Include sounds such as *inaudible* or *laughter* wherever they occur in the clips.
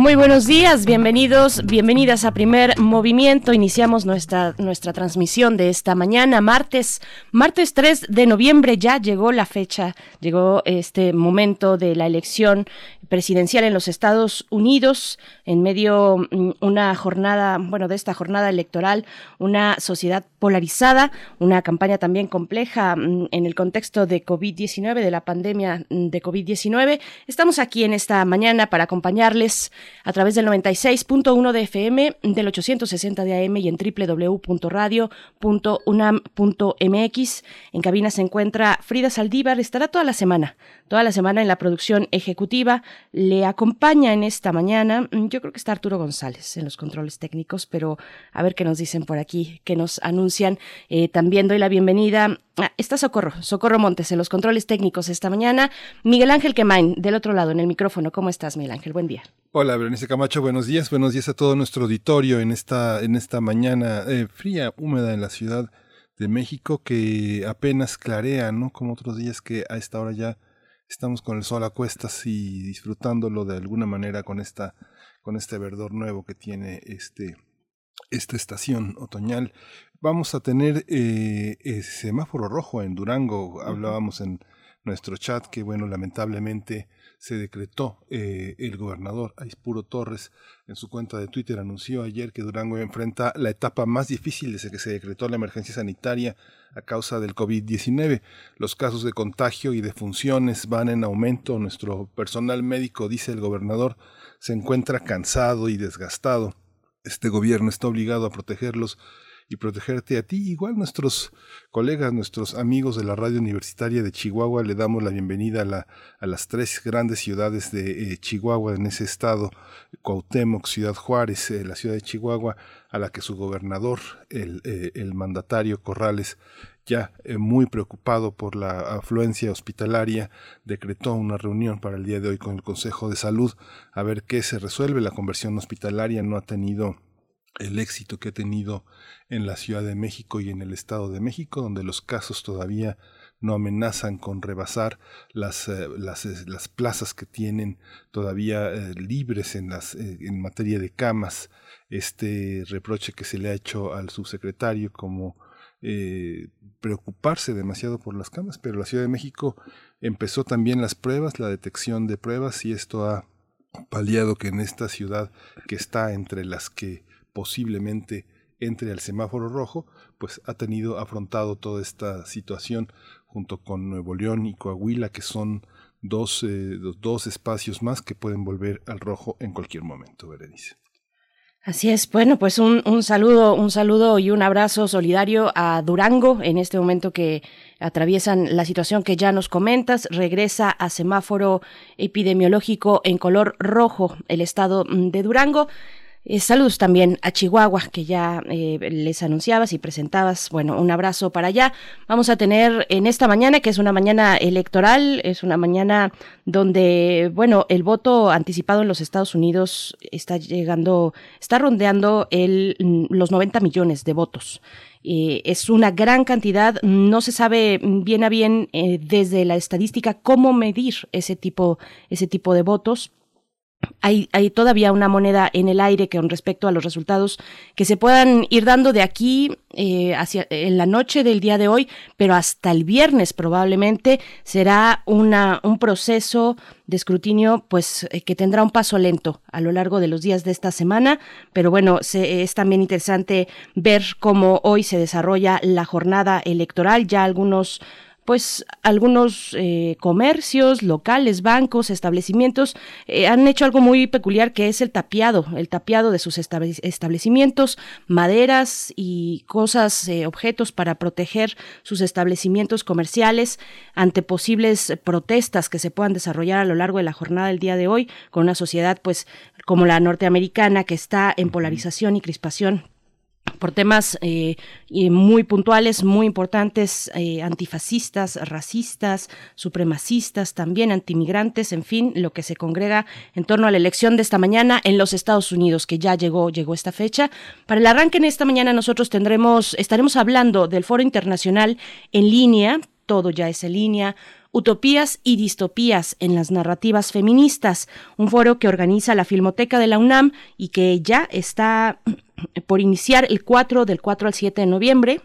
Muy buenos días, bienvenidos, bienvenidas a Primer Movimiento. Iniciamos nuestra, nuestra transmisión de esta mañana, martes, martes 3 de noviembre. Ya llegó la fecha, llegó este momento de la elección presidencial en los Estados Unidos, en medio mm, una jornada, bueno, de esta jornada electoral, una sociedad polarizada, una campaña también compleja mm, en el contexto de COVID-19, de la pandemia mm, de COVID-19. Estamos aquí en esta mañana para acompañarles a través del 96.1 de FM, del 860 de AM y en www.radio.unam.mx. En cabina se encuentra Frida Saldívar, estará toda la semana toda la semana en la producción ejecutiva. Le acompaña en esta mañana, mm, yo creo que está Arturo González en los controles técnicos, pero a ver qué nos dicen por aquí, qué nos anuncian. Eh, también doy la bienvenida. Ah, está Socorro, Socorro Montes en los controles técnicos esta mañana. Miguel Ángel Quemain, del otro lado, en el micrófono. ¿Cómo estás, Miguel Ángel? Buen día. Hola, Berenice Camacho, buenos días. Buenos días a todo nuestro auditorio en esta, en esta mañana eh, fría, húmeda en la ciudad de México que apenas clarea, ¿no? Como otros días que a esta hora ya estamos con el sol a cuestas y disfrutándolo de alguna manera con esta con este verdor nuevo que tiene este esta estación otoñal. Vamos a tener eh, semáforo rojo en Durango. Hablábamos en nuestro chat que, bueno, lamentablemente se decretó eh, el gobernador Aispuro Torres en su cuenta de Twitter anunció ayer que Durango enfrenta la etapa más difícil desde que se decretó la emergencia sanitaria a causa del COVID-19. Los casos de contagio y de funciones van en aumento. Nuestro personal médico, dice el gobernador, se encuentra cansado y desgastado. Este gobierno está obligado a protegerlos y protegerte a ti. Igual nuestros colegas, nuestros amigos de la radio universitaria de Chihuahua, le damos la bienvenida a, la, a las tres grandes ciudades de eh, Chihuahua en ese estado, Cuauhtémoc, Ciudad Juárez, eh, la ciudad de Chihuahua, a la que su gobernador, el, eh, el mandatario Corrales, ya muy preocupado por la afluencia hospitalaria, decretó una reunión para el día de hoy con el Consejo de Salud a ver qué se resuelve. La conversión hospitalaria no ha tenido el éxito que ha tenido en la Ciudad de México y en el Estado de México, donde los casos todavía no amenazan con rebasar las, eh, las, plazas que tienen todavía eh, libres en, las, eh, en materia de camas. Este reproche que se le ha hecho al subsecretario como preocuparse demasiado por las camas, pero la Ciudad de México empezó también las pruebas, la detección de pruebas y esto ha paliado que en esta ciudad que está entre las que posiblemente entre al semáforo rojo, pues ha tenido afrontado toda esta situación junto con Nuevo León y Coahuila, que son dos, eh, dos espacios más que pueden volver al rojo en cualquier momento, Berenice. Así es, bueno, pues un, un, saludo, un saludo y un abrazo solidario a Durango en este momento que atraviesan la situación que ya nos comentas. Regresa a semáforo epidemiológico en color rojo el estado de Durango. Eh, saludos también a Chihuahua, que ya eh, les anunciabas y presentabas. Bueno, un abrazo para allá. Vamos a tener en esta mañana, que es una mañana electoral, es una mañana donde, bueno, el voto anticipado en los Estados Unidos está llegando, está rondeando el, los 90 millones de votos. Eh, es una gran cantidad, no se sabe bien a bien desde la estadística cómo medir ese tipo, ese tipo de votos hay, todavía una moneda en el aire con respecto a los resultados que se puedan ir dando de aquí eh, hacia en la noche del día de hoy, pero hasta el viernes probablemente será un proceso de escrutinio pues eh, que tendrá un paso lento a lo largo de los días de esta semana, pero bueno, se, es también interesante ver cómo hoy se desarrolla la jornada electoral, ya algunos pues algunos eh, comercios locales, bancos, establecimientos eh, han hecho algo muy peculiar que es el tapiado, el tapiado de sus establecimientos, maderas y cosas, eh, objetos para proteger sus establecimientos comerciales ante posibles protestas que se puedan desarrollar a lo largo de la jornada del día de hoy con una sociedad pues como la norteamericana que está en polarización y crispación por temas eh, muy puntuales, muy importantes, eh, antifascistas, racistas, supremacistas, también antimigrantes, en fin, lo que se congrega en torno a la elección de esta mañana en los Estados Unidos, que ya llegó, llegó esta fecha. Para el arranque en esta mañana nosotros tendremos, estaremos hablando del Foro Internacional en línea, todo ya es en línea, Utopías y distopías en las narrativas feministas, un foro que organiza la Filmoteca de la UNAM y que ya está por iniciar el 4 del 4 al 7 de noviembre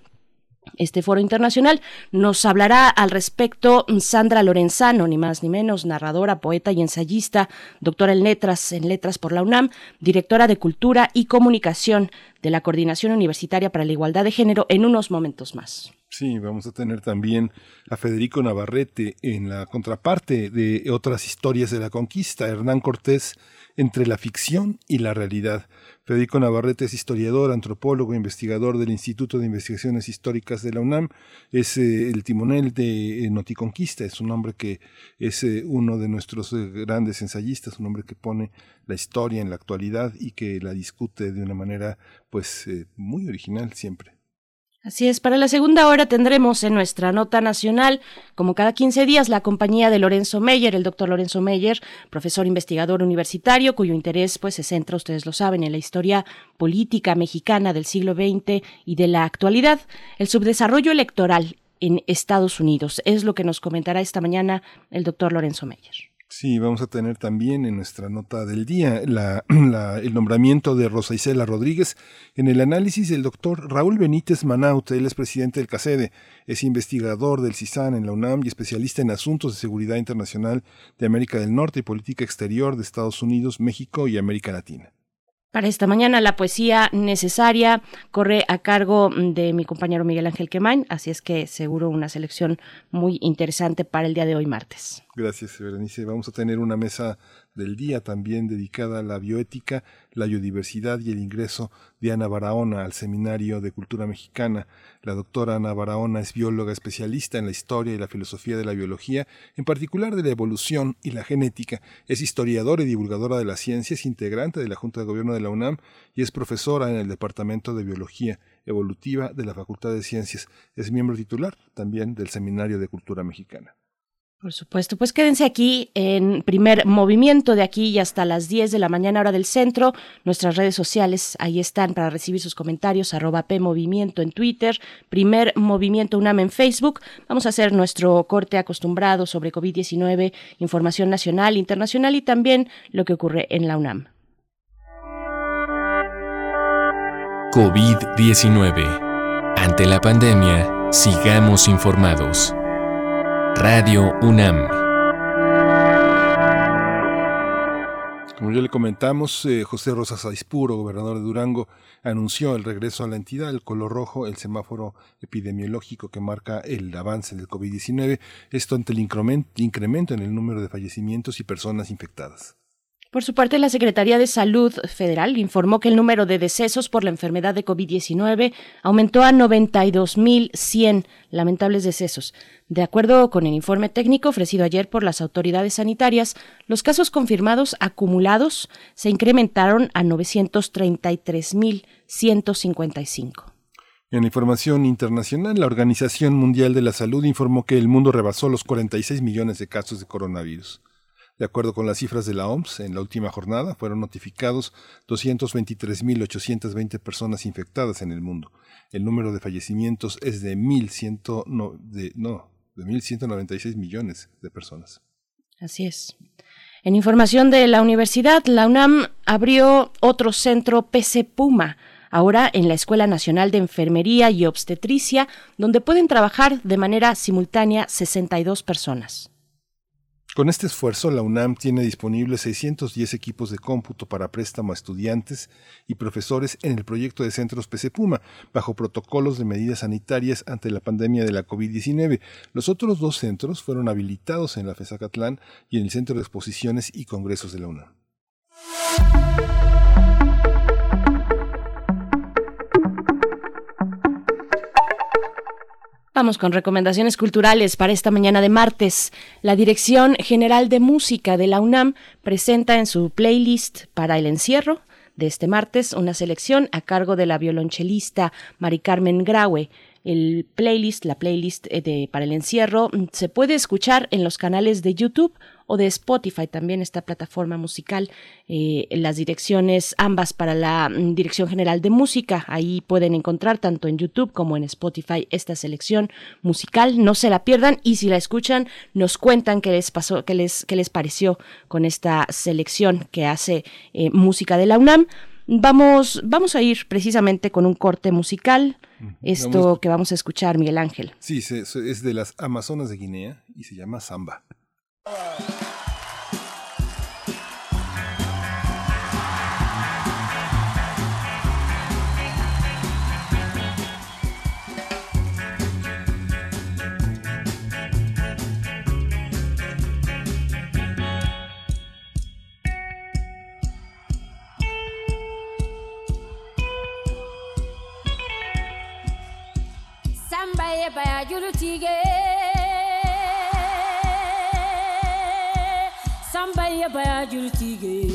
este foro internacional. Nos hablará al respecto Sandra Lorenzano, ni más ni menos, narradora, poeta y ensayista, doctora en letras, en letras por la UNAM, directora de Cultura y Comunicación de la Coordinación Universitaria para la Igualdad de Género en unos momentos más. Sí, vamos a tener también a Federico Navarrete en la contraparte de otras historias de la conquista, Hernán Cortés entre la ficción y la realidad. Federico Navarrete es historiador, antropólogo, investigador del Instituto de Investigaciones Históricas de la UNAM. Es eh, el timonel de eh, Noticonquista, es un hombre que es eh, uno de nuestros grandes ensayistas, un hombre que pone la historia en la actualidad y que la discute de una manera pues muy original siempre. Así es, para la segunda hora tendremos en nuestra nota nacional, como cada 15 días, la compañía de Lorenzo Meyer, el doctor Lorenzo Meyer, profesor investigador universitario, cuyo interés pues se centra, ustedes lo saben, en la historia política mexicana del siglo XX y de la actualidad, el subdesarrollo electoral en Estados Unidos. Es lo que nos comentará esta mañana el doctor Lorenzo Meyer. Sí, vamos a tener también en nuestra nota del día *clears throat* el nombramiento de Rosa Isela Rodríguez. En el análisis del doctor Raúl Benítez Manaut, él es presidente del CACEDE, es investigador del CISAN en la UNAM y especialista en asuntos de seguridad internacional de América del Norte y política exterior de Estados Unidos, México y América Latina. Para esta mañana la poesía necesaria corre a cargo de mi compañero Miguel Ángel Quemain, así es que seguro una selección muy interesante para el día de hoy martes. Gracias, Berenice. Vamos a tener una mesa del día también dedicada a la bioética, la biodiversidad y el ingreso de Ana Barahona al Seminario de Cultura Mexicana. La doctora Ana Barahona es bióloga especialista en la historia y la filosofía de la biología, en particular de la evolución y la genética. Es historiadora y divulgadora de la ciencia, es integrante de la Junta de Gobierno de la UNAM y es profesora en el Departamento de Biología Evolutiva de la Facultad de Ciencias. Es miembro titular también del Seminario de Cultura Mexicana. Por supuesto, pues quédense aquí en primer movimiento de aquí y hasta las 10 de la mañana hora del centro. Nuestras redes sociales ahí están para recibir sus comentarios, PMovimiento en Twitter, primer movimiento UNAM en Facebook. Vamos a hacer nuestro corte acostumbrado sobre COVID-19, información nacional, internacional y también lo que ocurre en la UNAM. COVID-19. Ante la pandemia, sigamos informados. Radio UNAM. Como ya le comentamos, eh, José Rosas Saispuro, gobernador de Durango, anunció el regreso a la entidad, el color rojo, el semáforo epidemiológico que marca el avance del COVID-19, esto ante el incremento en el número de fallecimientos y personas infectadas. Por su parte, la Secretaría de Salud Federal informó que el número de decesos por la enfermedad de COVID-19 aumentó a 92.100 lamentables decesos. De acuerdo con el informe técnico ofrecido ayer por las autoridades sanitarias, los casos confirmados acumulados se incrementaron a 933.155. En información internacional, la Organización Mundial de la Salud informó que el mundo rebasó los 46 millones de casos de coronavirus. De acuerdo con las cifras de la OMS, en la última jornada fueron notificados 223.820 personas infectadas en el mundo. El número de fallecimientos es de, 1.100, no, de, no, de 1.196 millones de personas. Así es. En información de la universidad, la UNAM abrió otro centro PC Puma ahora en la Escuela Nacional de Enfermería y Obstetricia, donde pueden trabajar de manera simultánea 62 personas. Con este esfuerzo, la UNAM tiene disponibles 610 equipos de cómputo para préstamo a estudiantes y profesores en el proyecto de centros PC Puma, bajo protocolos de medidas sanitarias ante la pandemia de la COVID-19. Los otros dos centros fueron habilitados en la FESACatlán y en el Centro de Exposiciones y Congresos de la UNAM. Vamos con recomendaciones culturales para esta mañana de martes. La Dirección General de Música de la UNAM presenta en su playlist para el encierro de este martes una selección a cargo de la violonchelista Mari Carmen Graue el playlist, la playlist eh, de, para el encierro, mm, se puede escuchar en los canales de YouTube o de Spotify, también esta plataforma musical, eh, las direcciones ambas para la mm, Dirección General de Música. Ahí pueden encontrar tanto en YouTube como en Spotify esta selección musical. No se la pierdan y si la escuchan, nos cuentan qué les pasó, qué les, qué les pareció con esta selección que hace eh, música de la UNAM. Vamos, vamos a ir precisamente con un corte musical. Esto que vamos a escuchar, Miguel Ángel. Sí, es de las Amazonas de Guinea y se llama Samba. Ye baya juru tige ye baya jurutigi ye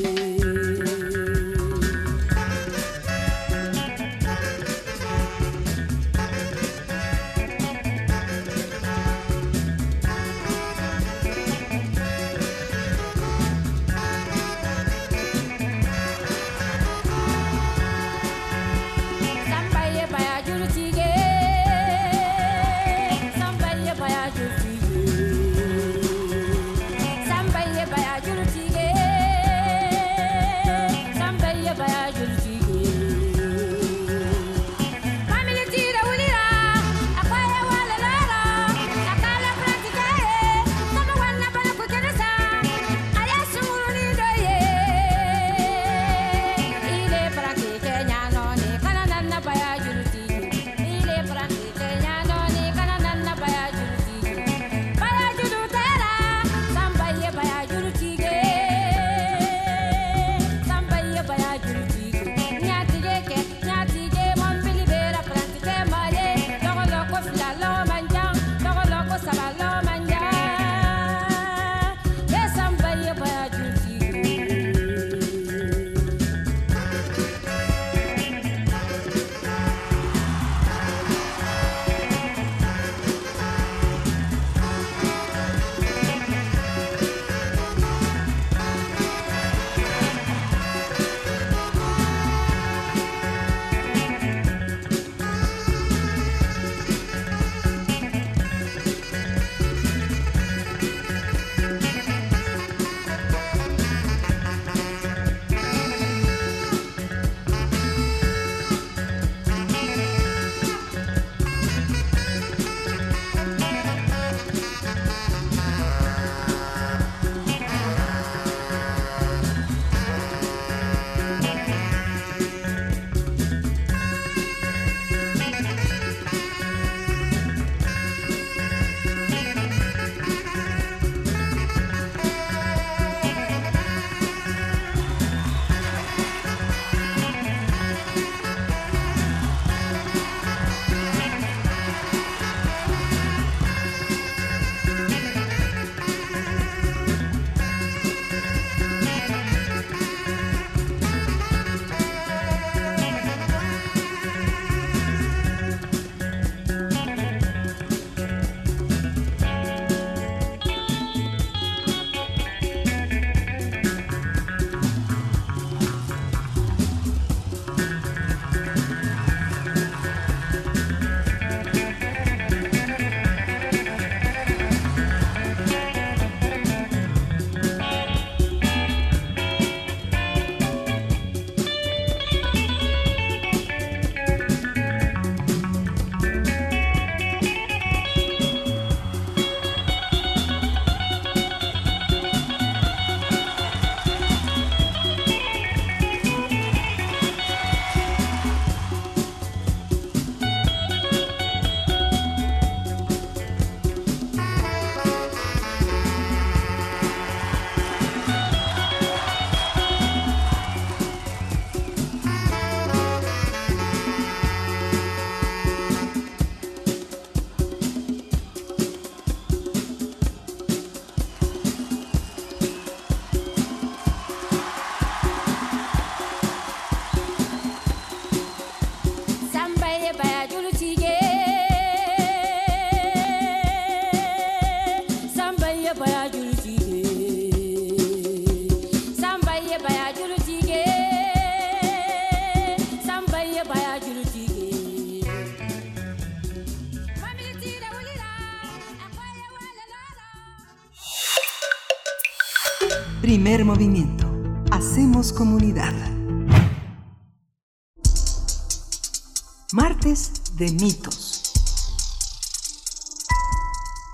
de mitos.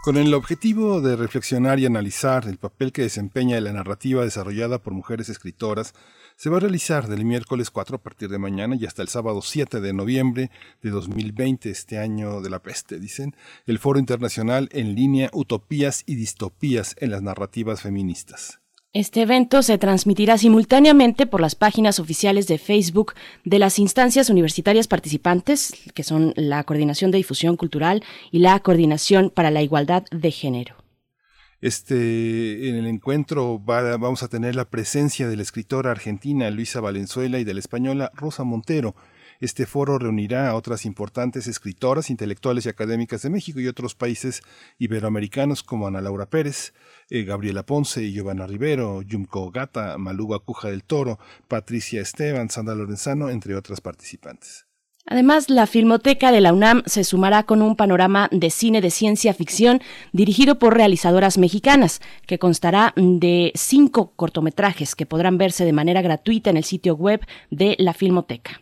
Con el objetivo de reflexionar y analizar el papel que desempeña la narrativa desarrollada por mujeres escritoras, se va a realizar del miércoles 4 a partir de mañana y hasta el sábado 7 de noviembre de 2020, este año de la peste, dicen, el Foro Internacional en línea Utopías y Distopías en las Narrativas Feministas. Este evento se transmitirá simultáneamente por las páginas oficiales de Facebook de las instancias universitarias participantes, que son la Coordinación de Difusión Cultural y la Coordinación para la Igualdad de Género. Este, en el encuentro vamos a tener la presencia de la escritora argentina Luisa Valenzuela y de la española Rosa Montero. Este foro reunirá a otras importantes escritoras, intelectuales y académicas de México y otros países iberoamericanos como Ana Laura Pérez, eh, Gabriela Ponce Giovanna Rivero, Yumko Gata, Maluga Cuja del Toro, Patricia Esteban, Sandra Lorenzano, entre otras participantes. Además, la Filmoteca de la UNAM se sumará con un panorama de cine de ciencia ficción dirigido por realizadoras mexicanas, que constará de cinco cortometrajes que podrán verse de manera gratuita en el sitio web de la Filmoteca.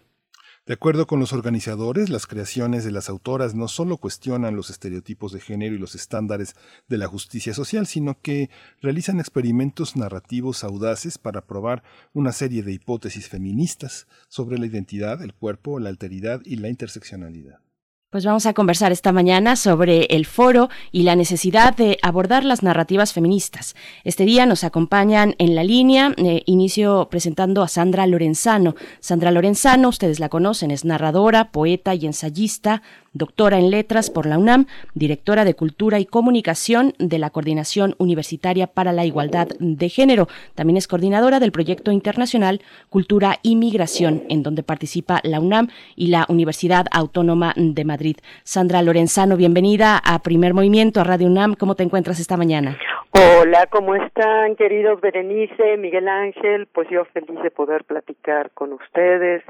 De acuerdo con los organizadores, las creaciones de las autoras no solo cuestionan los estereotipos de género y los estándares de la justicia social, sino que realizan experimentos narrativos audaces para probar una serie de hipótesis feministas sobre la identidad, el cuerpo, la alteridad y la interseccionalidad. Pues vamos a conversar esta mañana sobre el foro y la necesidad de abordar las narrativas feministas. Este día nos acompañan en la línea, eh, inicio presentando a Sandra Lorenzano. Sandra Lorenzano, ustedes la conocen, es narradora, poeta y ensayista, doctora en letras por la UNAM, directora de Cultura y Comunicación de la Coordinación Universitaria para la Igualdad de Género. También es coordinadora del proyecto internacional Cultura y Migración, en donde participa la UNAM y la Universidad Autónoma de Madrid. Sandra Lorenzano, bienvenida a Primer Movimiento, a Radio UNAM. ¿Cómo te encuentras esta mañana? Hola, ¿cómo están, queridos Berenice, Miguel Ángel? Pues yo feliz de poder platicar con ustedes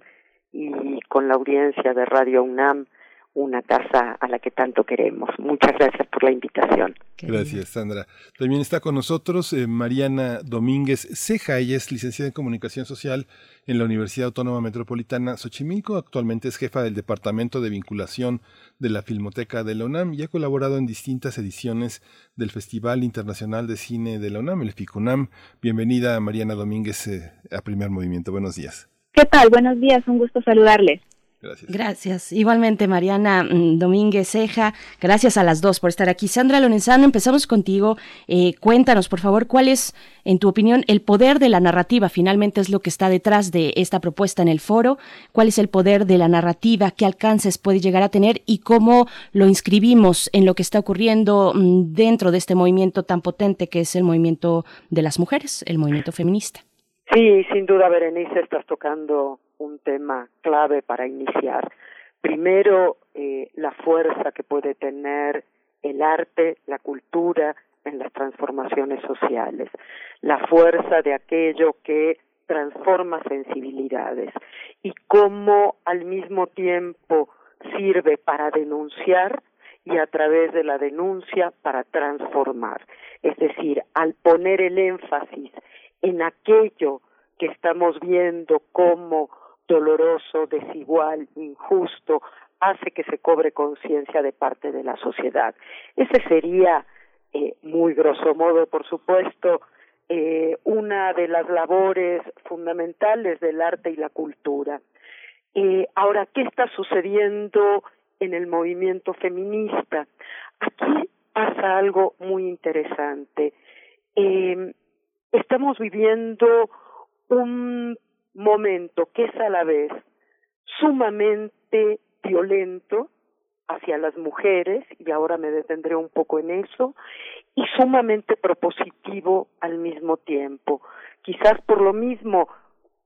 y con la audiencia de Radio UNAM una casa a la que tanto queremos. Muchas gracias por la invitación. Gracias, Sandra. También está con nosotros eh, Mariana Domínguez Ceja. Ella es licenciada en Comunicación Social en la Universidad Autónoma Metropolitana Xochimilco. Actualmente es jefa del Departamento de Vinculación de la Filmoteca de la UNAM y ha colaborado en distintas ediciones del Festival Internacional de Cine de la UNAM, el FICUNAM. Bienvenida, Mariana Domínguez, eh, a Primer Movimiento. Buenos días. ¿Qué tal? Buenos días, un gusto saludarles. Gracias. Igualmente, Mariana mm, Domínguez Ceja, gracias a las dos por estar aquí. Sandra Lorenzano, empezamos contigo. Eh, cuéntanos, por favor, cuál es, en tu opinión, el poder de la narrativa. Finalmente es lo que está detrás de esta propuesta en el foro. ¿Cuál es el poder de la narrativa? ¿Qué alcances puede llegar a tener? ¿Y cómo lo inscribimos en lo que está ocurriendo mm, dentro de este movimiento tan potente que es el movimiento de las mujeres, el movimiento feminista? Sí, sin duda, Berenice, estás tocando un tema clave para iniciar. Primero, eh, la fuerza que puede tener el arte, la cultura en las transformaciones sociales, la fuerza de aquello que transforma sensibilidades y cómo al mismo tiempo sirve para denunciar y a través de la denuncia para transformar. Es decir, al poner el énfasis en aquello que estamos viendo como doloroso, desigual, injusto, hace que se cobre conciencia de parte de la sociedad. Ese sería, eh, muy grosso modo, por supuesto, eh, una de las labores fundamentales del arte y la cultura. Eh, ahora, ¿qué está sucediendo en el movimiento feminista? Aquí pasa algo muy interesante. estamos viviendo un momento que es a la vez sumamente violento hacia las mujeres, y ahora me detendré un poco en eso, y sumamente propositivo al mismo tiempo. Quizás por lo mismo,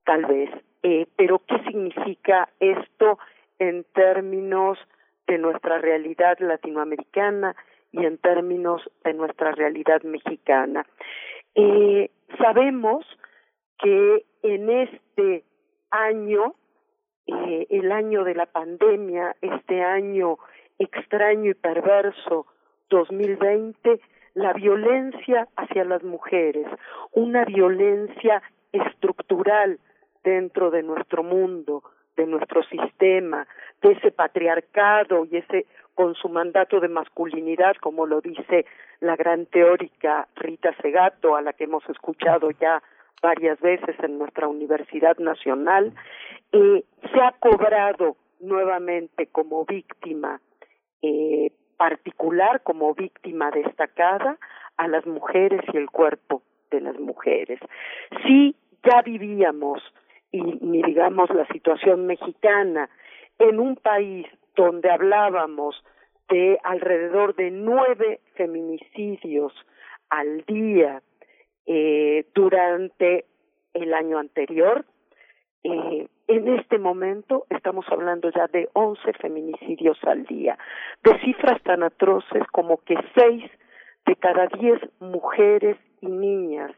tal vez, eh, pero ¿qué significa esto en términos de nuestra realidad latinoamericana y en términos de nuestra realidad mexicana? Eh, sabemos que en este año, eh, el año de la pandemia, este año extraño y perverso 2020, la violencia hacia las mujeres, una violencia estructural dentro de nuestro mundo, de nuestro sistema, de ese patriarcado y ese con su mandato de masculinidad, como lo dice la gran teórica Rita Segato, a la que hemos escuchado ya varias veces en nuestra Universidad Nacional, se ha cobrado nuevamente como víctima eh, particular, como víctima destacada, a las mujeres y el cuerpo de las mujeres. Si ya vivíamos, y ni digamos la situación mexicana, en un país donde hablábamos de alrededor de nueve feminicidios al día eh, durante el año anterior, eh, en este momento estamos hablando ya de once feminicidios al día, de cifras tan atroces como que seis de cada diez mujeres y niñas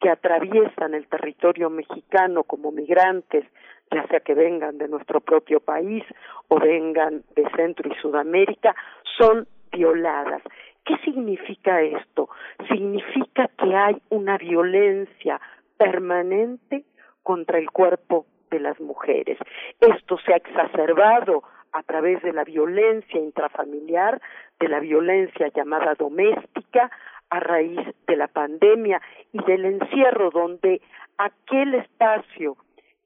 que atraviesan el territorio mexicano como migrantes, ya sea que vengan de nuestro propio país o vengan de Centro y Sudamérica, son violadas. ¿Qué significa esto? Significa que hay una violencia permanente contra el cuerpo de las mujeres. Esto se ha exacerbado a través de la violencia intrafamiliar, de la violencia llamada doméstica, a raíz de la pandemia y del encierro donde aquel espacio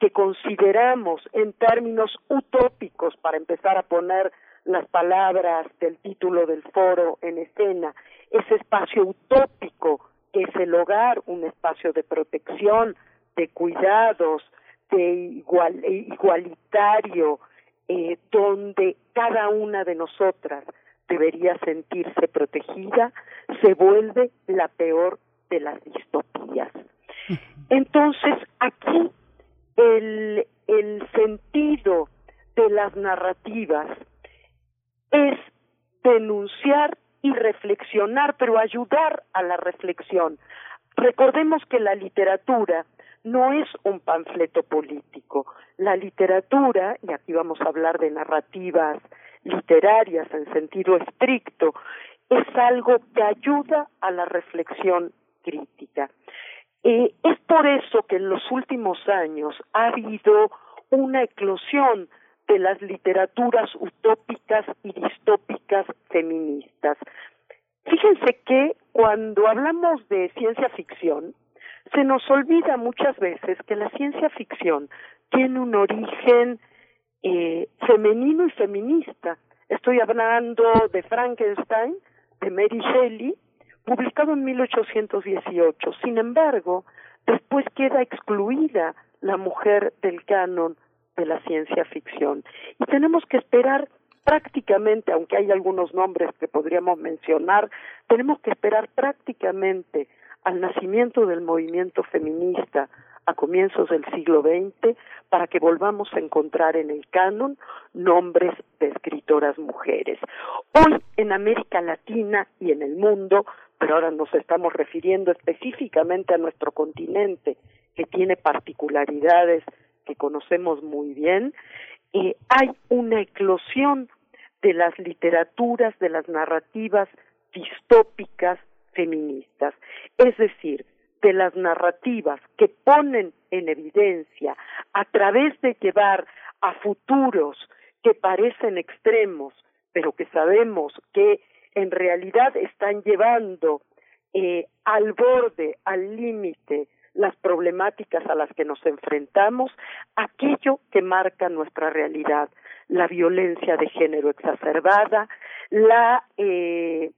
que consideramos en términos utópicos para empezar a poner las palabras del título del foro en escena, ese espacio utópico que es el hogar, un espacio de protección, de cuidados, de igual, igualitario, eh, donde cada una de nosotras debería sentirse protegida, se vuelve la peor de las distopías. Entonces, aquí el sentido de las narrativas es denunciar y reflexionar, pero ayudar a la reflexión. Recordemos que la literatura no es un panfleto político. La literatura, y aquí vamos a hablar de narrativas literarias en sentido estricto, es algo que ayuda a la reflexión crítica. Es por eso que en los últimos años ha habido una eclosión de las literaturas utópicas y distópicas feministas. Fíjense que cuando hablamos de ciencia ficción, se nos olvida muchas veces que la ciencia ficción tiene un origen eh, femenino y feminista. Estoy hablando de Frankenstein, de Mary Shelley, publicado en 1818. Sin embargo, después queda excluida la mujer del canon de la ciencia ficción. Y tenemos que esperar prácticamente, aunque hay algunos nombres que podríamos mencionar, tenemos que esperar prácticamente al nacimiento del movimiento feminista a comienzos del siglo XX para que volvamos a encontrar en el canon nombres de escritoras mujeres. Hoy en América Latina y en el mundo, pero ahora nos estamos refiriendo específicamente a nuestro continente, que tiene particularidades que conocemos muy bien, hay una eclosión de las literaturas, de las narrativas distópicas feministas, es decir, de las narrativas que ponen en evidencia a través de llevar a futuros que parecen extremos, pero que sabemos que en realidad están llevando eh, al borde, al límite, las problemáticas a las que nos enfrentamos, aquello que marca nuestra realidad, la violencia de género exacerbada, la eh,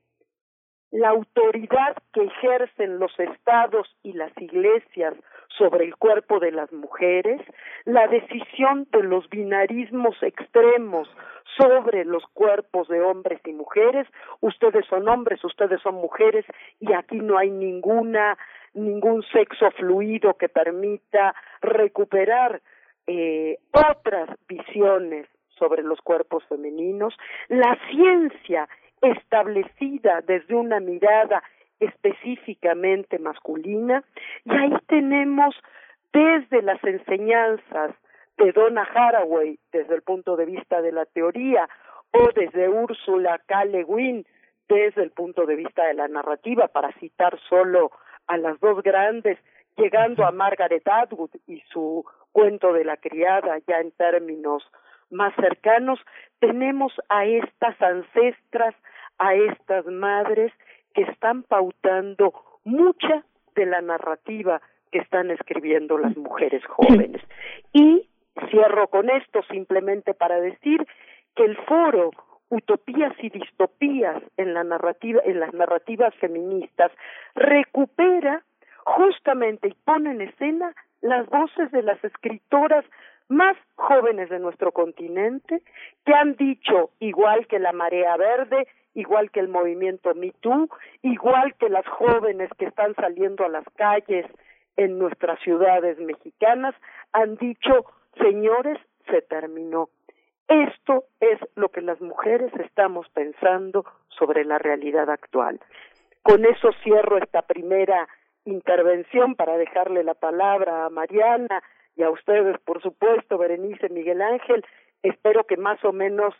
la autoridad que ejercen los estados y las iglesias sobre el cuerpo de las mujeres, la decisión de los binarismos extremos sobre los cuerpos de hombres y mujeres, ustedes son hombres, ustedes son mujeres y aquí no hay ninguna ningún sexo fluido que permita recuperar eh, otras visiones sobre los cuerpos femeninos, la ciencia establecida desde una mirada específicamente masculina y ahí tenemos desde las enseñanzas de Donna Haraway desde el punto de vista de la teoría o desde Úrsula K. Le Guin desde el punto de vista de la narrativa, para citar solo a las dos grandes, llegando a Margaret Atwood y su cuento de la criada ya en términos más cercanos, tenemos a estas ancestras, a estas madres que están pautando mucha de la narrativa que están escribiendo las mujeres *clears throat* jóvenes. Y cierro con esto simplemente para decir que el foro utopías y distopías en la narrativa en las narrativas feministas recupera justamente y pone en escena las voces de las escritoras más jóvenes de nuestro continente que han dicho igual que la marea verde igual que el movimiento Me Too, igual que las jóvenes que están saliendo a las calles en nuestras ciudades mexicanas, han dicho, señores, se terminó. Esto es lo que las mujeres estamos pensando sobre la realidad actual. Con eso cierro esta primera intervención para dejarle la palabra a Mariana y a ustedes, por supuesto, Berenice, Miguel Ángel. Espero que más o menos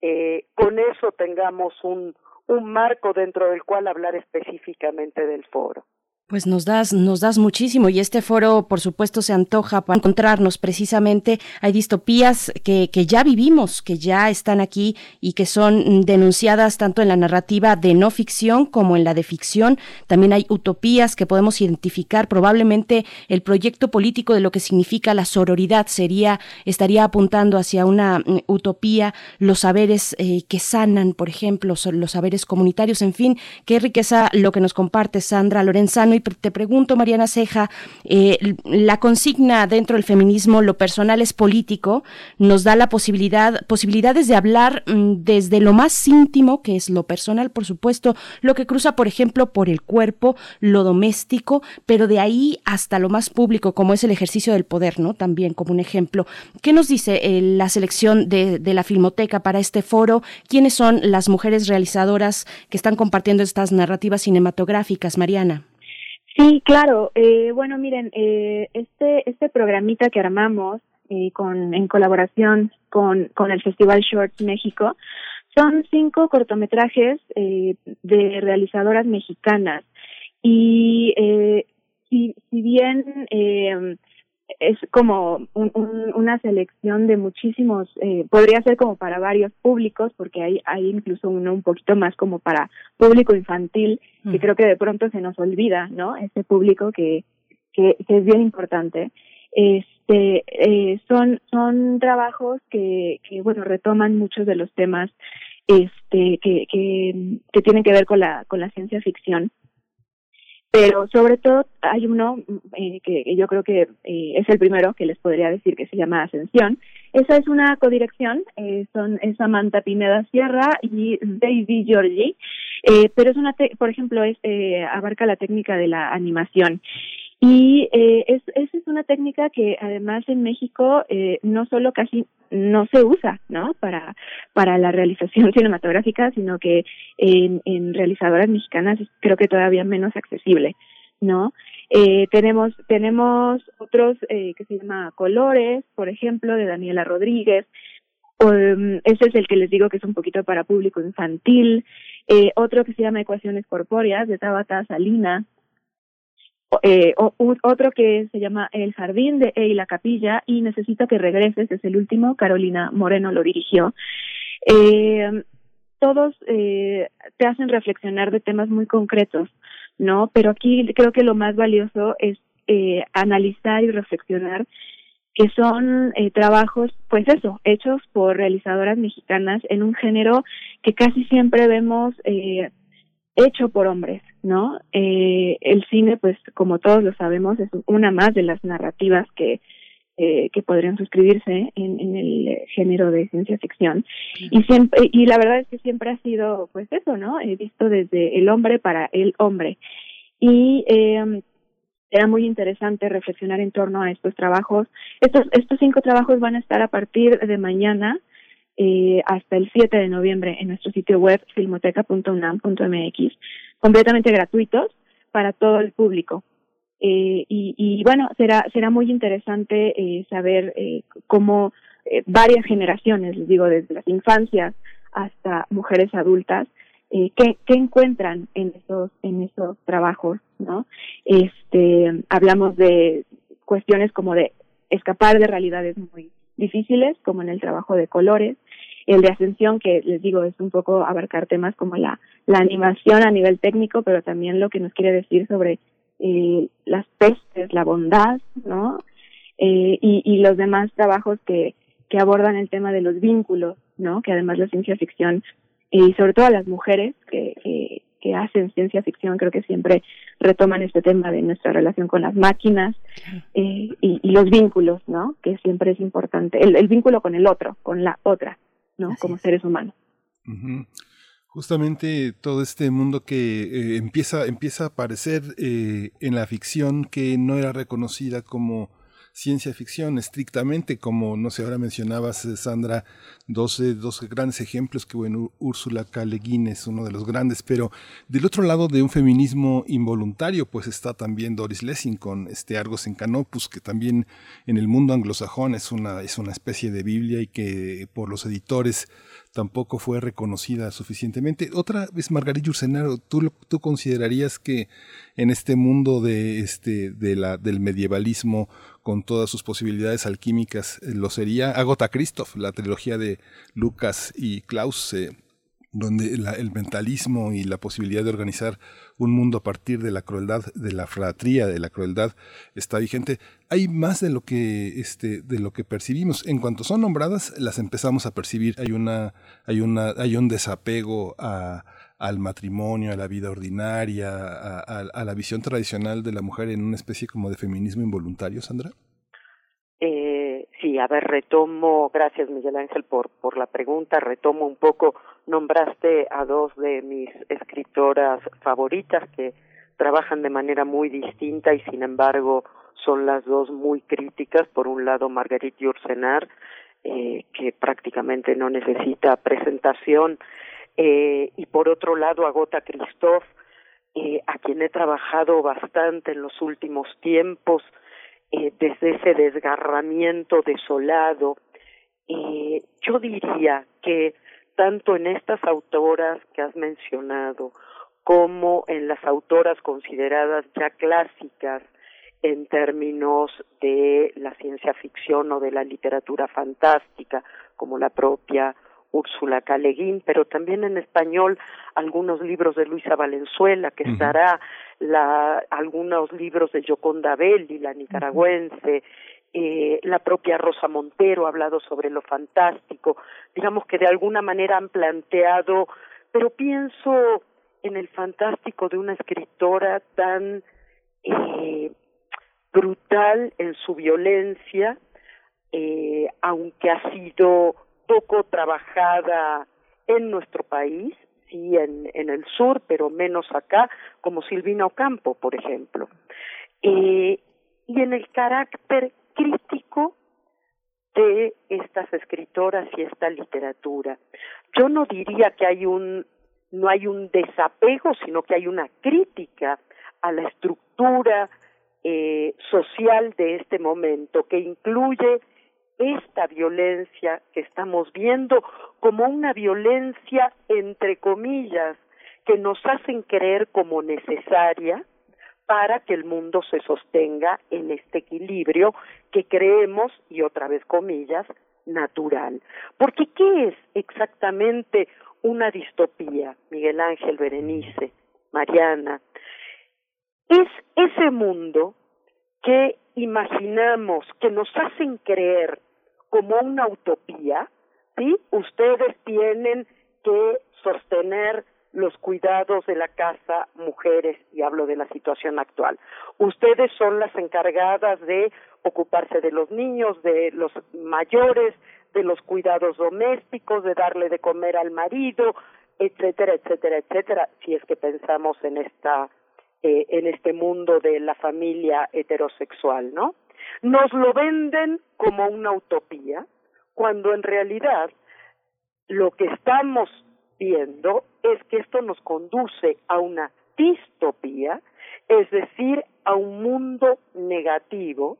eh, con eso tengamos un, un marco dentro del cual hablar específicamente del foro. Pues nos das, nos das muchísimo y este foro, por supuesto, se antoja para encontrarnos precisamente. Hay distopías que, que ya vivimos, que ya están aquí y que son denunciadas tanto en la narrativa de no ficción como en la de ficción. También hay utopías que podemos identificar. Probablemente el proyecto político de lo que significa la sororidad sería, estaría apuntando hacia una mm, utopía, los saberes eh, que sanan, por ejemplo, los saberes comunitarios. En fin, qué riqueza lo que nos comparte Sandra Lorenzano y te pregunto, Mariana Ceja, eh, la consigna dentro del feminismo, lo personal es político, nos da la posibilidad, posibilidades de hablar mm, desde lo más íntimo, que es lo personal, por supuesto, lo que cruza, por ejemplo, por el cuerpo, lo doméstico, pero de ahí hasta lo más público, como es el ejercicio del poder, ¿no? También como un ejemplo. ¿Qué nos dice eh, la selección de, de la Filmoteca para este foro? ¿Quiénes son las mujeres realizadoras que están compartiendo estas narrativas cinematográficas, Mariana? Sí, claro. Eh, bueno, miren, eh, este este programita que armamos eh, con en colaboración con con el Festival Shorts México son cinco cortometrajes eh, de realizadoras mexicanas y eh, si, si bien eh, es como un, un, una selección de muchísimos, eh, podría ser como para varios públicos, porque hay, hay incluso uno un poquito más como para público infantil, que creo que de pronto se nos olvida, ¿no? Ese público que, que, que es bien importante. Este, eh, son, son trabajos que, que, bueno, retoman muchos de los temas, este, que, que, que tienen que ver con la, con la ciencia ficción pero sobre todo hay uno eh, que, yo creo que eh, es el primero que les podría decir que se llama Ascensión. Esa es una codirección, eh, son es Samantha Pineda Sierra y David Giorgi, eh, pero es una, por ejemplo, es, abarca la técnica de la animación y eh, es, esa es una técnica que además en México eh, no solo casi no se usa, ¿no? Para, para la realización *laughs* cinematográfica, sino que en, realizadoras mexicanas creo que todavía menos accesible, ¿no? Eh, tenemos, tenemos otros eh, que se llama Colores, por ejemplo, de Daniela Rodríguez, um, ese es el que les digo que es un poquito para público infantil, eh, otro que se llama Ecuaciones Corpóreas, de Tabata Salina, eh, otro que se llama El Jardín de E y la Capilla y Necesito que regreses, es el último, Carolina Moreno lo dirigió. Eh, todos eh, te hacen reflexionar de temas muy concretos, ¿no? Pero aquí creo que lo más valioso es eh, analizar y reflexionar que son eh, trabajos, pues eso, hechos por realizadoras mexicanas en un género que casi siempre vemos eh, hecho por hombres, ¿no? Eh, el cine, pues como todos lo sabemos, es una más de las narrativas que eh, que podrían suscribirse en, en el género de ciencia ficción. Y siempre y la verdad es que siempre ha sido pues eso no he visto desde el hombre para el hombre. Y eh, era muy interesante reflexionar en torno a estos trabajos. Estos estos cinco trabajos van a estar a partir de mañana eh, hasta el 7 de noviembre en nuestro sitio web filmoteca.unam.mx, completamente gratuitos para todo el público. Eh, y, y bueno, será, será muy interesante eh, saber eh, cómo eh, varias generaciones, les digo, desde las infancias hasta mujeres adultas, eh, ¿qué, ¿qué, encuentran en esos, en esos trabajos, ¿no? Este, hablamos de cuestiones como de escapar de realidades muy difíciles, como en el trabajo de colores, el de ascensión, que les digo, es un poco abarcar temas como la, animación a nivel técnico, pero también lo que nos quiere decir sobre eh, las pestes, la bondad, ¿no? Eh, y, y los demás trabajos que, que abordan el tema de los vínculos, ¿no? Que además la ciencia ficción y sobre todo las mujeres que, que, que, hacen ciencia ficción creo que siempre retoman este tema de nuestra relación con las máquinas eh, y, y, los vínculos, ¿no? Que siempre es importante, el, el vínculo con el otro, con la otra, ¿no? Así Como es. seres humanos. Uh -huh. Justamente todo este mundo que eh, empieza, empieza a aparecer eh, en la ficción que no era reconocida como ciencia ficción estrictamente, como, no sé, ahora mencionabas, eh, Sandra, dos, dos grandes ejemplos, que bueno, Úrsula K. Le Guin es uno de los grandes, pero del otro lado de un feminismo involuntario, pues está también Doris Lessing con este Argos en Canopus, que también en el mundo anglosajón es una, es una especie de Biblia y que por los editores tampoco fue reconocida suficientemente. Otra vez, Margarita Ursenaro, ¿tú, ¿tú considerarías que en este mundo de, este, de la, del medievalismo, con todas sus posibilidades alquímicas, eh, lo sería Agota Christoph, la trilogía de Lucas y Klaus, eh, donde la, el mentalismo y la posibilidad de organizar un mundo a partir de la crueldad, de la fratría, de la crueldad, está vigente. Hay más de lo que, este, de lo que percibimos. En cuanto son nombradas, las empezamos a percibir. Hay una, hay una, hay un desapego a, al matrimonio, a la vida ordinaria, a, la visión tradicional de la mujer en una especie como de feminismo involuntario, Sandra? Eh, sí, a ver, retomo, gracias Miguel Ángel por, por la pregunta, retomo un poco, nombraste a dos de mis escritoras favoritas que trabajan de manera muy distinta y sin embargo son las dos muy críticas, por un lado Marguerite Yourcenar, eh, que prácticamente no necesita presentación, eh, y por otro lado Agota Christoph, eh, a quien he trabajado bastante en los últimos tiempos, eh, desde ese desgarramiento desolado. Yo diría que tanto en estas autoras que has mencionado como en las autoras consideradas ya clásicas en términos de la ciencia ficción o de la literatura fantástica, como la propia Úrsula Caleguín, pero también en español algunos libros de Luisa Valenzuela, que estará la, algunos libros de Yoconda Belli, la nicaragüense, eh, la propia Rosa Montero ha hablado sobre lo fantástico, digamos que de alguna manera han planteado, pero pienso en el fantástico de una escritora tan eh, brutal en su violencia, eh, aunque ha sido poco trabajada en nuestro país, sí en, en el sur, pero menos acá, como Silvina Ocampo, por ejemplo. Eh, y en el carácter crítico de estas escritoras y esta literatura. Yo no diría que hay un no hay un desapego, sino que hay una crítica a la estructura eh, social de este momento que incluye esta violencia que estamos viendo como una violencia entre comillas que nos hacen creer como necesaria para que el mundo se sostenga en este equilibrio que creemos, y otra vez comillas, natural. Porque ¿qué es exactamente una distopía, Miguel Ángel Berenice, Mariana? Es ese mundo que imaginamos, que nos hacen creer como una utopía, ¿sí? Ustedes tienen que sostener los cuidados de la casa mujeres, y hablo de la situación actual. Ustedes son las encargadas de ocuparse de los niños, de los mayores, de los cuidados domésticos, de darle de comer al marido, etcétera, etcétera, etcétera, si es que pensamos en esta eh, en este mundo de la familia heterosexual, ¿no? Nos lo venden como una utopía, cuando en realidad lo que estamos viendo es que esto nos conduce a una distopía, es decir, a un mundo negativo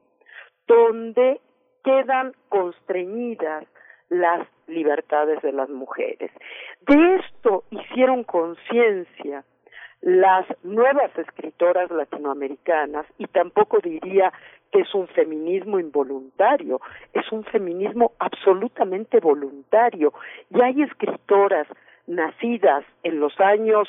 donde quedan constreñidas las libertades de las mujeres. De esto hicieron conciencia las nuevas escritoras latinoamericanas y tampoco diría que es un feminismo involuntario, es un feminismo absolutamente voluntario. Y hay escritoras nacidas en los años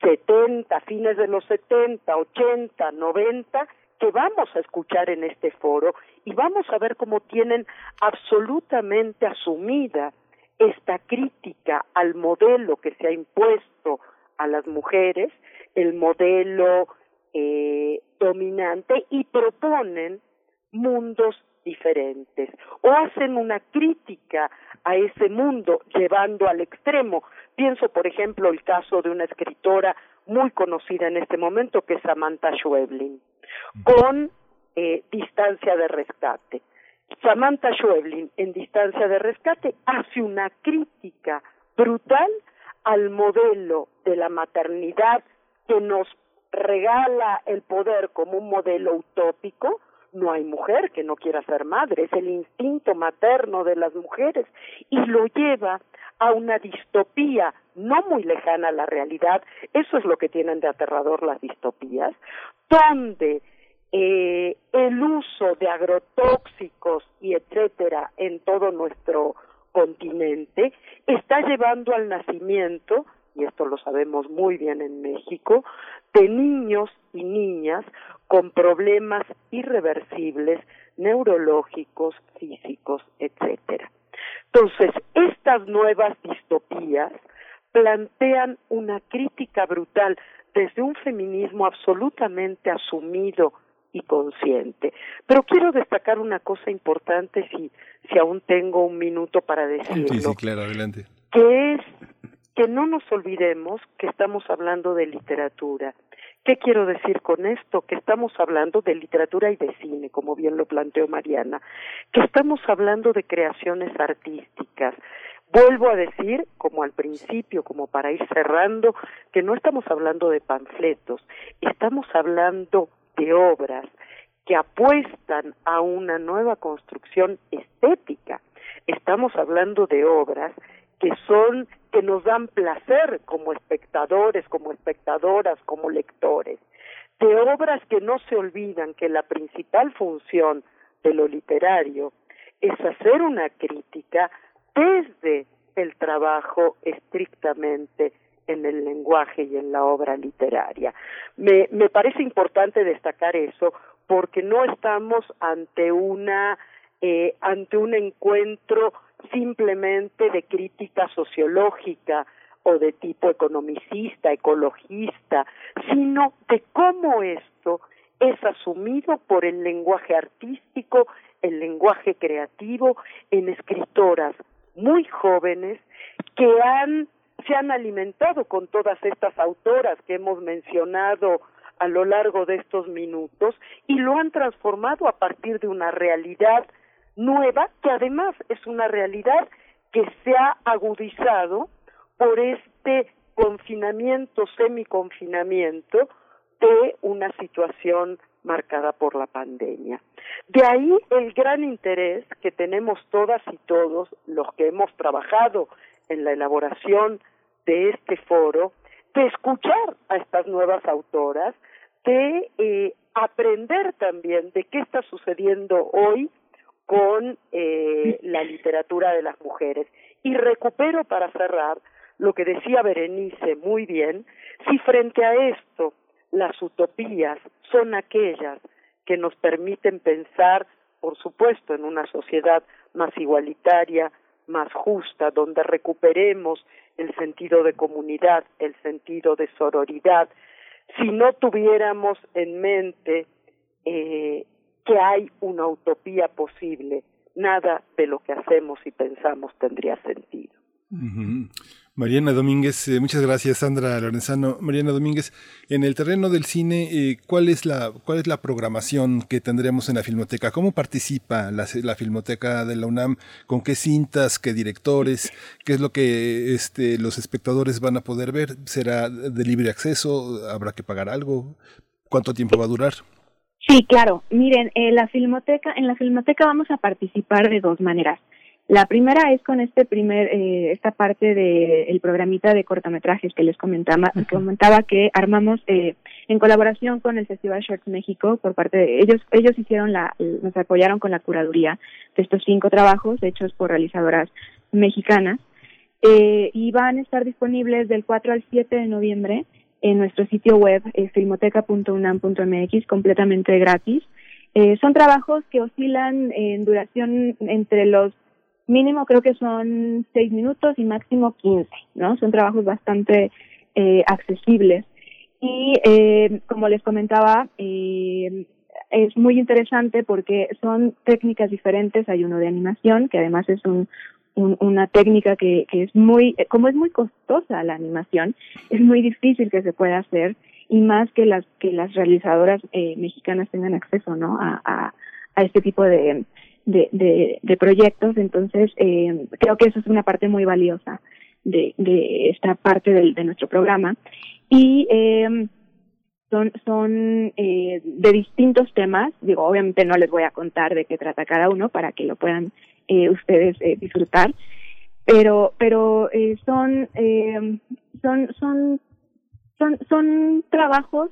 70, fines de los 70, 80, 90, que vamos a escuchar en este foro y vamos a ver cómo tienen absolutamente asumida esta crítica al modelo que se ha impuesto a las mujeres, el modelo eh, dominante y proponen mundos diferentes o hacen una crítica a ese mundo llevando al extremo. Pienso, por ejemplo, el caso de una escritora muy conocida en este momento que es Samantha Schweblin, con eh, distancia de rescate. Samantha Schweblin en distancia de rescate hace una crítica brutal al modelo de la maternidad que nos regala el poder como un modelo utópico, no hay mujer que no quiera ser madre, es el instinto materno de las mujeres y lo lleva a una distopía no muy lejana a la realidad, eso es lo que tienen de aterrador las distopías, donde eh, el uso de agrotóxicos y etcétera en todo nuestro continente está llevando al nacimiento y esto lo sabemos muy bien en México, de niños y niñas con problemas irreversibles neurológicos, físicos, etcétera. Entonces, estas nuevas distopías plantean una crítica brutal desde un feminismo absolutamente asumido y consciente. Pero quiero destacar una cosa importante si, si aún tengo un minuto para decirlo. Sí, sí, claro, adelante. Que es que no nos olvidemos que estamos hablando de literatura. ¿Qué quiero decir con esto? Que estamos hablando de literatura y de cine, como bien lo planteó Mariana, que estamos hablando de creaciones artísticas. Vuelvo a decir, como al principio, como para ir cerrando, que no estamos hablando de panfletos, estamos hablando de obras que apuestan a una nueva construcción estética. Estamos hablando de obras que son que nos dan placer como espectadores, como espectadoras, como lectores, de obras que no se olvidan que la principal función de lo literario es hacer una crítica desde el trabajo estrictamente en el lenguaje y en la obra literaria. Me, me parece importante destacar eso porque no estamos ante una eh, ante un encuentro simplemente de crítica sociológica o de tipo economicista, ecologista, sino de cómo esto es asumido por el lenguaje artístico, el lenguaje creativo en escritoras muy jóvenes que han se han alimentado con todas estas autoras que hemos mencionado a lo largo de estos minutos y lo han transformado a partir de una realidad nueva que además es una realidad que se ha agudizado por este confinamiento, semiconfinamiento de una situación marcada por la pandemia. De ahí el gran interés que tenemos todas y todos los que hemos trabajado en la elaboración de este foro, de escuchar a estas nuevas autoras, de eh, aprender también de qué está sucediendo hoy con eh, la literatura de las mujeres. Y recupero para cerrar lo que decía Berenice muy bien, si frente a esto las utopías son aquellas que nos permiten pensar, por supuesto, en una sociedad más igualitaria, más justa, donde recuperemos el sentido de comunidad, el sentido de sororidad, si no tuviéramos en mente eh, que hay una utopía posible, nada de lo que hacemos y pensamos tendría sentido. Mariana Domínguez, eh, muchas gracias Sandra Lorenzano. Mariana Domínguez, en el terreno del cine, eh, ¿cuál, es la, ¿cuál es la programación que tendremos en la Filmoteca? ¿Cómo participa la, la, Filmoteca de la UNAM? ¿Con qué cintas, qué directores? ¿Qué es lo que este, los espectadores van a poder ver? ¿Será de libre acceso? ¿Habrá que pagar algo? ¿Cuánto tiempo va a durar? Sí, claro. Miren, eh, la filmoteca, en la filmoteca vamos a participar de dos maneras. La primera es con este primer, eh, esta parte del el programita de cortometrajes que les comentaba, comentaba que armamos eh, en colaboración con el Festival Shorts México por parte de ellos, ellos hicieron la, nos apoyaron con la curaduría de estos cinco trabajos hechos por realizadoras mexicanas eh, y van a estar disponibles del 4 al 7 de noviembre en nuestro sitio web eh, filmoteca.unam.mx completamente gratis. Eh, son trabajos que oscilan en duración entre los mínimo creo que son seis minutos y máximo 15, ¿no? Son trabajos bastante eh, accesibles. Y eh, como les comentaba, eh, es muy interesante porque son técnicas diferentes. Hay uno de animación, que además es un, una técnica que, que es muy, como es muy costosa la animación, es muy difícil que se pueda hacer y más que las que las realizadoras eh, mexicanas tengan acceso, ¿no? A, a, a este tipo de, de, de, proyectos. Entonces, eh, creo que eso es una parte muy valiosa de, de esta parte del, de nuestro programa. Y eh, son, son eh, de distintos temas. Digo, obviamente no les voy a contar de qué trata cada uno para que lo puedan eh, ustedes eh, disfrutar. Pero, pero son, eh, son, son, son, son trabajos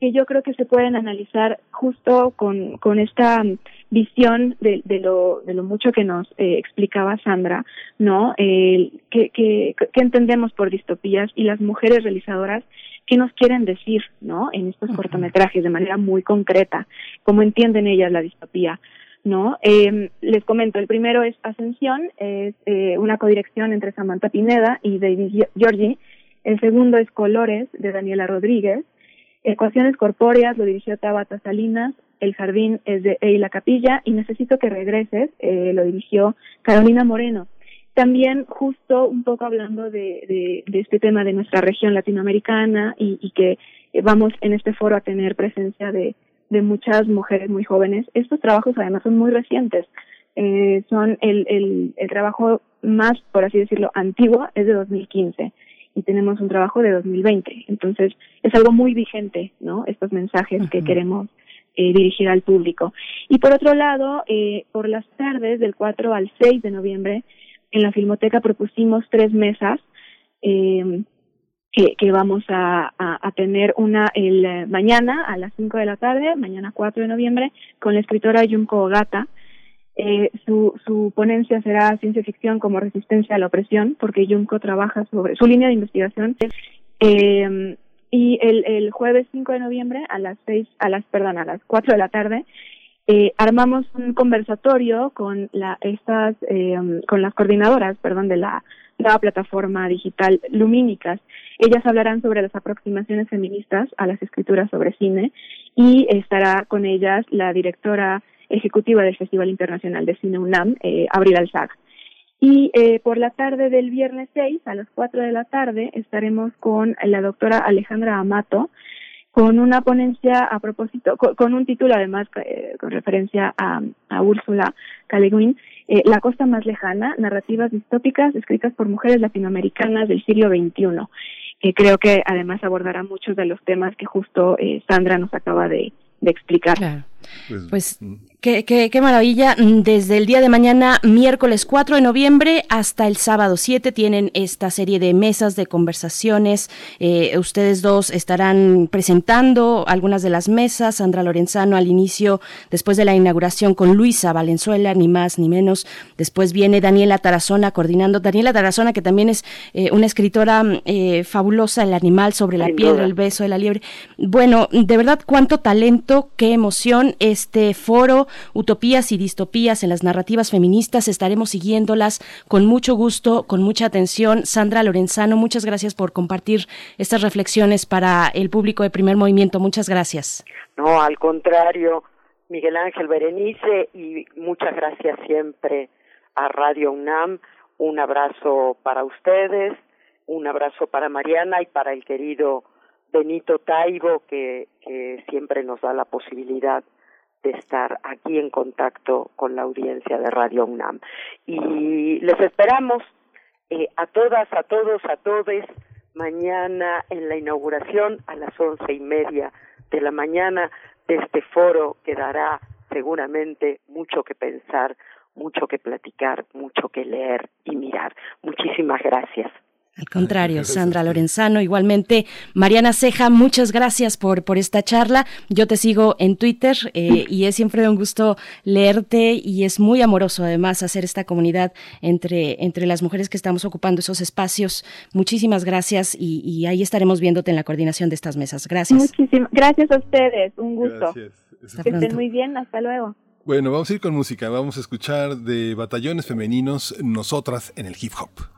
que yo creo que se pueden analizar justo con, con esta visión de, de, lo, de lo mucho que nos eh, explicaba Sandra, ¿no? Eh, que entendemos por distopías y las mujeres realizadoras qué nos quieren decir, ¿no? En estos cortometrajes de manera muy concreta, cómo entienden ellas la distopía, ¿no? Eh, les comento, el primero es Ascensión, es eh, una codirección entre Samantha Pineda y David Giorgi. El segundo es Colores, de Daniela Rodríguez. Ecuaciones corpóreas lo dirigió Tabata Salinas. El jardín es de Eila Capilla y Necesito que regreses eh, lo dirigió Carolina Moreno. También justo un poco hablando de, de, de este tema de nuestra región latinoamericana y, y que vamos en este foro a tener presencia de, de muchas mujeres muy jóvenes. Estos trabajos además son muy recientes. Eh, son el, el, el trabajo más, por así decirlo, antiguo, es de 2015 y tenemos un trabajo de 2020. Entonces, es algo muy vigente, ¿no? Estos mensajes que queremos eh, dirigir al público. Y por otro lado, eh, por las tardes del 4 al 6 de noviembre, en la Filmoteca propusimos tres mesas eh, que, vamos a, tener una el eh, mañana a las 5 de la tarde, mañana 4 de noviembre, con la escritora Junko Ogata. Eh, su, su ponencia será ciencia ficción como resistencia a la opresión, porque Junko trabaja sobre su línea de investigación. Eh, y el, el jueves 5 de noviembre a las seis, a las, perdón, a las 4 de la tarde, eh, armamos un conversatorio con la, estas, eh, con las coordinadoras, perdón, de la plataforma digital Lumínicas. Ellas hablarán sobre las aproximaciones feministas a las escrituras sobre cine y estará con ellas la directora ejecutiva del Festival Internacional de Cine UNAM, eh, Abril Alzaga. Y eh, por la tarde del viernes 6, a las 4 de la tarde, estaremos con la doctora Alejandra Amato, con una ponencia a propósito, con, con un título además eh, con referencia a, a Úrsula K. Le Guin, eh, La costa más lejana, narrativas distópicas escritas por mujeres latinoamericanas del siglo XXI, que creo que además abordará muchos de los temas que justo eh, Sandra nos acaba de, de explicar. Claro. Pues qué, qué, qué, maravilla. Desde el día de mañana, miércoles 4 de noviembre, hasta el sábado 7, tienen esta serie de mesas de conversaciones. Eh, ustedes dos estarán presentando algunas de las mesas. Sandra Lorenzano al inicio, después de la inauguración con Luisa Valenzuela, ni más ni menos. Después viene Daniela Tarazona coordinando. Daniela Tarazona, que también es eh, una escritora eh, fabulosa, El animal sobre la piedra, el beso de la liebre. Bueno, de verdad, cuánto talento, qué emoción este foro Utopías y Distopías en las narrativas feministas. Estaremos siguiéndolas con mucho gusto, con mucha atención. Sandra Lorenzano, muchas gracias por compartir estas reflexiones para el público de primer movimiento. Muchas gracias. No, al contrario, Miguel Ángel Berenice, y muchas gracias siempre a Radio UNAM. Un abrazo para ustedes, un abrazo para Mariana y para el querido Benito Taibo, que, que siempre nos da la posibilidad de estar aquí en contacto con la audiencia de Radio UNAM. Y les esperamos eh, a todas, a todos, a todes mañana en la inauguración a las once y media de la mañana de este foro que dará seguramente mucho que pensar, mucho que platicar, mucho que leer y mirar. Muchísimas gracias. Al contrario, *laughs* Sandra Lorenzano, igualmente. Mariana Ceja, muchas gracias por, por esta charla. Yo te sigo en Twitter eh, y es siempre un gusto leerte y es muy amoroso además hacer esta comunidad entre, entre las mujeres que estamos ocupando esos espacios. Muchísimas gracias y, ahí estaremos viéndote en la coordinación de estas mesas. Gracias. Muchísimas gracias a ustedes, un gusto. Que estén muy bien, hasta luego. Bueno, vamos a ir con música, vamos a escuchar de batallones femeninos Nosotras en el hip hop.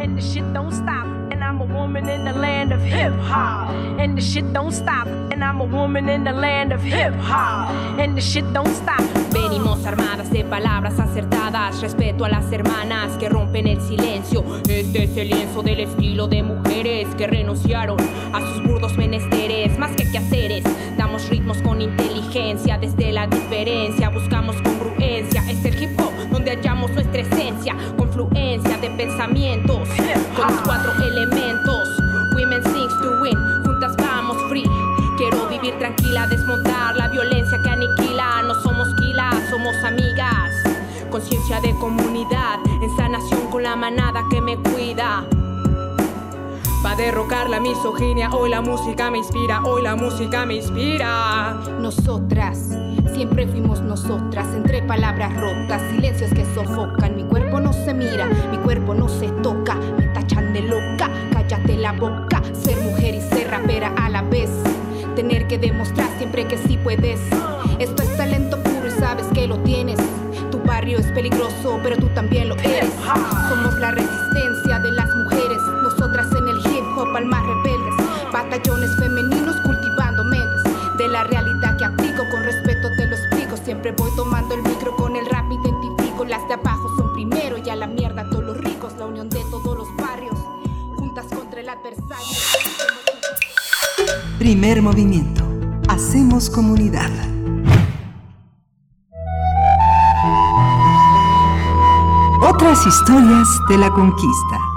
And the shit don't stop. And I'm a woman in the land of hip hop. And the shit don't stop. And I'm a woman in the land of hip hop. And the shit don't stop. Venimos armadas de palabras acertadas. Respeto a las hermanas que rompen el silencio. Este es el lienzo del estilo de mujeres que renunciaron a sus burdos menesteres. Más que quehaceres, damos ritmos con inteligencia. Desde la diferencia buscamos congruencia. Es el hip hop donde hallamos nuestra esencia. Confluencia pensamientos con los cuatro elementos. Women sings to win, juntas vamos free. Quiero vivir tranquila, desmontar la violencia que aniquila. No somos quilas, somos amigas. Conciencia de comunidad, en sanación con la manada que me cuida. Va a derrocar la misoginia, hoy la música me inspira, hoy la música me inspira. Nosotras, siempre fuimos nosotras, entre palabras rotas, silencios que sofocan. Mi cuerpo no se mira, mi cuerpo no se toca, me tachan de loca, cállate la boca. Ser mujer y ser rapera a la vez, tener que demostrar siempre que sí puedes. Esto es talento puro y sabes que lo tienes. Tu barrio es peligroso, pero tú también lo eres. Somos la resistencia de las almas rebeldes, batallones femeninos cultivando mentes. De la realidad que aplico, con respeto te lo explico. Siempre voy tomando el micro con el rap, identifico. Las de abajo son primero y a la mierda todos los ricos. La unión de todos los barrios, juntas contra el adversario. Primer movimiento. Hacemos comunidad. Otras historias de la conquista.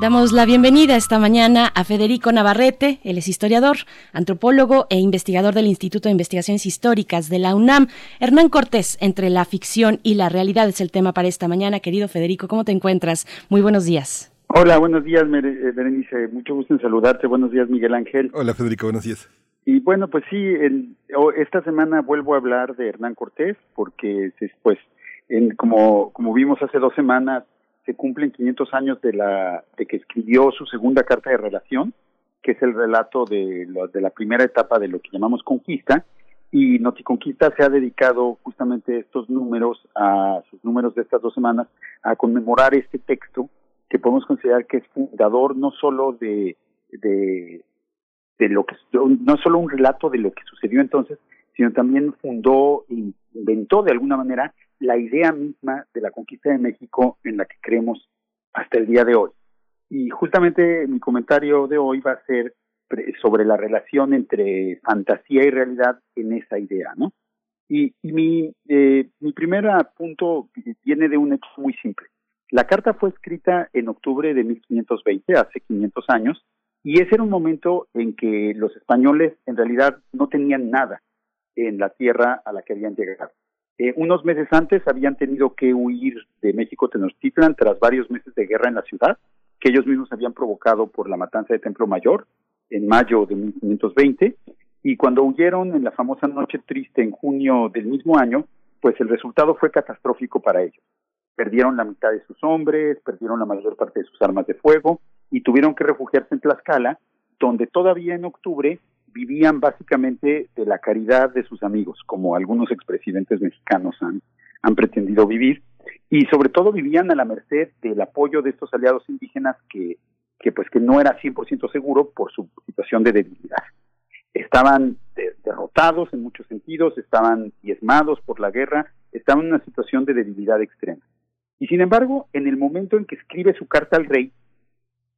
Damos la bienvenida esta mañana a Federico Navarrete, él es historiador, antropólogo e investigador del Instituto de Investigaciones Históricas de la UNAM. Hernán Cortés, entre la ficción y la realidad es el tema para esta mañana. Querido Federico, ¿cómo te encuentras? Muy buenos días. Hola, buenos días, eh, Berenice. Mucho gusto en saludarte. Buenos días, Miguel Ángel. Hola, Federico. Buenos días. Y bueno, pues sí, esta semana vuelvo a hablar de Hernán Cortés porque, pues, en, como, como vimos hace dos semanas, se cumplen 500 años de, la, de que escribió su segunda carta de relación, que es el relato de, de la primera etapa de lo que llamamos conquista, y Noticonquista se ha dedicado justamente estos números, a sus números de estas dos semanas, a conmemorar este texto que podemos considerar que es fundador no solo de, de, lo que, no solo un relato de lo que sucedió entonces, sino también fundó inventó de alguna manera la idea misma de la conquista de México en la que creemos hasta el día de hoy. Y justamente mi comentario de hoy va a ser sobre la relación entre fantasía y realidad en esa idea, ¿no? Y, mi, eh, mi primer punto viene de un hecho muy simple. La carta fue escrita en octubre de 1520, hace 500 años, y ese era un momento en que los españoles en realidad no tenían nada en la tierra a la que habían llegado. Eh, unos meses antes habían tenido que huir de México Tenochtitlan tras varios meses de guerra en la ciudad, que ellos mismos habían provocado por la matanza de Templo Mayor en mayo de 1520, y cuando huyeron en la famosa Noche Triste en junio del mismo año, pues el resultado fue catastrófico para ellos. Perdieron la mitad de sus hombres, perdieron la mayor parte de sus armas de fuego y tuvieron que refugiarse en Tlaxcala, donde todavía en octubre vivían básicamente de la caridad de sus amigos, como algunos expresidentes mexicanos han, han pretendido vivir, y sobre todo vivían a la merced del apoyo de estos aliados indígenas que, que pues que no era 100% seguro por su situación de debilidad. Estaban derrotados en muchos sentidos, estaban diezmados por la guerra, estaban en una situación de debilidad extrema. Y sin embargo, en el momento en que escribe su carta al rey,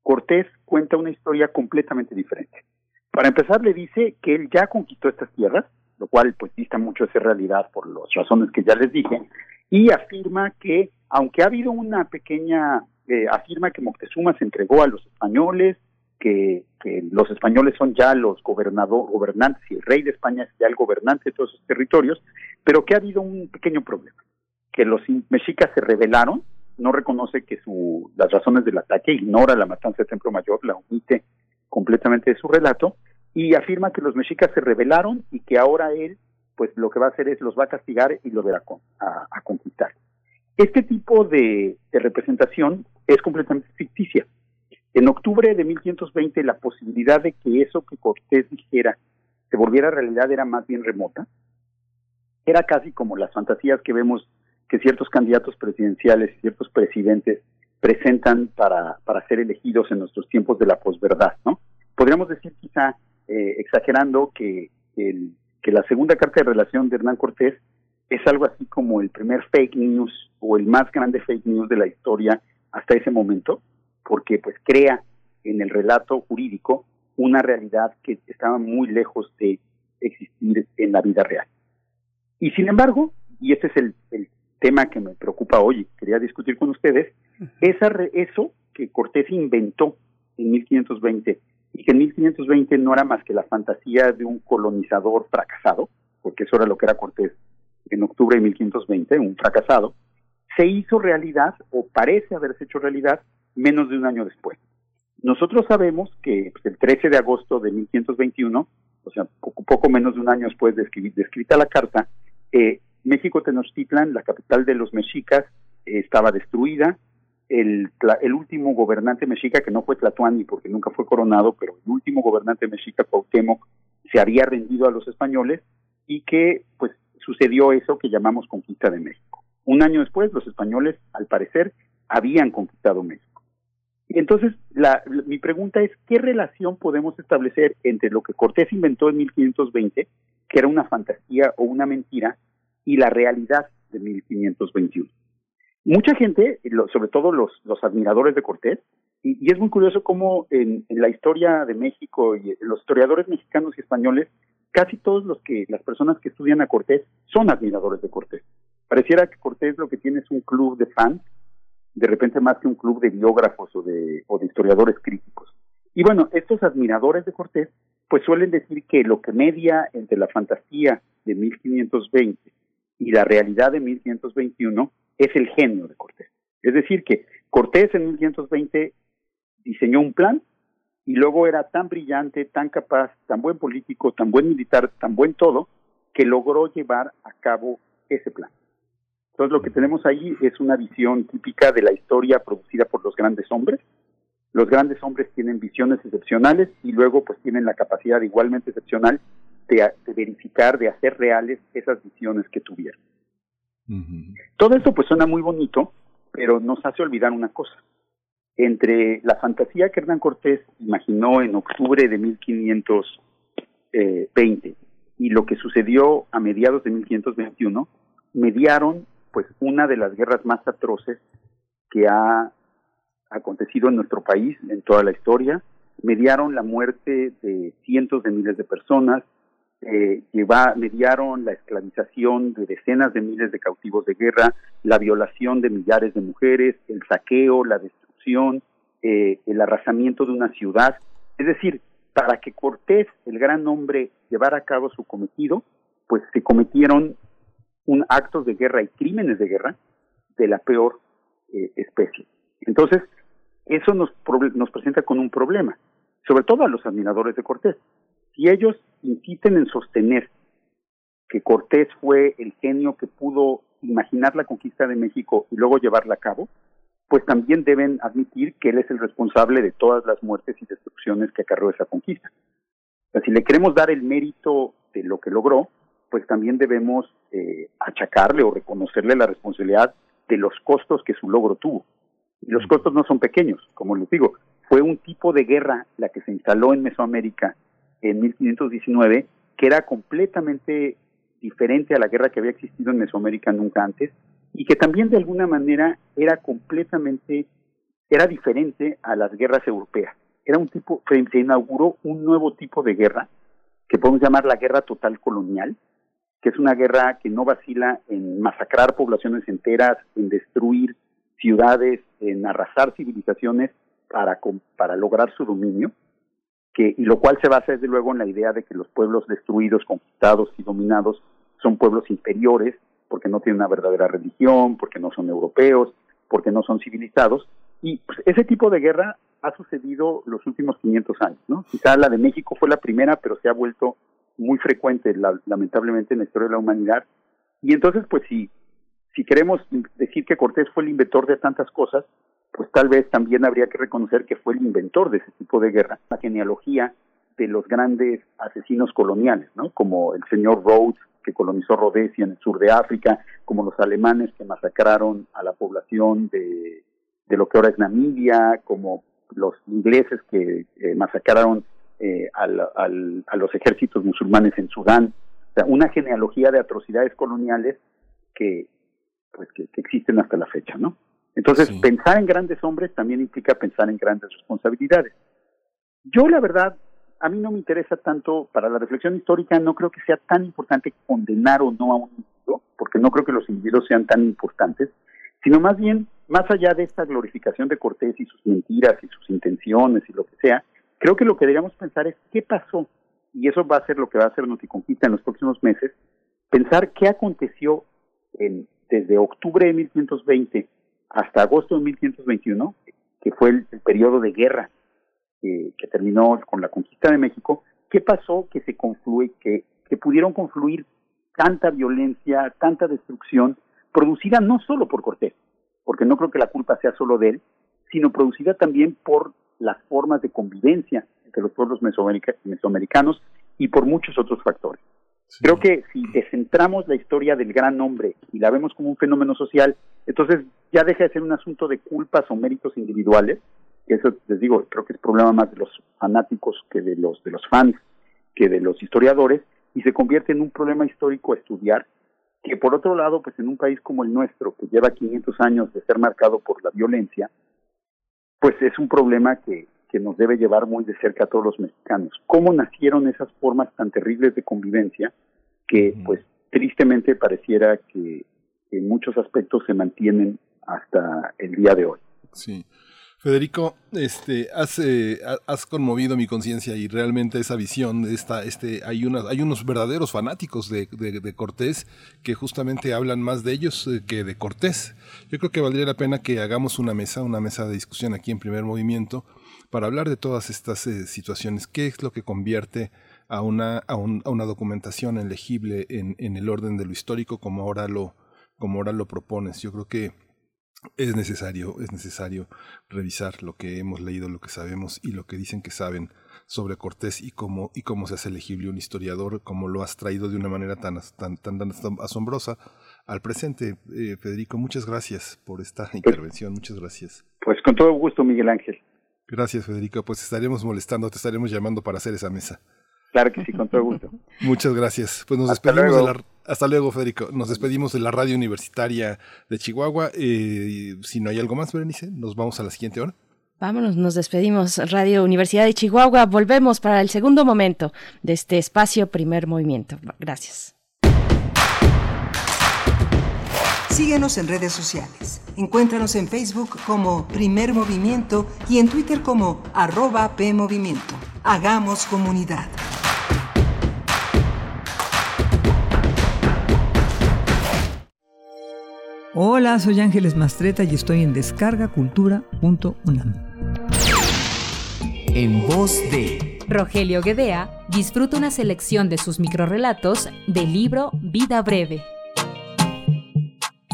Cortés cuenta una historia completamente diferente. Para empezar, le dice que él ya conquistó estas tierras, lo cual pues dista mucho de ser realidad por las razones que ya les dije, y afirma que, aunque ha habido una pequeña, eh, afirma que Moctezuma se entregó a los españoles, que, los españoles son ya los gobernador, gobernantes y el rey de España es ya el gobernante de todos esos territorios, pero que ha habido un pequeño problema, que los mexicas se rebelaron, no reconoce que su, las razones del ataque, ignora la matanza de Templo Mayor, la omite completamente de su relato, y afirma que los mexicas se rebelaron y que ahora él, pues lo que va a hacer es los va a castigar y los va a, a conquistar. Este tipo de, de representación es completamente ficticia. En octubre de 1520 la posibilidad de que eso que Cortés dijera se volviera realidad era más bien remota. Era casi como las fantasías que vemos que ciertos candidatos presidenciales y ciertos presidentes presentan para, para ser elegidos en nuestros tiempos de la posverdad, ¿no? Podríamos decir quizá, eh, exagerando, que, el, que la segunda carta de relación de Hernán Cortés es algo así como el primer fake news o el más grande fake news de la historia hasta ese momento, porque pues crea en el relato jurídico una realidad que estaba muy lejos de existir en la vida real. Y sin embargo, y ese es el, tema que me preocupa hoy quería discutir con ustedes, esa eso que Cortés inventó en 1520 y que en 1520 no era más que la fantasía de un colonizador fracasado, porque eso era lo que era Cortés en octubre de 1520, un fracasado, se hizo realidad o parece haberse hecho realidad menos de un año después. Nosotros sabemos que pues, el 13 de agosto de 1521, o sea, poco, poco menos de un año después de, escrita la carta, eh, México Tenochtitlan, la capital de los mexicas, eh, estaba destruida. El, último gobernante mexica, que no fue Tlatuani porque nunca fue coronado, pero el último gobernante mexica, Cuauhtémoc, se había rendido a los españoles y que pues sucedió eso que llamamos conquista de México. Un año después, los españoles, al parecer, habían conquistado México. Entonces, la, mi pregunta es, ¿qué relación podemos establecer entre lo que Cortés inventó en 1520, que era una fantasía o una mentira, y la realidad de 1521? Mucha gente, sobre todo los, los admiradores de Cortés, y, es muy curioso cómo en, en, la historia de México y los historiadores mexicanos y españoles, casi todos los que las personas que estudian a Cortés son admiradores de Cortés. Pareciera que Cortés lo que tiene es un club de fans de repente más que un club de biógrafos o de, o de historiadores críticos. Y bueno, estos admiradores de Cortés, pues suelen decir que lo que media entre la fantasía de 1520 y la realidad de 1521 es el genio de Cortés. Es decir, que Cortés en 1520 diseñó un plan y luego era tan brillante, tan capaz, tan buen político, tan buen militar, tan buen todo, que logró llevar a cabo ese plan. Entonces lo que tenemos ahí es una visión típica de la historia producida por los grandes hombres. Los grandes hombres tienen visiones excepcionales y luego pues tienen la capacidad igualmente excepcional de, verificar, de hacer reales esas visiones que tuvieron. Todo esto pues suena muy bonito, pero nos hace olvidar una cosa. Entre la fantasía que Hernán Cortés imaginó en octubre de 1520 y lo que sucedió a mediados de 1521, mediaron pues una de las guerras más atroces que ha acontecido en nuestro país en toda la historia. Mediaron la muerte de cientos de miles de personas, eh, mediaron la esclavización de decenas de miles de cautivos de guerra, la violación de millares de mujeres, el saqueo, la destrucción, eh, el arrasamiento de una ciudad. Es decir, para que Cortés, el gran hombre, llevara a cabo su cometido, pues se cometieron un actos de guerra y crímenes de guerra de la peor eh, especie. Entonces, eso nos, nos presenta con un problema, sobre todo a los admiradores de Cortés. Si ellos insisten en sostener que Cortés fue el genio que pudo imaginar la conquista de México y luego llevarla a cabo, pues también deben admitir que él es el responsable de todas las muertes y destrucciones que acarreó esa conquista. O sea, si le queremos dar el mérito de lo que logró, pues también debemos eh, achacarle o reconocerle la responsabilidad de los costos que su logro tuvo. Y los costos no son pequeños, como les digo, fue un tipo de guerra la que se instaló en Mesoamérica en 1519 que era completamente diferente a la guerra que había existido en Mesoamérica nunca antes y que también de alguna manera era completamente era diferente a las guerras europeas. Era un tipo se inauguró un nuevo tipo de guerra que podemos llamar la guerra total colonial, que es una guerra que no vacila en masacrar poblaciones enteras, en destruir ciudades, en arrasar civilizaciones para, para lograr su dominio. Que, y lo cual se basa desde luego en la idea de que los pueblos destruidos, conquistados y dominados son pueblos inferiores porque no tienen una verdadera religión, porque no son europeos, porque no son civilizados. Y pues, ese tipo de guerra ha sucedido los últimos 500 años, ¿no? Quizá la de México fue la primera, pero se ha vuelto muy frecuente, lamentablemente, en la historia de la humanidad. Y entonces, pues si, si queremos decir que Cortés fue el inventor de tantas cosas, pues tal vez también habría que reconocer que fue el inventor de ese tipo de guerra, la genealogía de los grandes asesinos coloniales, ¿no? Como el señor Rhodes, que colonizó Rhodesia en el sur de África, como los alemanes que masacraron a la población de, de lo que ahora es Namibia, como los ingleses que eh, masacraron eh, al, al, a los ejércitos musulmanes en Sudán. O sea, una genealogía de atrocidades coloniales que, pues, que, existen hasta la fecha, ¿no? Entonces, pensar en grandes hombres también implica pensar en grandes responsabilidades. Yo, la verdad, a mí no me interesa tanto, para la reflexión histórica, no creo que sea tan importante condenar o no a un individuo, porque no creo que los individuos sean tan importantes, sino más bien, más allá de esta glorificación de Cortés y sus mentiras y sus intenciones y lo que sea, creo que lo que deberíamos pensar es qué pasó, y eso va a ser lo que va a hacer Noticonquista en los próximos meses, pensar qué aconteció en, desde octubre de 1520 hasta agosto de 1521, que fue el, periodo de guerra que terminó con la conquista de México, ¿qué pasó que se confluye, que, que pudieron confluir tanta violencia, tanta destrucción, producida no solo por Cortés, porque no creo que la culpa sea solo de él, sino producida también por las formas de convivencia entre los pueblos mesoamericanos y por muchos otros factores. Creo que si descentramos la historia del gran hombre y la vemos como un fenómeno social, entonces ya deja de ser un asunto de culpas o méritos individuales, que eso les digo, creo que es problema más de los fanáticos que de los de los fans, que de los historiadores, y se convierte en un problema histórico a estudiar, que por otro lado, pues en un país como el nuestro, que lleva 500 años de ser marcado por la violencia, pues es un problema que, que nos debe llevar muy de cerca a todos los mexicanos. ¿Cómo nacieron esas formas tan terribles de convivencia que, pues, tristemente pareciera que en muchos aspectos se mantienen hasta el día de hoy? Sí. Federico, este, has, eh, has conmovido mi conciencia y realmente esa visión de esta, este, hay una, hay unos verdaderos fanáticos de, de, Cortés que justamente hablan más de ellos eh, que de Cortés. Yo creo que valdría la pena que hagamos una mesa, una mesa de discusión aquí en primer movimiento para hablar de todas estas eh, situaciones. ¿Qué es lo que convierte a una, a, un, a una documentación elegible en, en el orden de lo histórico como ahora lo, como ahora lo propones? Yo creo que es necesario, es necesario revisar lo que hemos leído, lo que sabemos y lo que dicen que saben sobre Cortés y cómo, y cómo se hace elegible un historiador, como lo has traído de una manera tan, tan, tan, asombrosa al presente. Eh, Federico, muchas gracias por esta pues *laughs* intervención, muchas gracias. Pues con todo gusto, Miguel Ángel. Gracias, Federico. Pues estaremos molestando, te estaremos llamando para hacer esa mesa. Claro que sí, con todo gusto. *laughs* Muchas gracias. Pues nos despedimos de la... Hasta luego, Federico. Nos despedimos de la radio universitaria de Chihuahua. Eh, si no hay algo más, Berenice, nos vamos a la siguiente hora. Vámonos, nos despedimos. Radio Universidad de Chihuahua. Volvemos para el segundo momento de este espacio Primer Movimiento. Gracias. Síguenos en redes sociales. Encuéntranos en Facebook como Primer Movimiento y en Twitter como arroba PMovimiento. Hagamos comunidad. Hola, soy Ángeles Mastreta y estoy en descargacultura.unam. En voz de Rogelio Guedea, disfruta una selección de sus microrelatos del libro Vida Breve.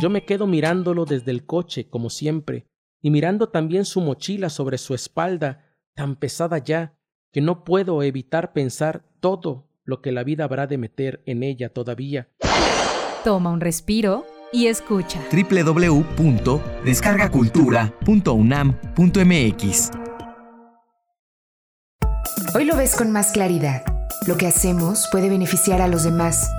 Yo me quedo mirándolo desde el coche, como siempre, y mirando también su mochila sobre su espalda, tan pesada ya, que no puedo evitar pensar todo lo que la vida habrá de meter en ella todavía. Toma un respiro y escucha. www.descargacultura.unam.mx Hoy lo ves con más claridad. Lo que hacemos puede beneficiar a los demás.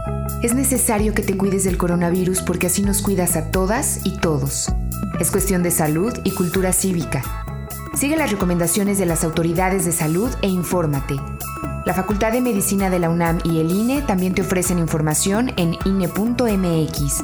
Es necesario que te cuides del coronavirus porque así nos cuidas a todas y todos. Es cuestión de salud y cultura cívica. Sigue las recomendaciones de las autoridades de salud e infórmate. La Facultad de Medicina de la UNAM y el INE también te ofrecen información en INE.mx.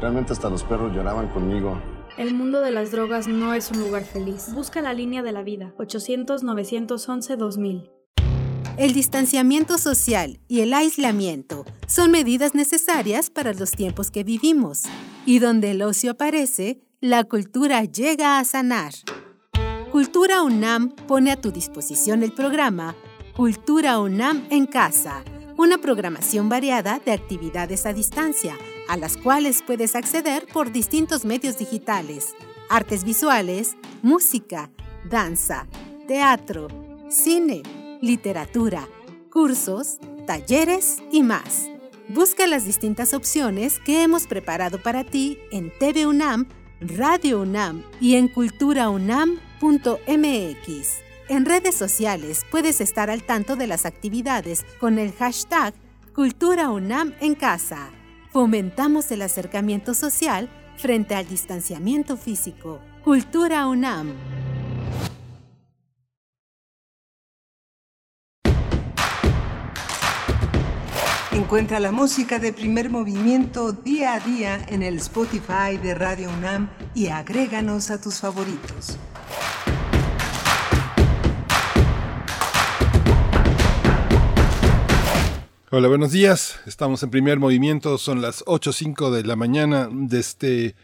realmente hasta los perros lloraban conmigo. El mundo de las drogas no es un lugar feliz. Busca la línea de la vida. 800-911-2000. El distanciamiento social y el aislamiento son medidas necesarias para los tiempos que vivimos. Y donde el ocio aparece, la cultura llega a sanar. Cultura UNAM pone a tu disposición el programa Cultura UNAM en casa, una programación variada de actividades a distancia, a las cuales puedes acceder por distintos medios digitales, artes visuales, música, danza, teatro, cine, literatura, cursos, talleres y más. Busca las distintas opciones que hemos preparado para ti en TV UNAM, Radio UNAM y en culturaunam.mx. En redes sociales puedes estar al tanto de las actividades con el hashtag Cultura UNAM en casa. Fomentamos el acercamiento social frente al distanciamiento físico. Cultura UNAM. Encuentra la música de primer movimiento día a día en el Spotify de Radio UNAM y agréganos a tus favoritos. Hola, buenos días. Estamos en primer movimiento. Son las 8.05 de la mañana de este,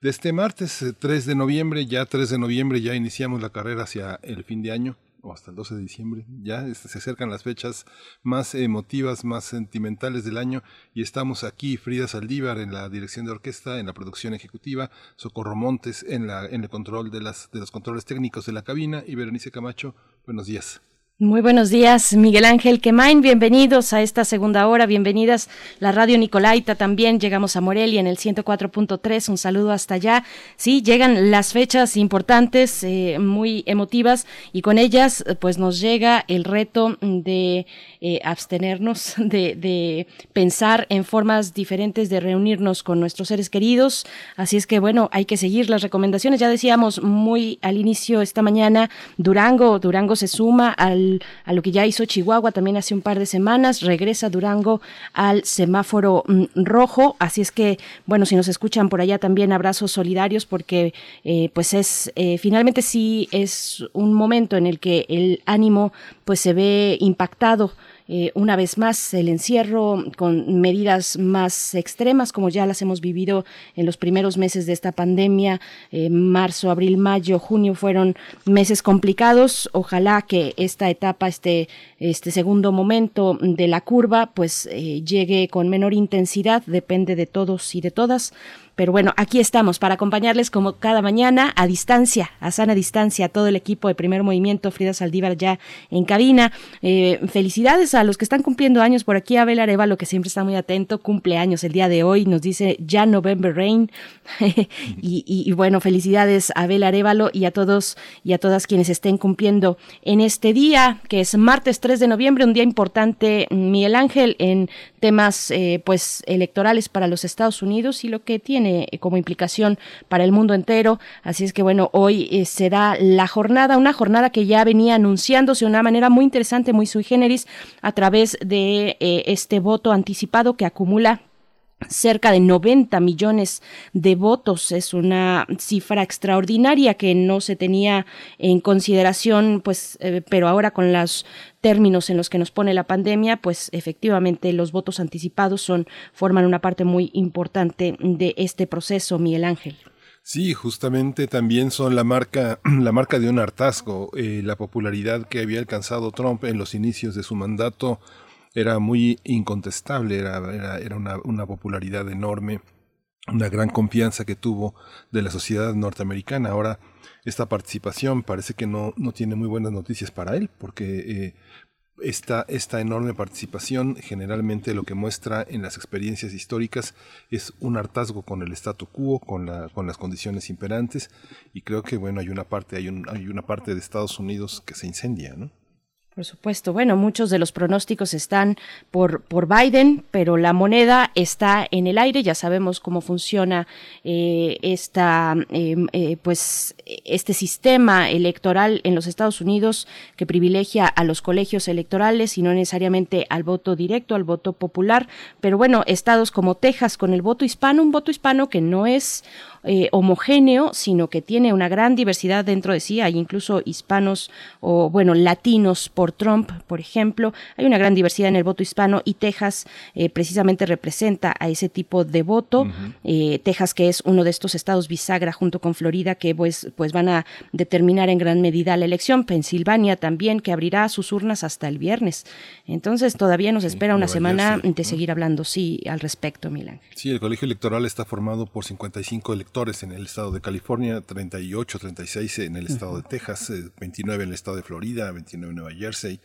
de este martes, eh, 3 de noviembre. Ya 3 de noviembre ya iniciamos la carrera hacia el fin de año o hasta el 12 de diciembre. Ya este, se acercan las fechas más emotivas, más sentimentales del año y estamos aquí, Frida Saldívar en la dirección de orquesta, en la producción ejecutiva, Socorro Montes en, la, en el control de, las, de los controles técnicos de la cabina y Berenice Camacho. Buenos días. Muy buenos días, Miguel Ángel Quemain. Bienvenidos a esta segunda hora. Bienvenidas la Radio Nicolaita también. Llegamos a Morelia en el 104.3. Un saludo hasta allá. Sí, llegan las fechas importantes, eh, muy emotivas, y con ellas, pues nos llega el reto de eh, abstenernos, *laughs* de, de pensar en formas diferentes de reunirnos con nuestros seres queridos. Así es que, bueno, hay que seguir las recomendaciones. Ya decíamos muy al inicio esta mañana, Durango, Durango se suma al a lo que ya hizo Chihuahua también hace un par de semanas, regresa Durango al semáforo mm, rojo, así es que, bueno, si nos escuchan por allá también abrazos solidarios porque eh, pues es, eh, finalmente sí es un momento en el que el ánimo pues se ve impactado eh, una vez más el encierro con medidas más extremas como ya las hemos vivido en los primeros meses de esta pandemia, eh, marzo, abril, mayo, junio fueron meses complicados. Ojalá que esta etapa, este, este segundo momento de la curva, pues eh, llegue con menor intensidad, depende de todos y de todas. Pero bueno, aquí estamos para acompañarles como cada mañana a distancia, a sana distancia, todo el equipo de Primer Movimiento, Frida Saldívar ya en cabina. Eh, felicidades a los que están cumpliendo años por aquí, Abel Arevalo, que siempre está muy atento, cumple años el día de hoy, nos dice ya November Rain. *laughs* y, bueno, felicidades a Abel Arevalo y a todos y a todas quienes estén cumpliendo en este día, que es martes 3 de noviembre, un día importante, Miguel Ángel, en temas eh, pues electorales para los Estados Unidos y lo que tiene como implicación para el mundo entero. Así es que bueno, hoy eh, será la jornada, una jornada que ya venía anunciándose de una manera muy interesante, muy sui generis, a través de eh, este voto anticipado que acumula cerca de 90 millones de votos. Es una cifra extraordinaria que no se tenía en consideración pues eh, pero ahora con los términos en los que nos pone la pandemia pues efectivamente los votos anticipados son forman una parte muy importante de este proceso Miguel Ángel. Sí, justamente también son la marca, *clears throat* la marca de un hartazgo, eh, la popularidad que había alcanzado Trump en los inicios de su mandato era muy incontestable, era, era, era una, una popularidad enorme, una gran confianza que tuvo de la sociedad norteamericana. Ahora, esta participación parece que no, no tiene muy buenas noticias para él, porque eh, esta, esta enorme participación generalmente lo que muestra en las experiencias históricas es un hartazgo con el statu quo, con, la, con las condiciones imperantes, y creo que bueno, hay una parte, hay, un, hay una parte de Estados Unidos que se incendia, ¿no? Por supuesto. Bueno, muchos de los pronósticos están por, por Biden, pero la moneda está en el aire. Ya sabemos cómo funciona eh, esta, em, eh, pues, este sistema electoral en los Estados Unidos que privilegia a los colegios electorales y no necesariamente al voto directo, al voto popular. Pero bueno, estados como Texas con el voto hispano, un voto hispano que no es eh, homogéneo, sino que tiene una gran diversidad dentro de sí. Hay incluso hispanos o, bueno, latinos por Trump, por ejemplo. Hay una gran diversidad en el voto hispano y Texas eh, precisamente representa a ese tipo de voto. Eh, Texas, que es uno de estos estados bisagra junto con Florida, que pues, pues van a determinar en gran medida la elección. Pensilvania también, que abrirá sus urnas hasta el viernes. Entonces todavía nos espera una semana de seguir hablando, sí, al respecto, Milán. Sí, el colegio electoral está formado por 55 electores en el estado de California, 38, 36 en el estado de Texas, 29 eh, en el estado de Florida, 29 en Nueva Jersey,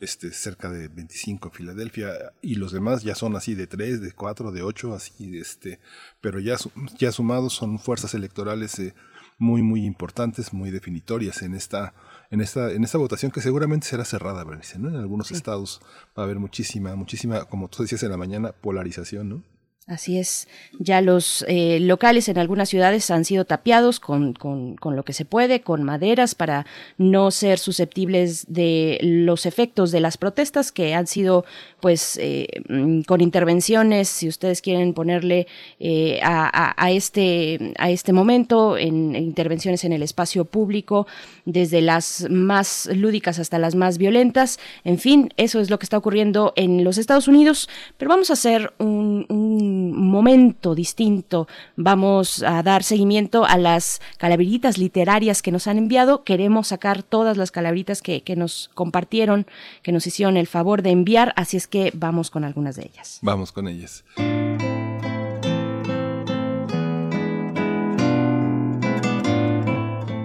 este, cerca de 25 en Filadelfia, y los demás ya son así de 3, de 4, de 8, así, este, pero ya, ya sumados son fuerzas electorales eh, muy, muy importantes, muy definitorias en esta, en esta, en esta votación que seguramente será cerrada, Bernice, ¿no? En algunos estados va a haber muchísima, muchísima, como tú decías en la mañana, polarización, ¿no? Así es. Ya los eh, locales en algunas ciudades han sido tapiados con, con, con, lo que se puede, con maderas, para no ser susceptibles de los efectos de las protestas que han sido, pues, eh, mm, con intervenciones, si ustedes quieren ponerle eh, a, a, este, a este momento, en, en, intervenciones en el espacio público, desde las más lúdicas hasta las más violentas. En fin, eso es lo que está ocurriendo en los Estados Unidos. Pero vamos a hacer un, un momento distinto. Vamos a dar seguimiento a las calaveritas literarias que nos han enviado. Queremos sacar todas las calaveritas que, que nos compartieron, que nos hicieron el favor de enviar, así es que vamos con algunas de ellas. Vamos con ellas.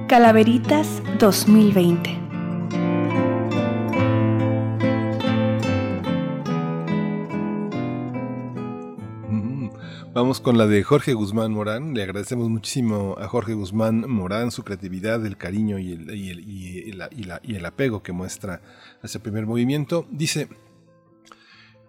Calaveritas 2020 Vamos con la de Jorge Guzmán Morán. Le agradecemos muchísimo a Jorge Guzmán Morán su creatividad, el cariño y el, apego que muestra hacia el primer movimiento. Dice,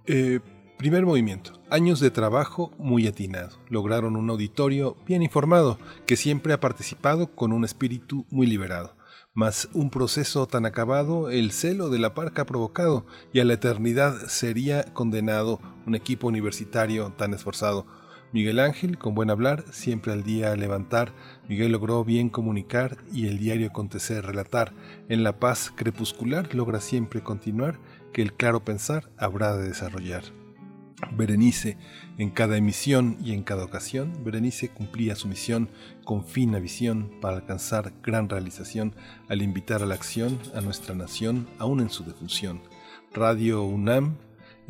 eh, primer movimiento, años de trabajo muy atinado. Lograron un auditorio bien informado, que siempre ha participado con un espíritu muy liberado. Mas un proceso tan acabado, el celo de la parca ha provocado, y a la eternidad sería condenado un equipo universitario tan esforzado Miguel Ángel, con buen hablar, siempre al día levantar, Miguel logró bien comunicar y el diario acontecer relatar. En la paz crepuscular logra siempre continuar, que el claro pensar habrá de desarrollar. Berenice, en cada emisión y en cada ocasión, Berenice cumplía su misión con fina visión para alcanzar gran realización al invitar a la acción a nuestra nación, aún en su defunción. Radio UNAM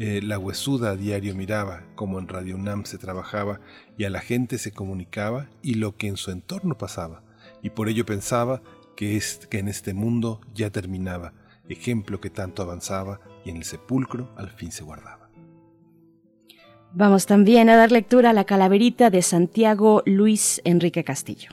eh, la huesuda a diario miraba como en Radio UNAM se trabajaba y a la gente se comunicaba y lo que en su entorno pasaba, y por ello pensaba que, es, que en este mundo ya terminaba, ejemplo que tanto avanzaba y en el sepulcro al fin se guardaba. Vamos también a dar lectura a la calaverita de Santiago Luis Enrique Castillo.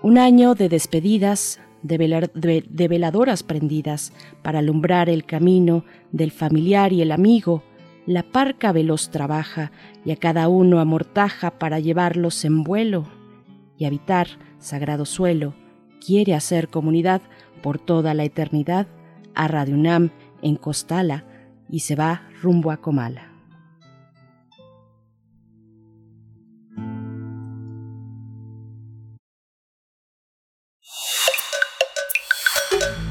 Un año de despedidas, de, veladoras prendidas para alumbrar el camino del familiar y el amigo, la parca veloz trabaja y a cada uno amortaja para llevarlos en vuelo y habitar sagrado suelo, quiere hacer comunidad por toda la eternidad. A Radio UNAM en Costala y se va rumbo a Comala.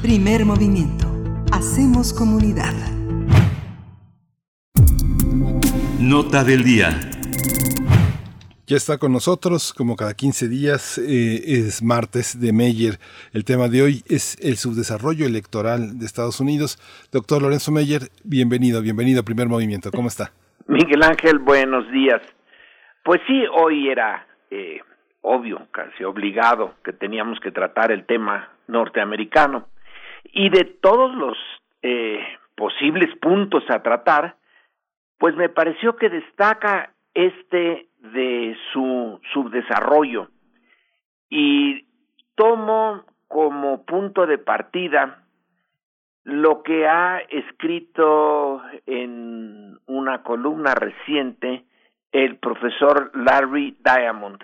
Primer movimiento. Hacemos comunidad. Nota del día. Ya está con nosotros, como cada 15 días, eh, es martes de Meyer. El tema de hoy es el subdesarrollo electoral de Estados Unidos. Doctor Lorenzo Meyer, bienvenido, bienvenido a Primer Movimiento. ¿Cómo está? Miguel Ángel, buenos días. Pues sí, hoy era eh, obvio, casi obligado, que teníamos que tratar el tema norteamericano. Y de todos los eh, posibles puntos a tratar, pues me pareció que destaca este de su subdesarrollo y tomo como punto de partida lo que ha escrito en una columna reciente el profesor Larry Diamond.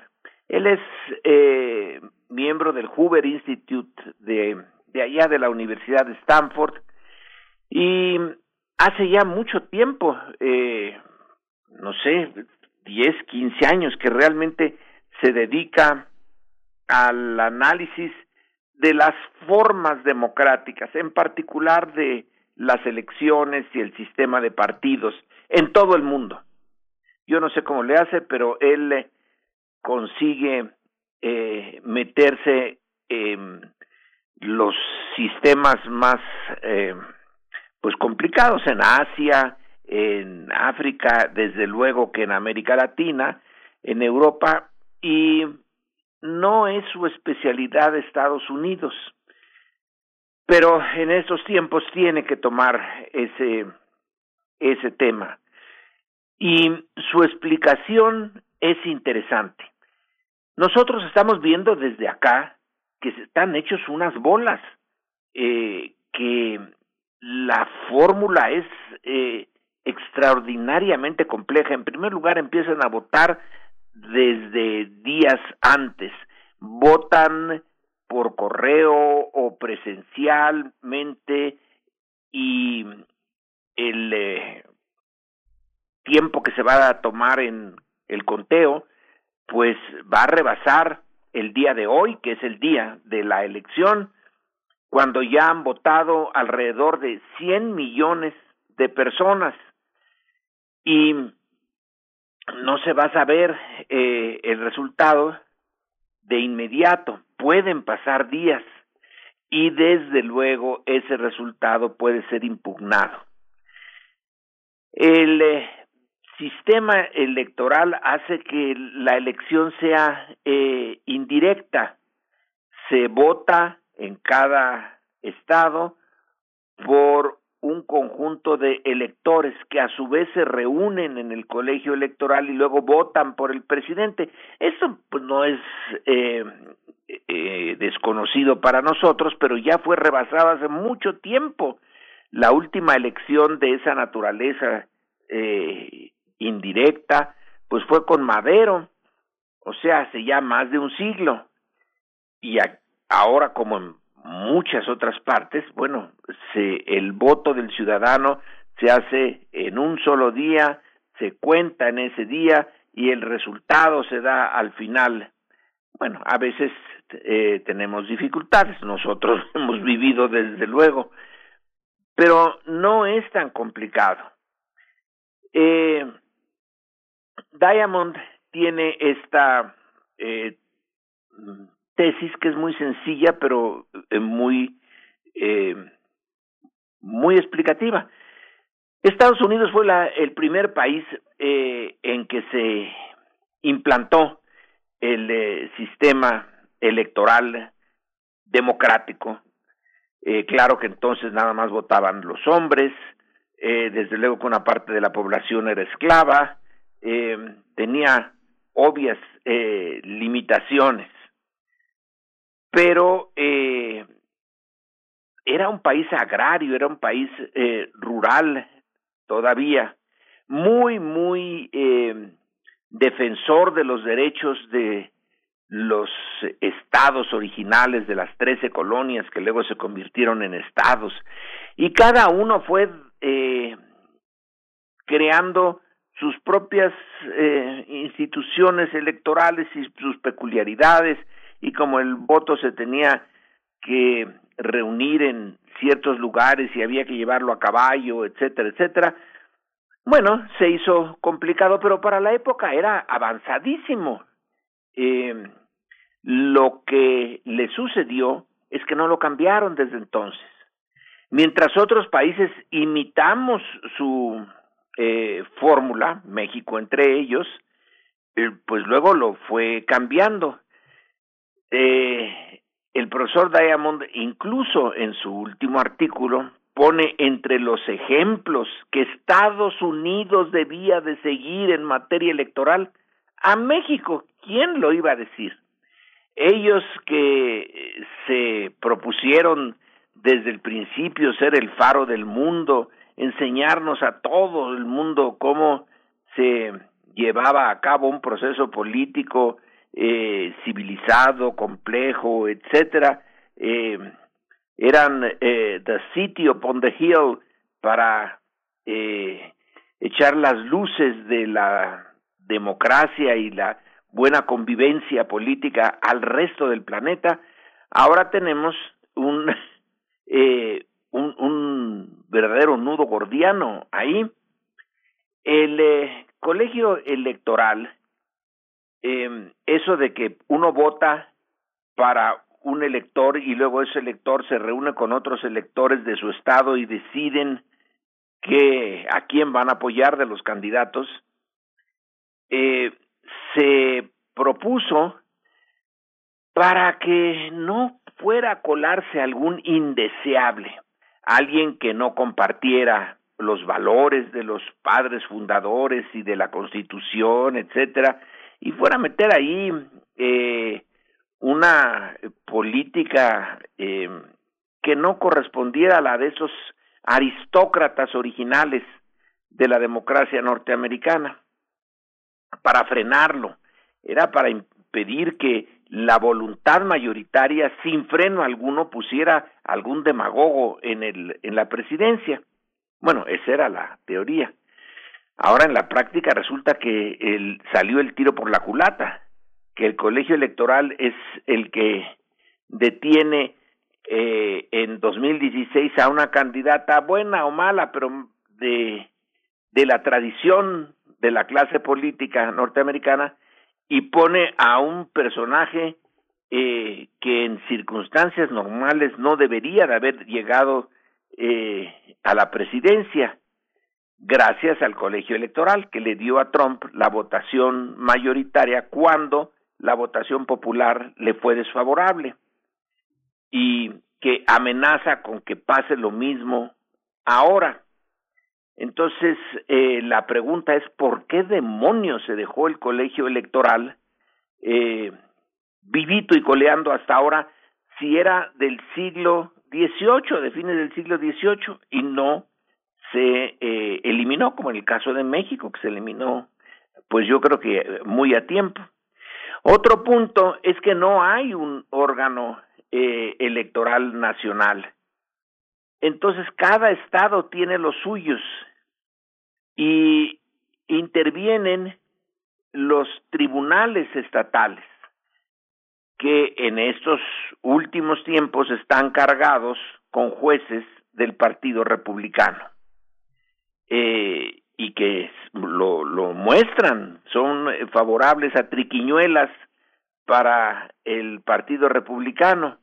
Él es eh, miembro del Hoover Institute de, de allá de la Universidad de Stanford y hace ya mucho tiempo, eh, no sé, 10, 15 años que realmente se dedica al análisis de las formas democráticas, en particular de las elecciones y el sistema de partidos en todo el mundo. Yo no sé cómo le hace, pero él eh, consigue eh, meterse en los sistemas más eh, pues complicados en Asia, en África, desde luego que en América Latina, en Europa y no es su especialidad Estados Unidos, pero en estos tiempos tiene que tomar ese, ese tema. Y su explicación es interesante. Nosotros estamos viendo desde acá que están hechos unas bolas, eh, que la fórmula es eh, extraordinariamente compleja. En primer lugar, empiezan a votar desde días antes. Votan por correo o presencialmente y el eh, tiempo que se va a tomar en el conteo pues va a rebasar el día de hoy, que es el día de la elección, cuando ya han votado alrededor de 100 millones de personas. Y no se va a saber eh, el resultado de inmediato, pueden pasar días y desde luego ese resultado puede ser impugnado. El eh, sistema electoral hace que la elección sea eh, indirecta, se vota en cada estado por un conjunto de electores que a su vez se reúnen en el colegio electoral y luego votan por el presidente. Eso pues, no es eh, eh, desconocido para nosotros, pero ya fue rebasado hace mucho tiempo. La última elección de esa naturaleza eh, indirecta, pues fue con Madero, o sea, hace ya más de un siglo. Y ahora, como en muchas otras partes, bueno, se, el voto del ciudadano se hace en un solo día, se cuenta en ese día y el resultado se da al final. Bueno, a veces eh, tenemos dificultades, nosotros *laughs* hemos vivido desde luego, pero no es tan complicado. Eh, Diamond tiene esta eh, tesis que es muy sencilla pero eh, muy eh, muy explicativa. Estados Unidos fue el primer país eh, en que se implantó el sistema electoral democrático. Claro que entonces nada más votaban los hombres, desde luego que una parte de la población era esclava, eh, tenía obvias eh, limitaciones. Pero eh, era un país agrario, era un país rural todavía, muy, muy defensor de los derechos de los estados originales de las trece colonias que luego se convirtieron en estados. Y cada uno fue creando sus propias eh, instituciones electorales y sus peculiaridades y como el voto se tenía que reunir en ciertos lugares y había que llevarlo a caballo, etcétera, etcétera, bueno, se hizo complicado, pero para la época era avanzadísimo. Eh, lo que le sucedió es que no lo cambiaron desde entonces. Mientras otros países imitamos su eh, fórmula, México entre ellos, eh, pues luego lo fue cambiando eh, el profesor Diamond, incluso en su último artículo, pone entre los ejemplos que Estados Unidos debía de seguir en materia electoral a México. ¿Quién lo iba a decir? Ellos que eh, se propusieron desde el principio ser el faro del mundo, enseñarnos a todo el mundo cómo se llevaba a cabo un proceso político eh, civilizado, complejo, etcétera. Eh, eran eh, the city upon the hill para eh, echar las luces de la democracia y la buena convivencia política al resto del planeta. Ahora tenemos un *laughs* eh, un, verdadero nudo gordiano ahí. El eh, colegio electoral, eh, eso de que uno vota para un elector y luego ese elector se reúne con otros electores de su estado y deciden que a quién van a apoyar de los candidatos, eh, se propuso para que no fuera a colarse algún indeseable, alguien que no compartiera los valores de los padres fundadores y de la Constitución, etcétera, y fuera a meter ahí eh, una política eh, que no correspondiera a la de esos aristócratas originales de la democracia norteamericana, para frenarlo, era para impedir que la voluntad mayoritaria sin freno alguno pusiera algún demagogo en el en la presidencia. Bueno, esa era la teoría. Ahora en la práctica resulta que salió el tiro por la culata, que el colegio electoral es el que detiene eh, en 2016 a una candidata buena o mala, pero de, de la tradición de la clase política norteamericana y pone a un personaje eh, que en circunstancias normales no debería de haber llegado eh, a la presidencia gracias al colegio electoral que le dio a Trump la votación mayoritaria cuando la votación popular le fue desfavorable y que amenaza con que pase lo mismo ahora. Entonces, eh, la pregunta es, ¿por qué demonios se dejó el colegio electoral eh, vivito y coleando hasta ahora si era del siglo XVIII, de fines del siglo XVIII, y no se eh, eliminó, como en el caso de México, que se eliminó, pues yo creo que muy a tiempo. Otro punto es que no hay un órgano eh, electoral nacional. Entonces cada estado tiene los suyos y intervienen los tribunales estatales que en estos últimos tiempos están cargados con jueces del Partido Republicano eh, y que lo, muestran, son favorables a triquiñuelas para el Partido Republicano.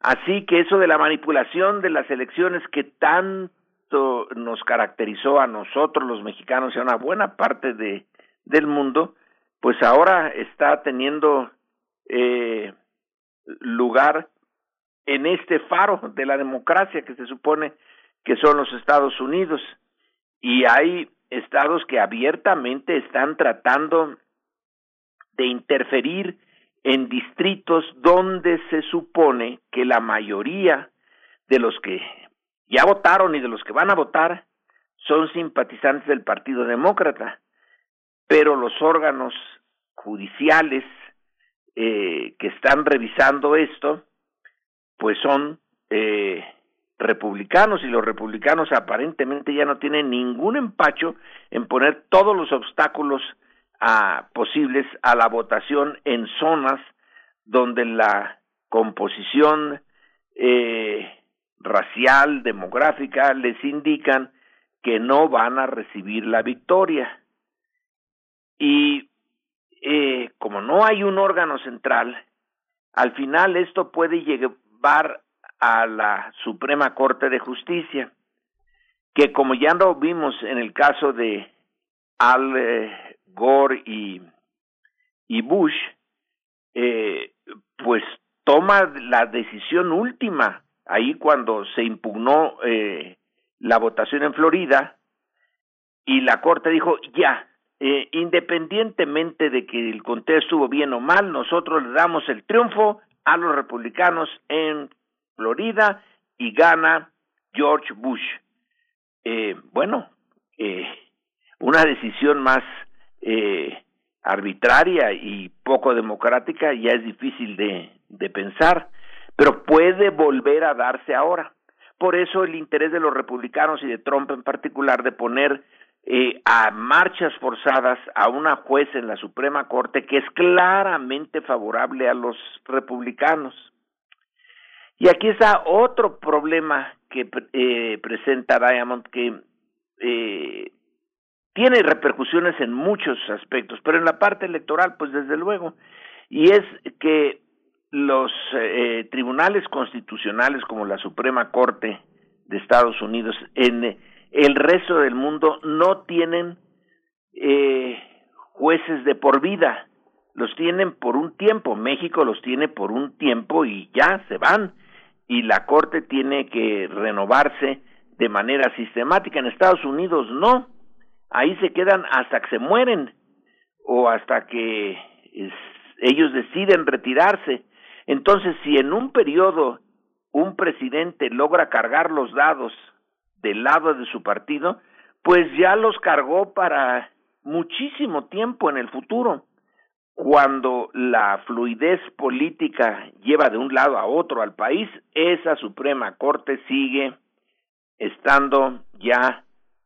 Así que eso de la manipulación de las elecciones que nos caracterizó a nosotros los mexicanos y a una buena parte de, del mundo, pues ahora está teniendo eh, lugar en este faro de la democracia que se supone que son los Estados Unidos. Y hay estados que abiertamente están tratando de interferir en distritos donde se supone que la mayoría de los que ya votaron y de los que van a votar son simpatizantes del Partido Demócrata, pero los órganos judiciales eh, que están revisando esto, pues son eh, republicanos y los republicanos aparentemente ya no tienen ningún empacho en poner todos los obstáculos posibles a la votación en zonas donde la composición eh, racial, demográfica, les indican que no van a recibir la victoria. Y eh, como no hay un órgano central, al final esto puede llevar a la Suprema Corte de Justicia, que como ya lo vimos en el caso de Al eh, Gore y, Bush, eh, pues toma la decisión última ahí cuando se impugnó eh, la votación en Florida y la Corte dijo ya, eh, independientemente de que el conteo estuvo bien o mal, nosotros le damos el triunfo a los republicanos en Florida y gana George Bush. Eh, bueno, eh, una decisión más eh, arbitraria y poco democrática ya es difícil de, de pensar, pero puede volver a darse ahora. Por eso el interés de los republicanos y de Trump en particular de poner eh, a marchas forzadas a una juez en la Suprema Corte que es claramente favorable a los republicanos. Y aquí está otro problema que eh, presenta Diamond que eh, tiene repercusiones en muchos aspectos, pero en la parte electoral, pues desde luego, y es que los eh, tribunales constitucionales como la Suprema Corte de Estados Unidos en el resto del mundo no tienen eh, jueces de por vida, los tienen por un tiempo, México los tiene por un tiempo y ya se van y la Corte tiene que renovarse de manera sistemática. En Estados Unidos no, ahí se quedan hasta que se mueren o hasta que ellos deciden retirarse. Entonces, si en un periodo un presidente logra cargar los dados del lado de su partido, pues ya los cargó para muchísimo tiempo en el futuro. Cuando la fluidez política lleva de un lado a otro al país, esa Suprema Corte sigue estando ya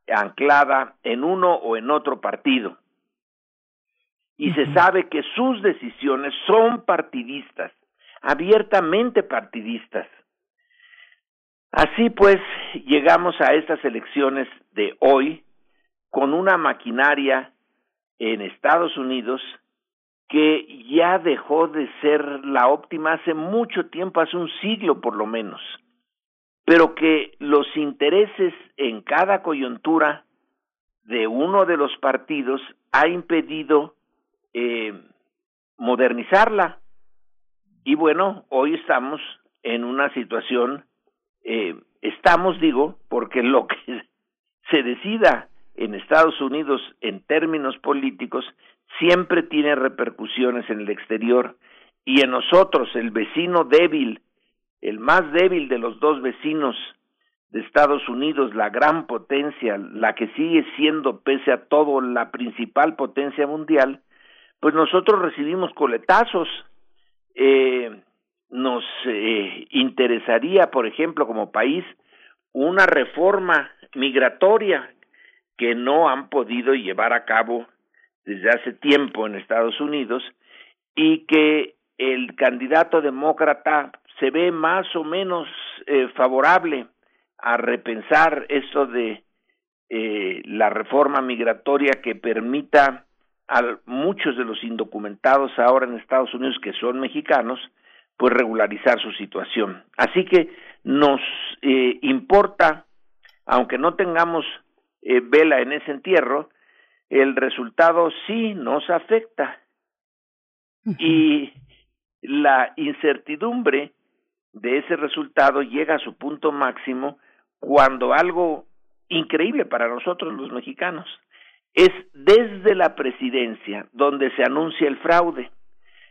anclada en uno o en otro partido. Y se sabe que sus decisiones son partidistas, abiertamente partidistas. Así pues, llegamos a estas elecciones de hoy con una maquinaria en Estados Unidos que ya dejó de ser la óptima hace mucho tiempo, hace un siglo por lo menos, pero que los intereses en cada coyuntura de uno de los partidos ha impedido eh, modernizarla. Y bueno, hoy estamos en una situación, eh, estamos digo, porque lo que *laughs* se decida en Estados Unidos en términos políticos siempre tiene repercusiones en el exterior y en nosotros, el vecino débil, el más débil de los dos vecinos de Estados Unidos, la gran potencia, la que sigue siendo, pese a todo, la principal potencia mundial, pues nosotros recibimos coletazos. Eh, nos eh, interesaría, por ejemplo, como país, una reforma migratoria que no han podido llevar a cabo desde hace tiempo en Estados Unidos y que el candidato demócrata se ve más o menos eh, favorable a repensar esto de eh, la reforma migratoria que permita a muchos de los indocumentados ahora en Estados Unidos que son mexicanos, pues regularizar su situación. Así que nos eh, importa, aunque no tengamos eh, vela en ese entierro, el resultado sí nos afecta. Y la incertidumbre de ese resultado llega a su punto máximo cuando algo increíble para nosotros los mexicanos es desde la presidencia donde se anuncia el fraude.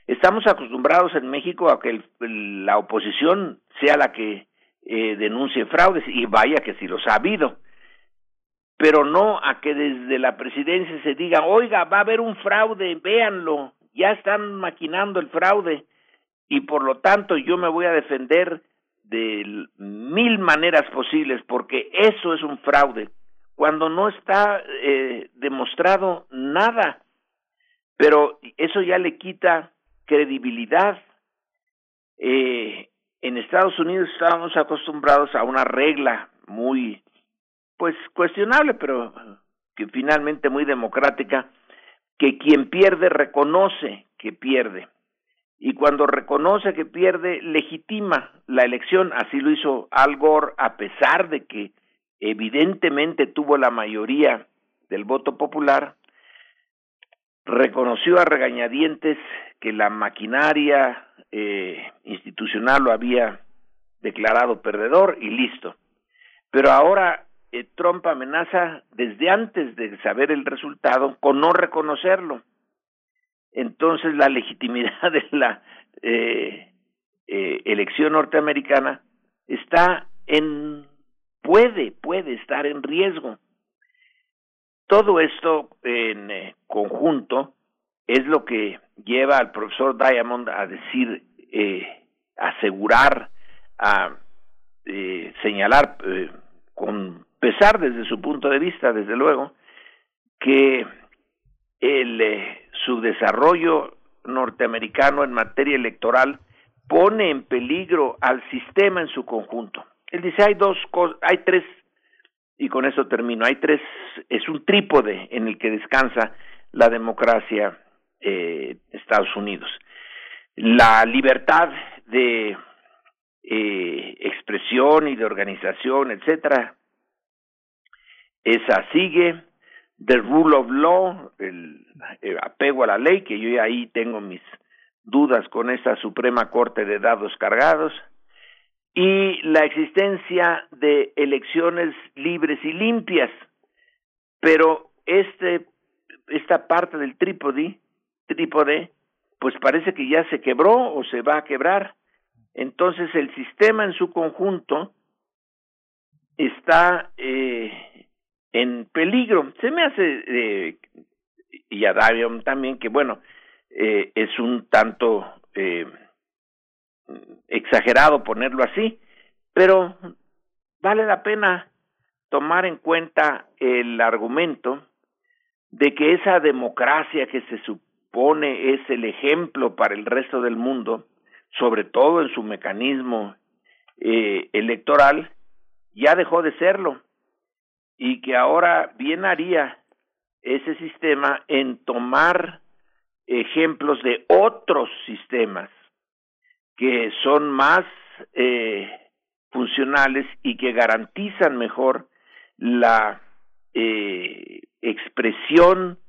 Estamos acostumbrados en México a que la oposición sea la que eh, denuncie fraudes y vaya que si los ha habido pero no a que desde la presidencia se diga, oiga, va a haber un fraude, véanlo, ya están maquinando el fraude y por lo tanto yo me voy a defender de mil maneras posibles porque eso es un fraude, cuando no está eh, demostrado nada, pero eso ya le quita credibilidad. Eh, en Estados Unidos estábamos acostumbrados a una regla muy pues cuestionable, pero que finalmente muy democrática, que quien pierde reconoce que pierde. Y cuando reconoce que pierde, legitima la elección. Así lo hizo Al Gore, a pesar de que evidentemente tuvo la mayoría del voto popular, reconoció a regañadientes que la maquinaria eh, institucional lo había declarado perdedor y listo. Pero ahora eh, Trump amenaza desde antes de saber el resultado con no reconocerlo. Entonces la legitimidad *laughs* de la eh, eh, elección norteamericana está en puede puede estar en riesgo. Todo esto en eh, conjunto es lo que lleva al profesor Diamond a decir, eh, asegurar, a eh, señalar eh, con pesar desde su punto de vista, desde luego, que el eh, subdesarrollo norteamericano en materia electoral pone en peligro al sistema en su conjunto. Él dice hay dos cosas, hay tres y con eso termino. Hay tres, es un trípode en el que descansa la democracia eh, Estados Unidos. La libertad de eh, expresión y de organización, etcétera, esa sigue. The rule of law, el, el apego a la ley, que yo ahí tengo mis dudas con esa Suprema Corte de dados cargados y la existencia de elecciones libres y limpias. Pero este, esta parte del trípode, trípode, pues parece que ya se quebró o se va a quebrar. Entonces el sistema en su conjunto está eh, en peligro. Se me hace, eh, y a Darion también, que bueno, eh, es un tanto eh, exagerado ponerlo así, pero vale la pena tomar en cuenta el argumento de que esa democracia que se supone es el ejemplo para el resto del mundo, sobre todo en su mecanismo eh, electoral, ya dejó de serlo y que ahora bien haría ese sistema en tomar ejemplos de otros sistemas que son más eh, funcionales y que garantizan mejor la eh, expresión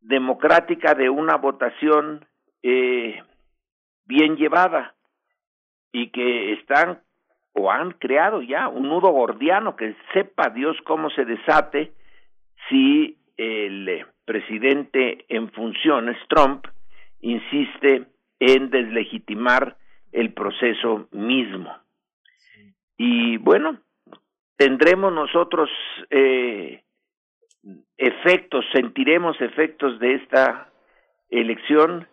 democrática de una votación eh, bien llevada y que están o han creado ya un nudo gordiano que sepa Dios cómo se desate si el eh, presidente en funciones, Trump, insiste en deslegitimar el proceso mismo. Y bueno, tendremos nosotros eh, efectos, sentiremos efectos de esta elección,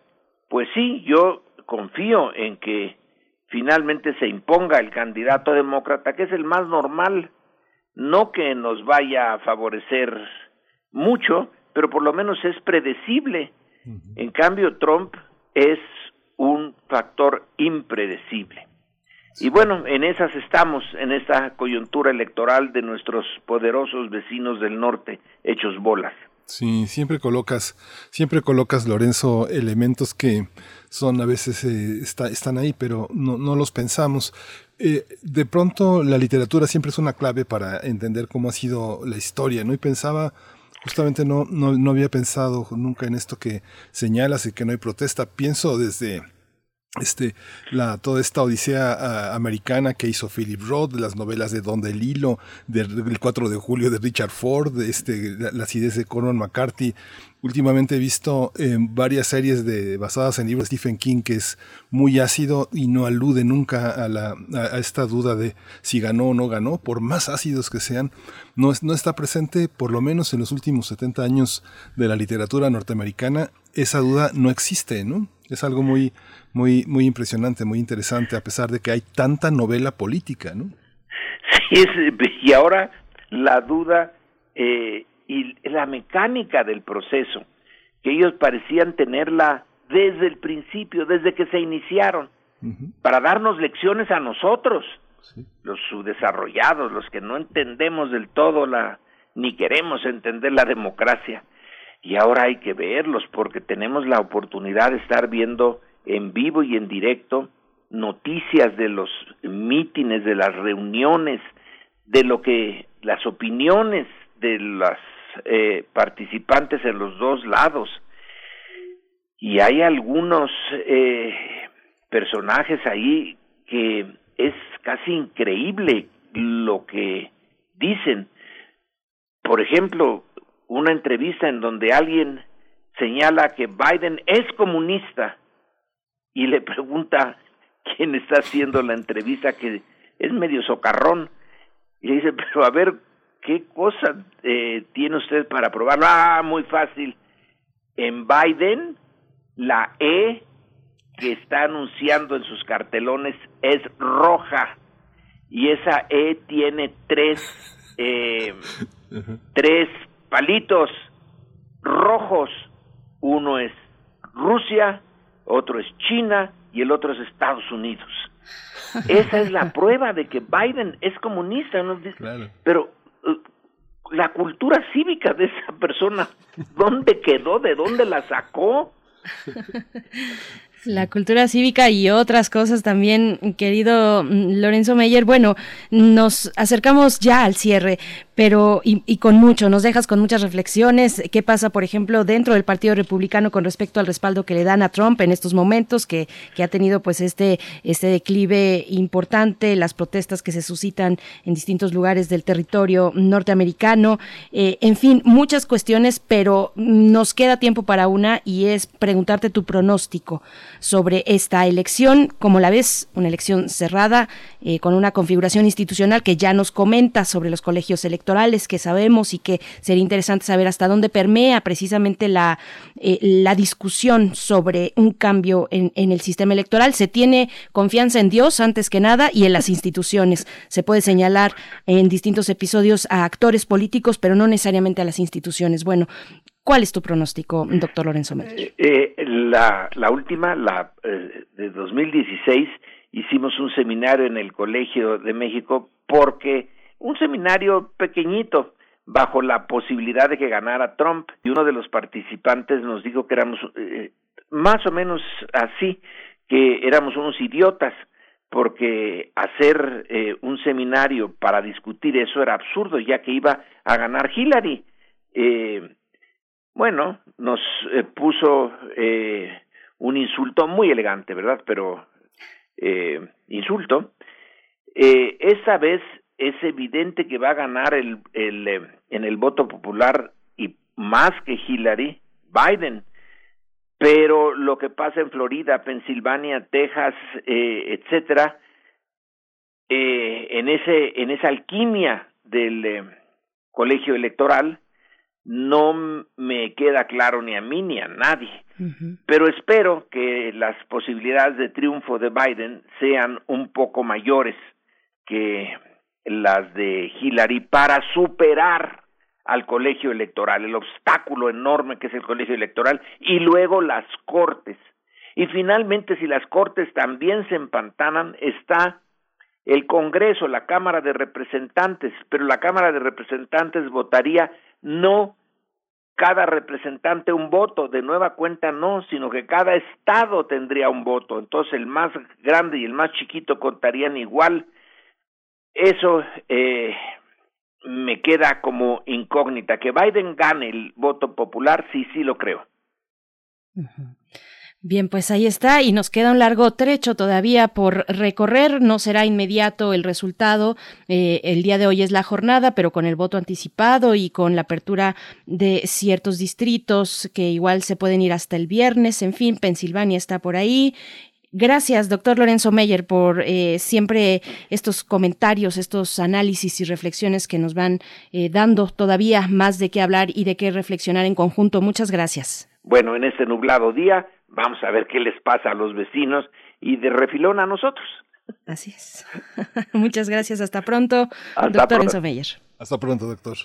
pues sí, yo confío en que finalmente se imponga el candidato demócrata, que es el más normal, no que nos vaya a favorecer mucho, pero por lo menos es predecible. En cambio, Trump es un factor impredecible. Y bueno, en esas estamos, en esta coyuntura electoral de nuestros poderosos vecinos del norte, hechos bolas. Sí, siempre colocas, siempre colocas, Lorenzo, elementos que son a veces eh, está, están ahí, pero no, no los pensamos. Eh, de pronto la literatura siempre es una clave para entender cómo ha sido la historia, ¿no? Y pensaba, justamente no, no, no había pensado nunca en esto que señalas y que no hay protesta. Pienso desde este, la, toda esta odisea uh, americana que hizo Philip Roth, las novelas de Don del, del 4 de julio de Richard Ford, este, la, las de Corman McCarthy. Últimamente he visto eh, varias series de, basadas en libros de Stephen King que es muy ácido y no alude nunca a, la, a, esta duda de si ganó o no ganó, por más ácidos que sean, no, no está presente, por lo menos en los últimos 70 años de la literatura norteamericana, esa duda no existe, ¿no? Es algo muy, muy, muy impresionante, muy interesante, a pesar de que hay tanta novela política, ¿no? Sí, es, y ahora la duda eh, y la mecánica del proceso, que ellos parecían tenerla desde el principio, desde que se iniciaron, uh -huh. para darnos lecciones a nosotros, sí. los subdesarrollados, los que no entendemos del todo la, ni queremos entender la democracia. Y ahora hay que verlos porque tenemos la oportunidad de estar viendo en vivo y en directo noticias de los mítines, de las reuniones, de lo que las opiniones de las eh, participantes en los dos lados. Y hay algunos eh, personajes ahí que es casi increíble lo que dicen. Por ejemplo, una entrevista en donde alguien señala que Biden es comunista y le pregunta quién está haciendo la entrevista que es medio socarrón. Y dice, pero a ver, ¿qué cosa eh, tiene usted para probarlo? Ah, muy fácil. En Biden, la E que está anunciando en sus cartelones es roja y esa E tiene tres eh, *laughs* tres palitos rojos. Uno es Rusia otro es China y el otro es Estados Unidos. *laughs* Esa es la prueba de que Biden es comunista ¿no? pero eh, la cultura cívica de esa persona dónde quedó de dónde la sacó *laughs* la cultura cívica y otras cosas también, querido mm, Lorenzo Meyer. Bueno, nos acercamos ya al cierre, pero y, con mucho, nos dejas con muchas reflexiones. ¿Qué pasa, por ejemplo, dentro del Partido Republicano con respecto al respaldo que le dan a Trump en estos momentos, que, que ha tenido pues este, este declive importante, las protestas que se suscitan en distintos lugares del territorio norteamericano, eh, en fin, muchas cuestiones, pero nos queda tiempo para una y es preguntarte tu pronóstico sobre esta elección, como la ves, una elección cerrada, eh, con una configuración institucional que ya nos comenta sobre los colegios electorales que sabemos y que sería interesante saber hasta dónde permea precisamente la, eh, la discusión sobre un cambio en, en el sistema electoral. Se tiene confianza en Dios antes que nada y en las instituciones. Se puede señalar en distintos episodios a actores políticos, pero no necesariamente a las instituciones. Bueno, ¿Cuál es tu pronóstico, doctor Lorenzo Méndez? Eh, la, la, última, la eh, de 2016, hicimos un seminario en el Colegio de México porque un seminario pequeñito bajo la posibilidad de que ganara Trump y uno de los participantes nos dijo que éramos eh, más o menos así, que éramos unos idiotas porque hacer eh, un seminario para discutir eso era absurdo ya que iba a ganar Hillary. Eh, bueno, nos eh, puso eh, un insulto muy elegante, ¿verdad? Pero insulto. Eh, esa vez es evidente que va a ganar el, el, eh, en el voto popular y más que Hillary, Biden. Pero lo que pasa en Florida, Pensilvania, Texas, eh, etcétera, eh, en ese en esa alquimia del eh, colegio electoral no me queda claro ni a mí ni a nadie. Pero espero que las posibilidades de triunfo de Biden sean un poco mayores que las de Hillary para superar al colegio electoral, el obstáculo enorme que es el colegio electoral, y luego las cortes. Y finalmente, si las cortes también se empantanan, está el Congreso, la Cámara de Representantes, pero la Cámara de Representantes votaría no cada representante un voto, de nueva cuenta no, sino que cada estado tendría un voto, entonces el más grande y el más chiquito contarían igual eso eh, me queda como incógnita. Que Biden gane el voto popular, sí, sí lo creo. Bien, pues ahí está y nos queda un largo trecho todavía por recorrer. No será inmediato el resultado. Eh, el día de hoy es la jornada, pero con el voto anticipado y con la apertura de ciertos distritos que igual se pueden ir hasta el viernes. En fin, Pensilvania está por ahí. Gracias, doctor Lorenzo Meyer, por eh, siempre estos comentarios, estos análisis y reflexiones que nos van eh, dando todavía más de qué hablar y de qué reflexionar en conjunto. Muchas gracias. Bueno, en este nublado día vamos a ver qué les pasa a los vecinos y de refilón a nosotros. Así es. *laughs* Muchas gracias. Hasta pronto, doctor Lorenzo Meyer. Hasta pronto, doctor.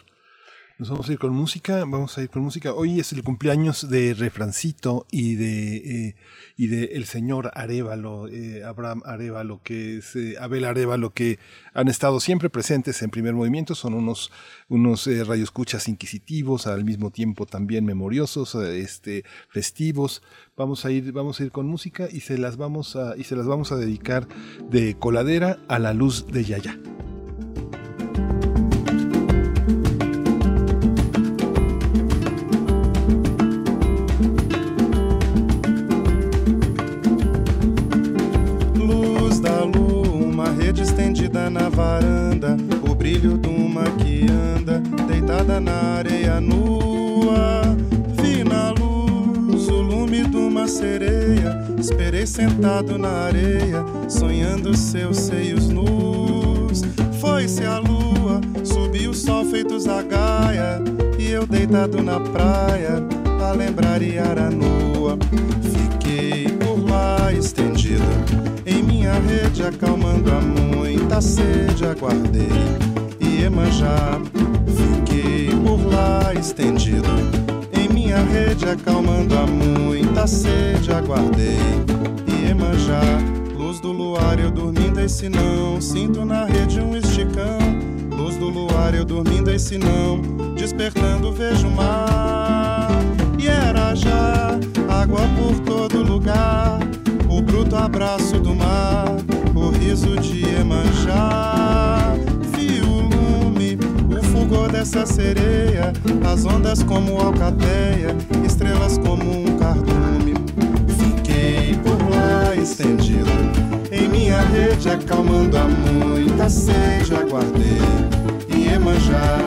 Nos vamos a ir con música, vamos a ir con música. Hoy es el cumpleaños de Refrancito y de, eh, y de el señor Arevalo, eh, Abraham Arevalo, que eh, Abel Arevalo, que han estado siempre presentes en primer movimiento. Son unos, unos radioescuchas inquisitivos, al mismo tiempo también memoriosos, este, festivos. Vamos a ir, vamos a ir con música y se las vamos a, y se las vamos a dedicar de coladera a la luz de Yaya. Nua. Vi na luz o lume de uma sereia, esperei sentado na areia, sonhando seus seios nus. Foi-se a lua, subiu o sol feito zagaia. E eu deitado na praia, a lembrar Iaranoa. Fiquei por lá estendido, em minha rede, acalmando a muita sede. Aguardei Iemanjá. Por lá estendido, em minha rede, acalmando a muita sede. Aguardei Iemanjá. Luz do luar, eu dormindo, esse não. Sinto na rede um esticão. Luz do luar, eu dormindo, esse não. Despertando, vejo o mar. E era já água por todo lugar. O bruto abraço do mar. O riso de Iemanjá. Fulgor dessa sereia. As ondas como alcateia. Estrelas como um cardume. Fiquei por lá estendido em minha rede, acalmando a muita sede. Aguardei Iemanjá.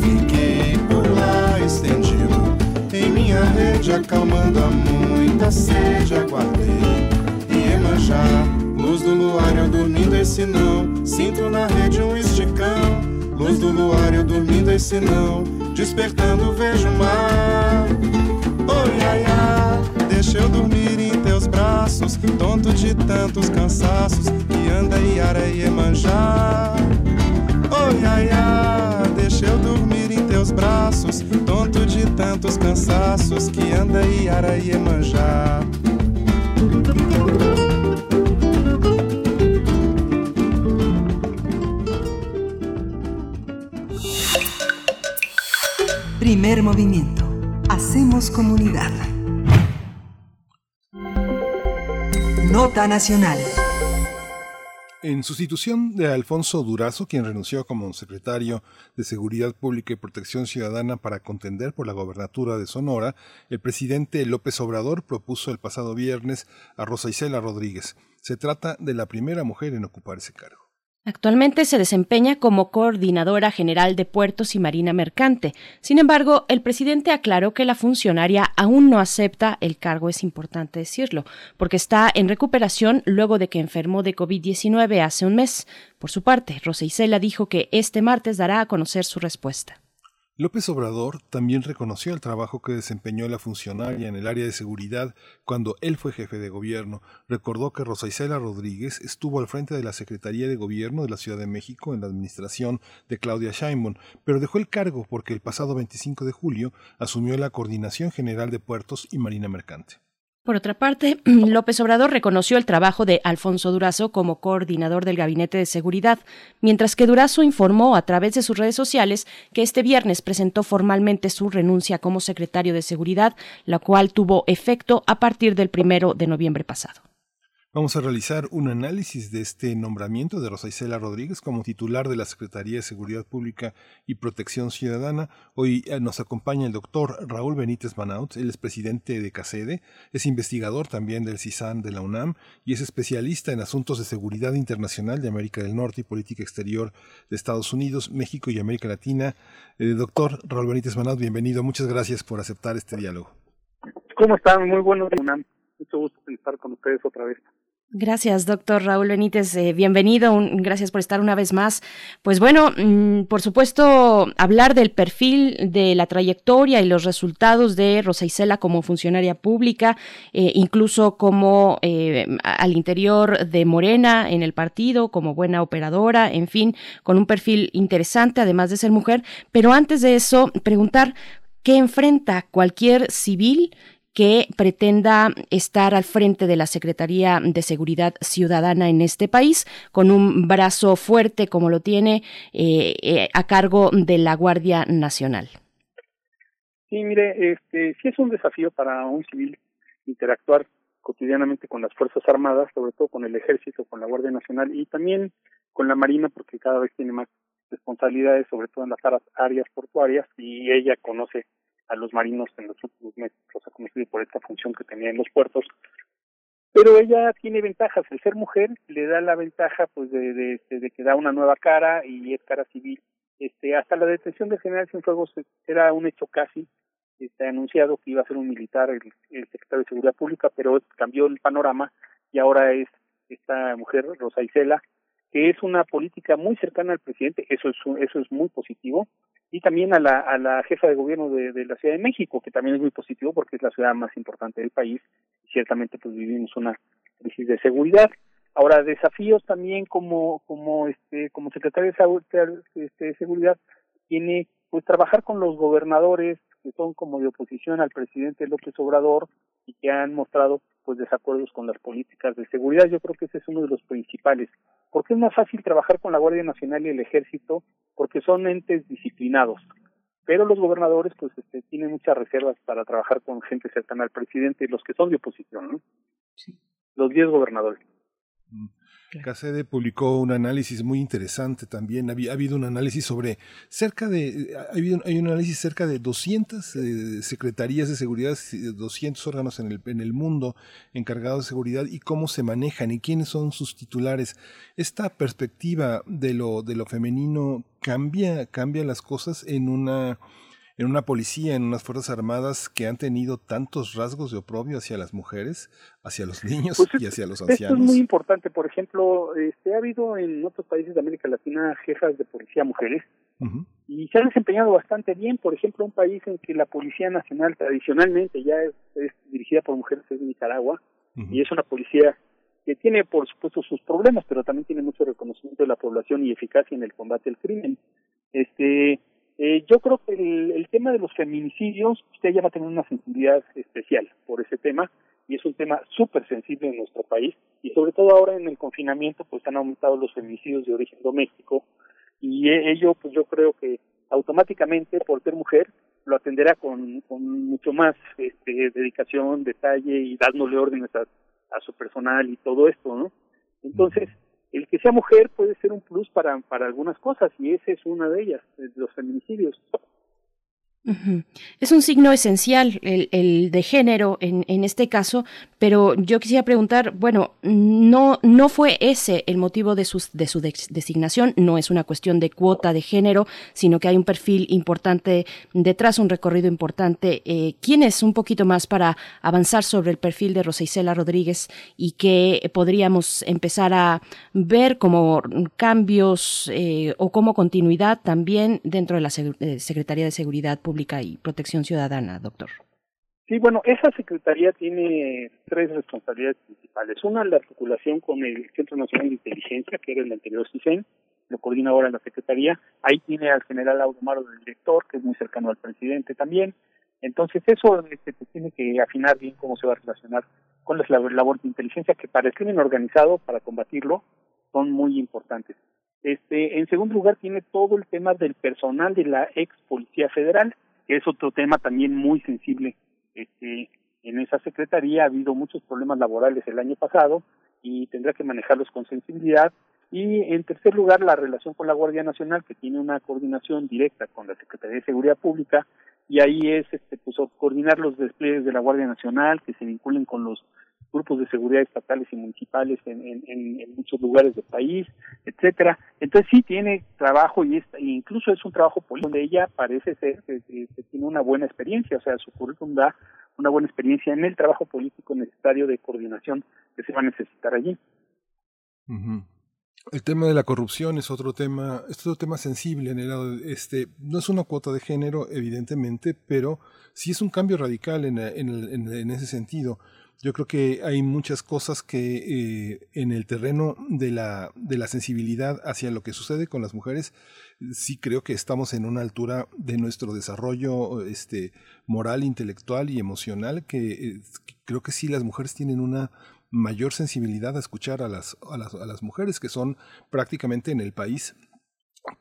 Fiquei por lá estendido em minha rede, acalmando a muita sede. Aguardei Iemanjá. Luz do luar, eu dormindo, esse não. Sinto na rede um esticão. Luz do luar, eu dormindo, esse não. Despertando, vejo o mar. Oi, ai, ai, deixa eu dormir em teus braços, tonto de tantos cansaços, que anda Iara e Iemanjá. Oi, ai, ai, deixa eu dormir em teus braços, tonto de tantos cansaços, que anda Iara e Iemanjá. Primer movimiento. Hacemos comunidad. Nota nacional. En sustitución de Alfonso Durazo, quien renunció como secretario de Seguridad Pública y Protección Ciudadana para contender por la gobernatura de Sonora, el presidente López Obrador propuso el pasado viernes a Rosa Isela Rodríguez. Se trata de la primera mujer en ocupar ese cargo. Actualmente se desempeña como coordinadora general de puertos y marina mercante. Sin embargo, el presidente aclaró que la funcionaria aún no acepta el cargo, es importante decirlo, porque está en recuperación luego de que enfermó de COVID-19 hace un mes. Por su parte, Rosa Isela dijo que este martes dará a conocer su respuesta. López Obrador también reconoció el trabajo que desempeñó la funcionaria en el área de seguridad cuando él fue jefe de gobierno. Recordó que Rosa Isela Rodríguez estuvo al frente de la Secretaría de Gobierno de la Ciudad de México en la administración de Claudia Sheinbaum, pero dejó el cargo porque el pasado 25 de julio asumió la Coordinación General de Puertos y Marina Mercante. Por otra parte, *clears throat* López Obrador reconoció el trabajo de Alfonso Durazo como coordinador del Gabinete de Seguridad, mientras que Durazo informó a través de sus redes sociales que este viernes presentó formalmente su renuncia como secretario de Seguridad, la cual tuvo efecto a partir del primero de noviembre pasado. Vamos a realizar un análisis de este nombramiento de Rosa Isela Rodríguez como titular de la Secretaría de Seguridad Pública y Protección Ciudadana. Hoy eh, nos acompaña el doctor Raúl Benítez Manaut, él es presidente de CACEDE, es investigador también del CISAN de la UNAM y es especialista en asuntos de seguridad internacional de América del Norte y política exterior de Estados Unidos, México y América Latina. Eh, doctor Raúl Benítez Manaut, bienvenido. Muchas gracias por aceptar este diálogo. ¿Cómo están? Muy buenos días, UNAM. Mucho gusto estar con ustedes otra vez. Gracias, doctor Raúl Benítez. Eh, bienvenido. Gracias por estar una vez más. Pues bueno, mmm, por supuesto, hablar del perfil, de la trayectoria y los resultados de Rosa Isela como funcionaria pública, eh, incluso como eh, al interior de Morena en el partido, como buena operadora, en fin, con un perfil interesante, además de ser mujer. Pero antes de eso, preguntar qué enfrenta cualquier civil que pretenda estar al frente de la Secretaría de Seguridad Ciudadana en este país, con un brazo fuerte como lo tiene eh, eh, a cargo de la Guardia Nacional. Sí, mire, este, sí es un desafío para un civil interactuar cotidianamente con las Fuerzas Armadas, sobre todo con el Ejército, con la Guardia Nacional y también con la Marina, porque cada vez tiene más responsabilidades, sobre todo en las áreas portuarias, y ella conoce a los marinos en los últimos meses, o sea, conocido por esta función que tenía en los puertos. Pero ella tiene ventajas, el ser mujer le da la ventaja pues de, de, de que da una nueva cara y es cara civil. Este, hasta la detención del general Cienfuegos era un hecho casi este, anunciado que iba a ser un militar el, el secretario de Seguridad Pública, pero cambió el panorama y ahora es esta mujer, Rosa Isela, que es una política muy cercana al presidente, eso es eso es muy positivo, y también a la, a la jefa de gobierno de, de la Ciudad de México, que también es muy positivo porque es la ciudad más importante del país y ciertamente pues vivimos una crisis de seguridad. Ahora, desafíos también como como este como secretario de, este, seguridad tiene pues trabajar con los gobernadores que son como de oposición al presidente López Obrador y que han mostrado pues desacuerdos con las políticas de seguridad. Yo creo que ese es uno de los principales. Porque es más fácil trabajar con la Guardia Nacional y el Ejército porque son entes disciplinados. Pero los gobernadores pues este, tienen muchas reservas para trabajar con gente cercana al presidente, los que son de oposición, ¿no? Sí. Los diez gobernadores. Mm. Casede publicó un análisis muy interesante también. Ha, habido un análisis sobre cerca de, ha habido, hay un análisis cerca de 200 eh, secretarías de seguridad, 200 órganos en el, en el mundo encargados de seguridad y cómo se manejan y quiénes son sus titulares. Esta perspectiva de lo, de lo femenino cambia, cambia las cosas en una en una policía, en unas Fuerzas Armadas que han tenido tantos rasgos de oprobio hacia las mujeres, hacia los niños pues y hacia los ancianos? Esto es muy importante. Por ejemplo, este, ha habido en otros países de América Latina jefas de policía mujeres y se han desempeñado bastante bien. Por ejemplo, un país en que la Policía Nacional tradicionalmente ya es, dirigida por mujeres es Nicaragua y es una policía que tiene, por supuesto, sus problemas, pero también tiene mucho reconocimiento de la población y eficacia en el combate al crimen. Este, eh, yo creo que el, el, tema de los feminicidios, usted ya va a tener una sensibilidad especial por ese tema y es un tema súper sensible en nuestro país y sobre todo ahora en el confinamiento pues han aumentado los feminicidios de origen doméstico y e, ello pues yo creo que automáticamente por ser mujer lo atenderá con, con mucho más este, dedicación, detalle y dándole órdenes a, a su personal y todo esto, ¿no? Entonces, el que sea mujer puede ser un plus para, para algunas cosas y esa es una de ellas, los feminicidios. Es un signo esencial el, de género en, este caso, pero yo quisiera preguntar, bueno, no, no fue ese el motivo de, sus, su designación, no es una cuestión de cuota de género, sino que hay un perfil importante detrás, un recorrido importante. Eh, ¿Quién es un poquito más para avanzar sobre el perfil de Rosa Rodríguez y que podríamos empezar a ver como cambios eh, o como continuidad también dentro de la eh, Secretaría de Seguridad Pública? Y Protección Ciudadana, doctor? Sí, bueno, esa secretaría tiene tres responsabilidades principales. Una, la articulación con el Centro Nacional de Inteligencia, que era el anterior CISEN, lo coordina ahora la Secretaría. Ahí tiene al general Audumaro del director, que es muy cercano al presidente también. Entonces, eso este, tiene que afinar bien cómo se va a relacionar con la labor de inteligencia, que para el crimen organizado, para combatirlo, son muy importantes. Este, en segundo lugar, tiene todo el tema del personal de la ex Policía Federal que es otro tema también muy sensible. Este, en esa secretaría ha habido muchos problemas laborales el año pasado y tendrá que manejarlos con sensibilidad. Y en tercer lugar, la relación con la Guardia Nacional, que tiene una coordinación directa con la Secretaría de Seguridad Pública, y ahí es este, pues, coordinar los despliegues de la Guardia Nacional que se vinculen con los grupos de seguridad estatales y municipales en, muchos lugares del país, etcétera. Entonces sí tiene trabajo y es, e incluso es un trabajo político donde ella parece ser que, tiene una buena experiencia, o sea, su currículum da una buena experiencia en el trabajo político necesario de coordinación que se va a necesitar allí. El tema de la corrupción es otro tema, es otro tema sensible en el lado este, no es una cuota de género, evidentemente, pero sí es un cambio radical en, en ese sentido. Yo creo que hay muchas cosas que eh, en el terreno de la, de la sensibilidad hacia lo que sucede con las mujeres, sí creo que estamos en una altura de nuestro desarrollo este, moral, intelectual y emocional que eh, creo que sí las mujeres tienen una mayor sensibilidad a escuchar a las, a las, a las mujeres que son prácticamente en el país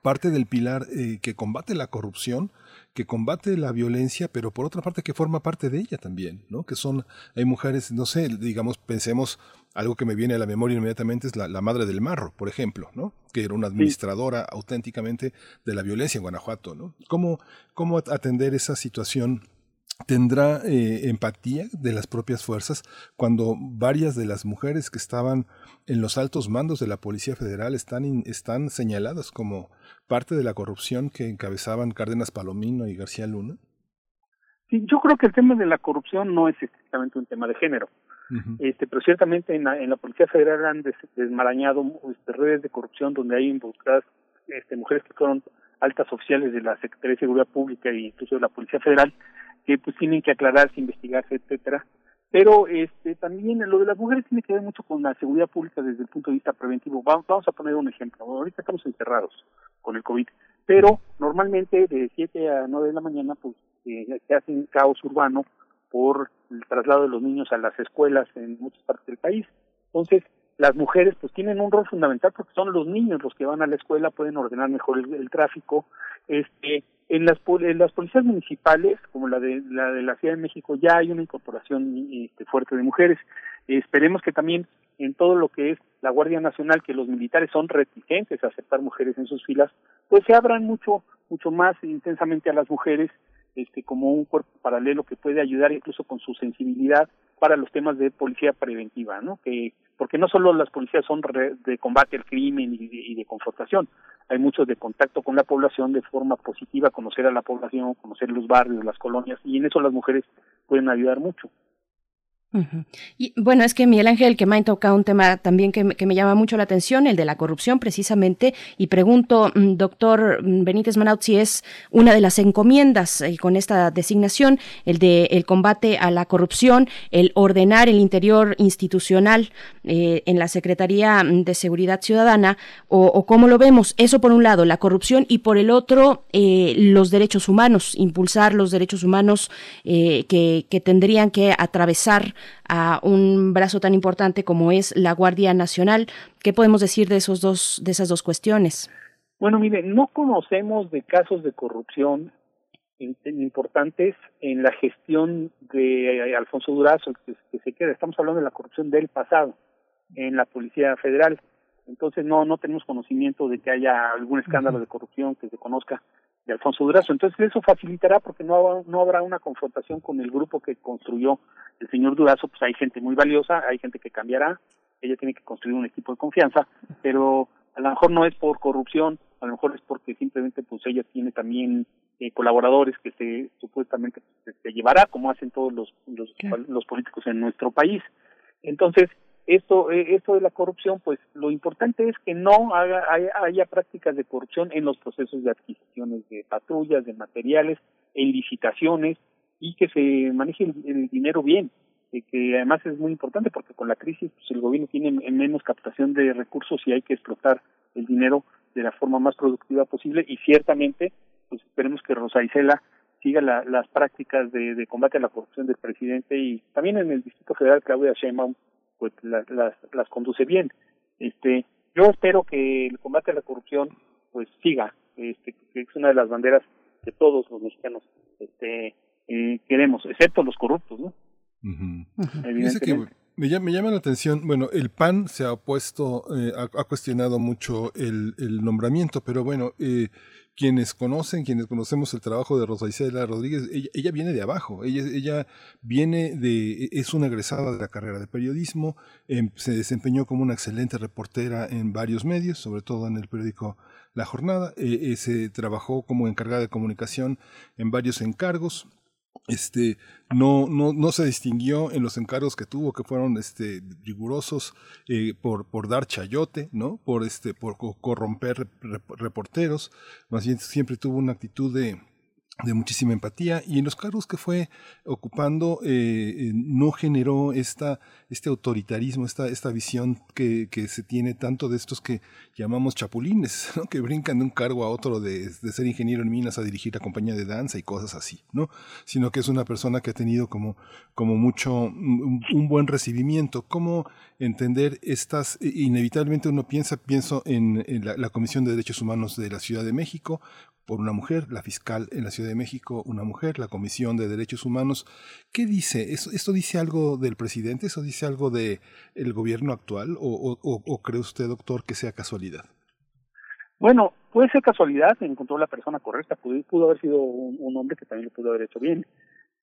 parte del pilar eh, que combate la corrupción, que combate la violencia, pero por otra parte que forma parte de ella también, ¿no? Que son, hay mujeres, no sé, digamos, pensemos, algo que me viene a la memoria inmediatamente es la, la madre del marro, por ejemplo, ¿no? Que era una administradora auténticamente de la violencia en Guanajuato, ¿no? ¿Cómo, cómo atender esa situación? tendrá eh, empatía de las propias fuerzas cuando varias de las mujeres que estaban en los altos mandos de la Policía Federal están, están señaladas como parte de la corrupción que encabezaban Cárdenas Palomino y García Luna? Sí, yo creo que el tema de la corrupción no es estrictamente un tema de género. este, pero ciertamente en la, en la Policía Federal han des- desmarañado este, redes de corrupción donde hay involucradas este, mujeres que fueron altas oficiales de la Secretaría de Seguridad Pública e incluso de la Policía Federal que pues tienen que aclararse, investigarse, etcétera. Pero este también lo de las mujeres tiene que ver mucho con la seguridad pública desde el punto de vista preventivo. Vamos, a poner un ejemplo. Ahorita estamos encerrados con el COVID, pero normalmente de 7 a 9 de la mañana pues eh, se hace un caos urbano por el traslado de los niños a las escuelas en muchas partes del país. Entonces, las mujeres pues tienen un rol fundamental porque son los niños los que van a la escuela, pueden ordenar mejor el, el tráfico. Este, en las en las policías municipales, como la de la de la Ciudad de México, ya hay una incorporación este, fuerte de mujeres. esperemos que también en todo lo que es la Guardia Nacional, que los militares son reticentes a aceptar mujeres en sus filas, pues se abran mucho mucho más intensamente a las mujeres este como un cuerpo paralelo que puede ayudar incluso con su sensibilidad para los temas de policía preventiva, ¿no? Que porque no solo las policías son de combate al crimen y de, y de confrontación, hay muchos de contacto con la población de forma positiva, conocer a la población, conocer los barrios, las colonias, y en eso las mujeres pueden ayudar mucho. Y bueno, es que Miguel Ángel Quemain toca un tema también que, me- que me llama mucho la atención, el de la corrupción precisamente, y pregunto, mm, doctor mm, Benítez Manaut, si es una de las encomiendas eh, con esta designación, el de el combate a la corrupción, el ordenar el interior institucional eh, en la Secretaría mm, de Seguridad Ciudadana, o, o cómo lo vemos, eso por un lado, la corrupción, y por el otro, eh, los derechos humanos, impulsar los derechos humanos eh, que, que tendrían que atravesar a un brazo tan importante como es la Guardia Nacional. ¿Qué podemos decir de esos dos, de esas dos cuestiones? Bueno, mire, no conocemos de casos de corrupción importantes en la gestión de eh, Alfonso Durazo, que, que se queda. Estamos hablando de la corrupción del pasado en la Policía Federal. Entonces no no tenemos conocimiento de que haya algún escándalo de corrupción que se conozca de Alfonso Durazo. Entonces eso facilitará porque no habrá, no habrá una confrontación con el grupo que construyó el señor Durazo. Pues hay gente muy valiosa, hay gente que cambiará, ella tiene que construir un equipo de confianza, pero a lo mejor no es por corrupción, a lo mejor es porque simplemente pues ella tiene también eh, colaboradores que se supuestamente se, se llevará como hacen todos los, los, los políticos en nuestro país. Entonces, esto eh, esto de la corrupción, pues lo importante es que no haga, haya, prácticas de corrupción en los procesos de adquisiciones de patrullas, de materiales, en licitaciones y que se maneje el, dinero bien, eh, que además es muy importante porque con la crisis pues, el gobierno tiene en- menos captación de recursos y hay que explotar el dinero de la forma más productiva posible y ciertamente pues esperemos que Rosa Isela siga la- las prácticas de, de combate a la corrupción del presidente y también en el Distrito Federal Claudia Sheinbaum pues las, las, las conduce bien. Este, yo espero que el combate a la corrupción pues siga, este, que es una de las banderas que todos los mexicanos este, eh, queremos, excepto los corruptos, ¿no? Que Evidentemente. Me llama, me llama la atención, bueno, el PAN se ha opuesto, eh, ha, cuestionado mucho el, el nombramiento, pero bueno, eh, quienes conocen, quienes conocemos el trabajo de Rosa Isela Rodríguez, ella, viene de abajo, ella, ella viene de, es una egresada de la carrera de periodismo, em, se desempeñó como una excelente reportera en varios medios, sobre todo en el periódico La Jornada, eh, eh, se trabajó como encargada de comunicación en varios encargos, este no no no se distinguió en los encargos que tuvo que fueron este rigurosos eh, por por dar chayote no por este por co- corromper rep- reporteros. Más bien siempre tuvo una actitud de de muchísima empatía y en los cargos que fue ocupando eh, eh, no generó esta este autoritarismo esta esta visión que, que se tiene tanto de estos que llamamos chapulines ¿no? que brincan de un cargo a otro de, de ser ingeniero en minas a dirigir la compañía de danza y cosas así no sino que es una persona que ha tenido como como mucho un, buen recibimiento. Cómo entender estas inevitablemente uno piensa pienso en, la comisión de derechos humanos de la Ciudad de México por una mujer, la fiscal en la Ciudad de México, una mujer, la Comisión de Derechos Humanos. ¿Qué dice? ¿Esto, dice algo del presidente? ¿Eso dice algo del el gobierno actual? ¿O, o, o- cree usted, doctor, que sea casualidad? Bueno, puede ser casualidad, encontró la persona correcta, pudo, pudo haber sido un, hombre que también lo pudo haber hecho bien,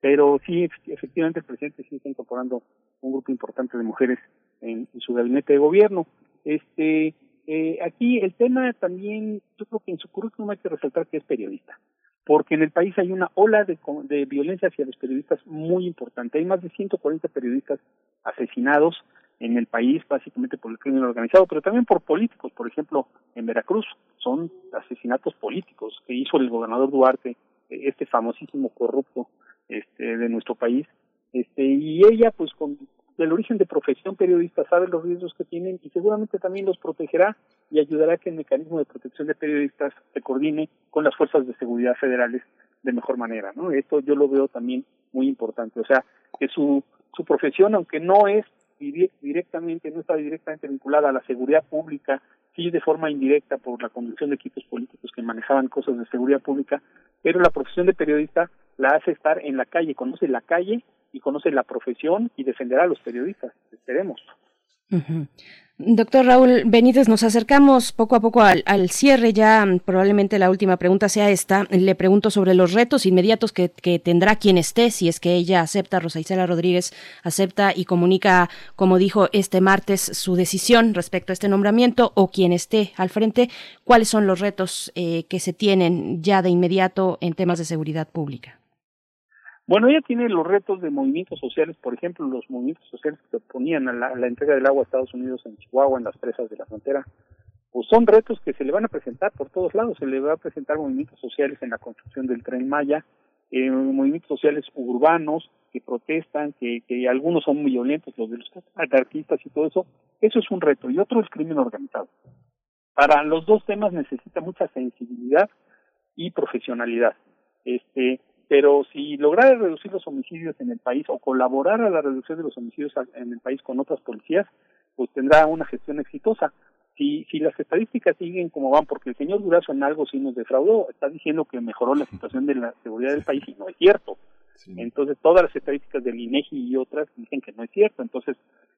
pero sí, ef- efectivamente el presidente sí está incorporando un grupo importante de mujeres en su gabinete de gobierno. Este, eh, aquí el tema también, yo creo que en su currículum hay que resaltar que es periodista. porque en el país hay una ola de, de violencia hacia los periodistas muy importante. Hay más de 140 periodistas asesinados en el país, básicamente por el crimen organizado, pero también por políticos. Por ejemplo, en Veracruz son asesinatos políticos que hizo el gobernador Duarte, eh, este famosísimo corrupto este, de nuestro país. Este, y ella, pues, con el origen de profesión periodista, sabe los riesgos que tienen y seguramente también los protegerá y ayudará a que el mecanismo de protección de periodistas se coordine con las fuerzas de seguridad federales de mejor manera, ¿no? Esto yo lo veo también muy importante, o sea, que su su profesión, aunque no es directamente, no está directamente vinculada a la seguridad pública, sí de forma indirecta por la conducción de equipos políticos que manejaban cosas de seguridad pública, pero la profesión de periodista la hace estar en la calle, conoce la calle y conoce la profesión y defenderá a los periodistas, esperemos. Doctor Raúl Benítez, nos acercamos poco a poco al, cierre. Ya mm, probablemente la última pregunta sea esta. Le pregunto sobre los retos inmediatos que, tendrá quien esté, si es que ella acepta, Rosa Isela Rodríguez acepta y comunica, como dijo este martes, su decisión respecto a este nombramiento o quien esté al frente. ¿Cuáles son los retos eh, que se tienen ya de inmediato en temas de seguridad pública? Bueno, ella tiene los retos de movimientos sociales, por ejemplo, los movimientos sociales que oponían a la, entrega del agua a Estados Unidos en Chihuahua, en las presas de la frontera, pues son retos que se le van a presentar por todos lados. Se le va a presentar movimientos sociales en la construcción del tren Maya, eh, movimientos sociales urbanos que protestan, que, que algunos son muy violentos, los de los anarquistas y todo eso. Eso es un reto. Y otro es crimen organizado. Para los dos temas necesita mucha sensibilidad y profesionalidad. Este, pero si lograra reducir los homicidios en el país o colaborar a la reducción de los homicidios en el país con otras policías, pues tendrá una gestión exitosa. Si, si las estadísticas siguen como van, porque el señor Durazo en algo sí nos defraudó, está diciendo que mejoró la situación de la seguridad del país y no es cierto. Entonces todas las estadísticas del INEGI y otras dicen que no es cierto. Entonces,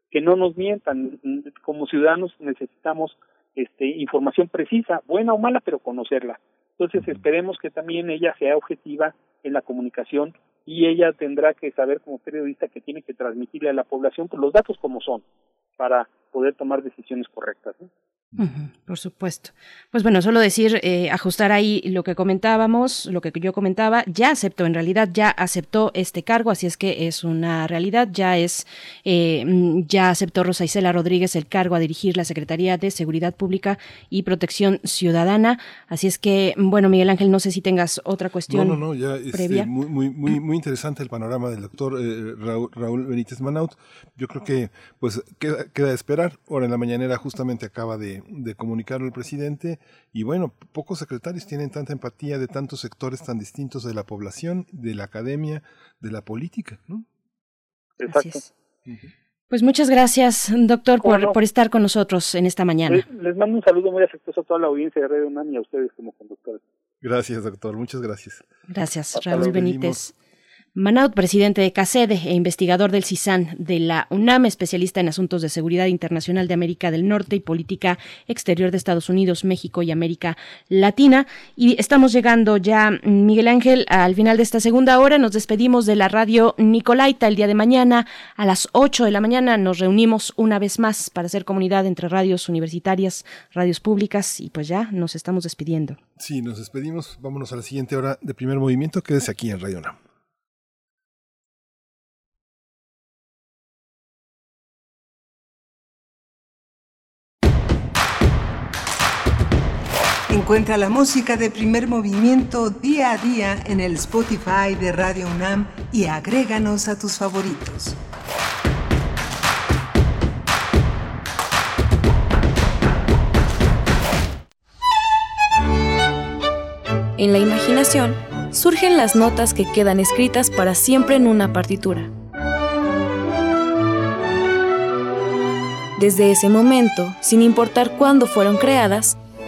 que no nos mientan. Como ciudadanos necesitamos este, información precisa, buena o mala, pero conocerla. Entonces esperemos que también ella sea objetiva en la comunicación y ella tendrá que saber como periodista que tiene que transmitirle a la población pues, los datos como son para poder tomar decisiones correctas por supuesto. Pues bueno, solo decir, eh, ajustar ahí lo que comentábamos, lo que yo comentaba, ya aceptó, en realidad ya aceptó este cargo, así es que es una realidad, ya es, eh, ya aceptó Rosa Isela Rodríguez el cargo a dirigir la Secretaría de Seguridad Pública y Protección Ciudadana, así es que, bueno, Miguel Ángel, no sé si tengas otra cuestión no, no, no, ya, este, muy, muy, muy, muy interesante el panorama del doctor eh, Raúl, Benítez Manaut. Yo creo que, pues, queda, queda esperar. Ahora en la mañanera justamente acaba de de comunicarlo al presidente y bueno, pocos secretarios tienen tanta empatía de tantos sectores tan distintos de la población, de la academia, de la política, ¿no? Exacto. Pues muchas gracias, doctor, por, por, estar con nosotros en esta mañana. Les, mando un saludo muy afectuoso a toda la audiencia de Radio UNAM y a ustedes como conductores. Gracias, doctor. Muchas gracias. Gracias, Raúl Benítez. Manaut, presidente de CACEDE e investigador del CISAN de la UNAM, especialista en asuntos de seguridad internacional de América del Norte y política exterior de Estados Unidos, México y América Latina. Y estamos llegando ya, Miguel Ángel, al final de esta segunda hora. Nos despedimos de la radio Nicolaita el día de mañana. A las 8 de la mañana nos reunimos una vez más para hacer comunidad entre radios universitarias, radios públicas y pues ya nos estamos despidiendo. Sí, nos despedimos. Vámonos a la siguiente hora de primer movimiento. Quédese aquí en Radio UNAM. Encuentra la música de primer movimiento día a día en el Spotify de Radio UNAM y agréganos a tus favoritos. En la imaginación surgen las notas que quedan escritas para siempre en una partitura. Desde ese momento, sin importar cuándo fueron creadas,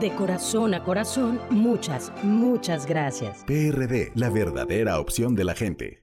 De corazón a corazón, muchas, muchas gracias. PRD, la verdadera opción de la gente.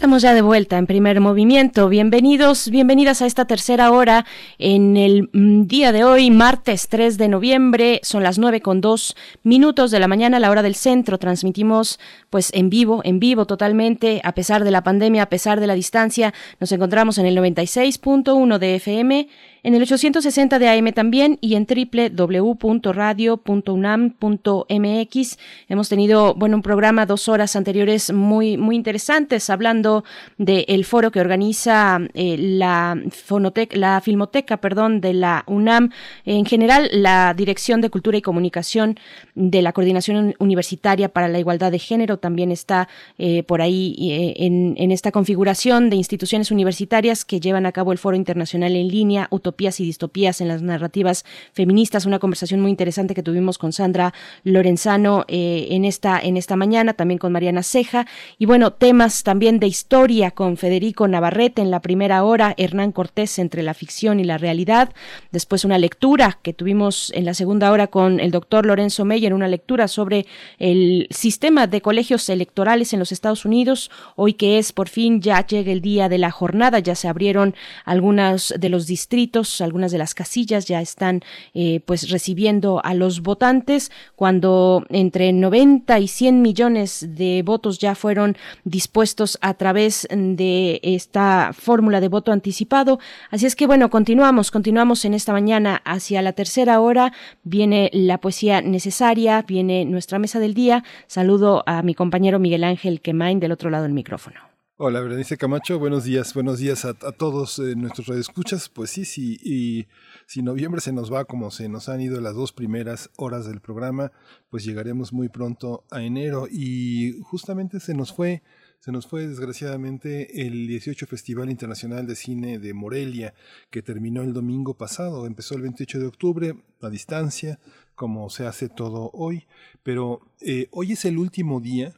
Estamos ya de vuelta en primer movimiento. Bienvenidos, bienvenidas a esta tercera hora en el mm, día de hoy, martes 3 de noviembre. Son las nueve con dos minutos de la mañana, la hora del centro. Transmitimos pues en vivo, en vivo totalmente, a pesar de la pandemia, a pesar de la distancia. Nos encontramos en el 96.1 de FM en el 860 de AM también y en www.radio.unam.mx. Hemos tenido, bueno, un programa dos horas anteriores muy, muy interesantes hablando del foro que organiza eh, la, fonoteca, la Filmoteca, perdón, de la UNAM. En general, la Dirección de Cultura y Comunicación de la Coordinación Universitaria para la Igualdad de Género también está eh, por ahí eh, en, esta configuración de instituciones universitarias que llevan a cabo el foro internacional en línea utopías y distopías en las narrativas feministas, una conversación muy interesante que tuvimos con Sandra Lorenzano eh, en, esta, en esta mañana, también con Mariana Ceja, y bueno, temas también de historia con Federico Navarrete en la primera hora, Hernán Cortés entre la ficción y la realidad, después una lectura que tuvimos en la segunda hora con el doctor Lorenzo Meyer, una lectura sobre el sistema de colegios electorales en los Estados Unidos, hoy que es por fin ya llega el día de la jornada, ya se abrieron algunos de los distritos, algunas de las casillas ya están eh, pues recibiendo a los votantes, cuando entre 90 y 100 millones de votos ya fueron dispuestos a través de esta fórmula de voto anticipado. Así es que bueno, continuamos, continuamos en esta mañana hacia la tercera hora. Viene la poesía necesaria, viene nuestra mesa del día. Saludo a mi compañero Miguel Ángel Quemain del otro lado del micrófono. Hola, Berenice Camacho, buenos días, buenos días a, todos eh, nuestros radioescuchas. Pues sí, sí, y si noviembre se nos va como se nos han ido las dos primeras horas del programa, pues llegaremos muy pronto a enero y justamente se nos fue se nos fue desgraciadamente el 18 Festival Internacional de Cine de Morelia, que terminó el domingo pasado. Empezó el 28 de octubre, a distancia, como se hace todo hoy. Pero eh, hoy es el último día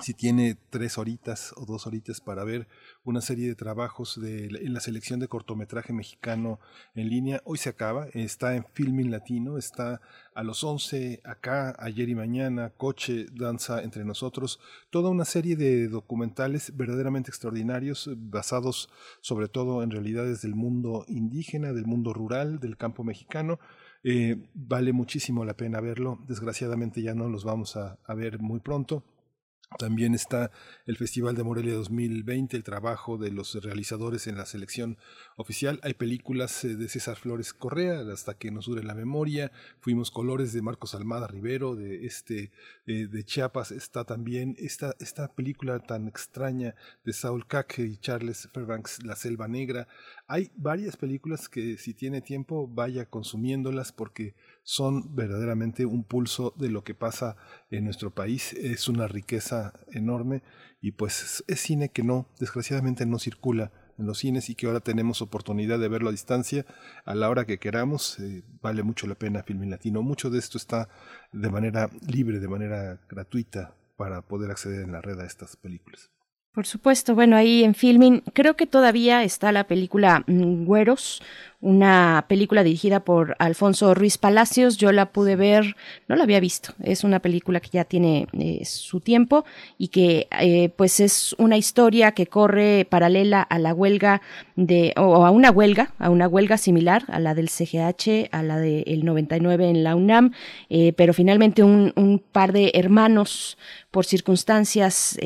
si tiene tres horitas o dos horitas para ver una serie de trabajos de, en la selección de cortometraje mexicano en línea, hoy se acaba, está en Filming Latino, está a los 11 acá, ayer y mañana, Coche, Danza entre nosotros, toda una serie de documentales verdaderamente extraordinarios, basados sobre todo en realidades del mundo indígena, del mundo rural, del campo mexicano, eh, vale muchísimo la pena verlo. Desgraciadamente ya no los vamos a ver muy pronto. También está el Festival de Morelia 2020, el trabajo de los realizadores en la selección oficial. Hay películas eh, de César Flores Correa, hasta que nos dure la memoria. Fuimos Colores de Marcos Almada Rivero, de este eh, de Chiapas. Está también esta, esta película tan extraña de Saul Kake y Charles Fairbanks, La Selva Negra. Hay varias películas que si tiene tiempo vaya consumiéndolas porque son verdaderamente un pulso de lo que pasa en nuestro país. Es una riqueza enorme y pues es cine que no, desgraciadamente no circula en los cines y que ahora tenemos oportunidad de verlo a distancia a la hora que queramos. Eh, vale mucho la pena Filmin Latino. Mucho de esto está de manera libre, de manera gratuita para poder acceder en la red a estas películas. Por supuesto, bueno, ahí en Filming creo que todavía está la película mm, Güeros, una película dirigida por Alfonso Ruiz Palacios. Yo la pude ver, no la había visto. Es una película que ya tiene eh, su tiempo y que eh, pues es una historia que corre paralela a la huelga de, o a una huelga, a una huelga similar a la del CGH, a la del 99 en la UNAM, eh, pero finalmente un, un, par de hermanos por circunstancias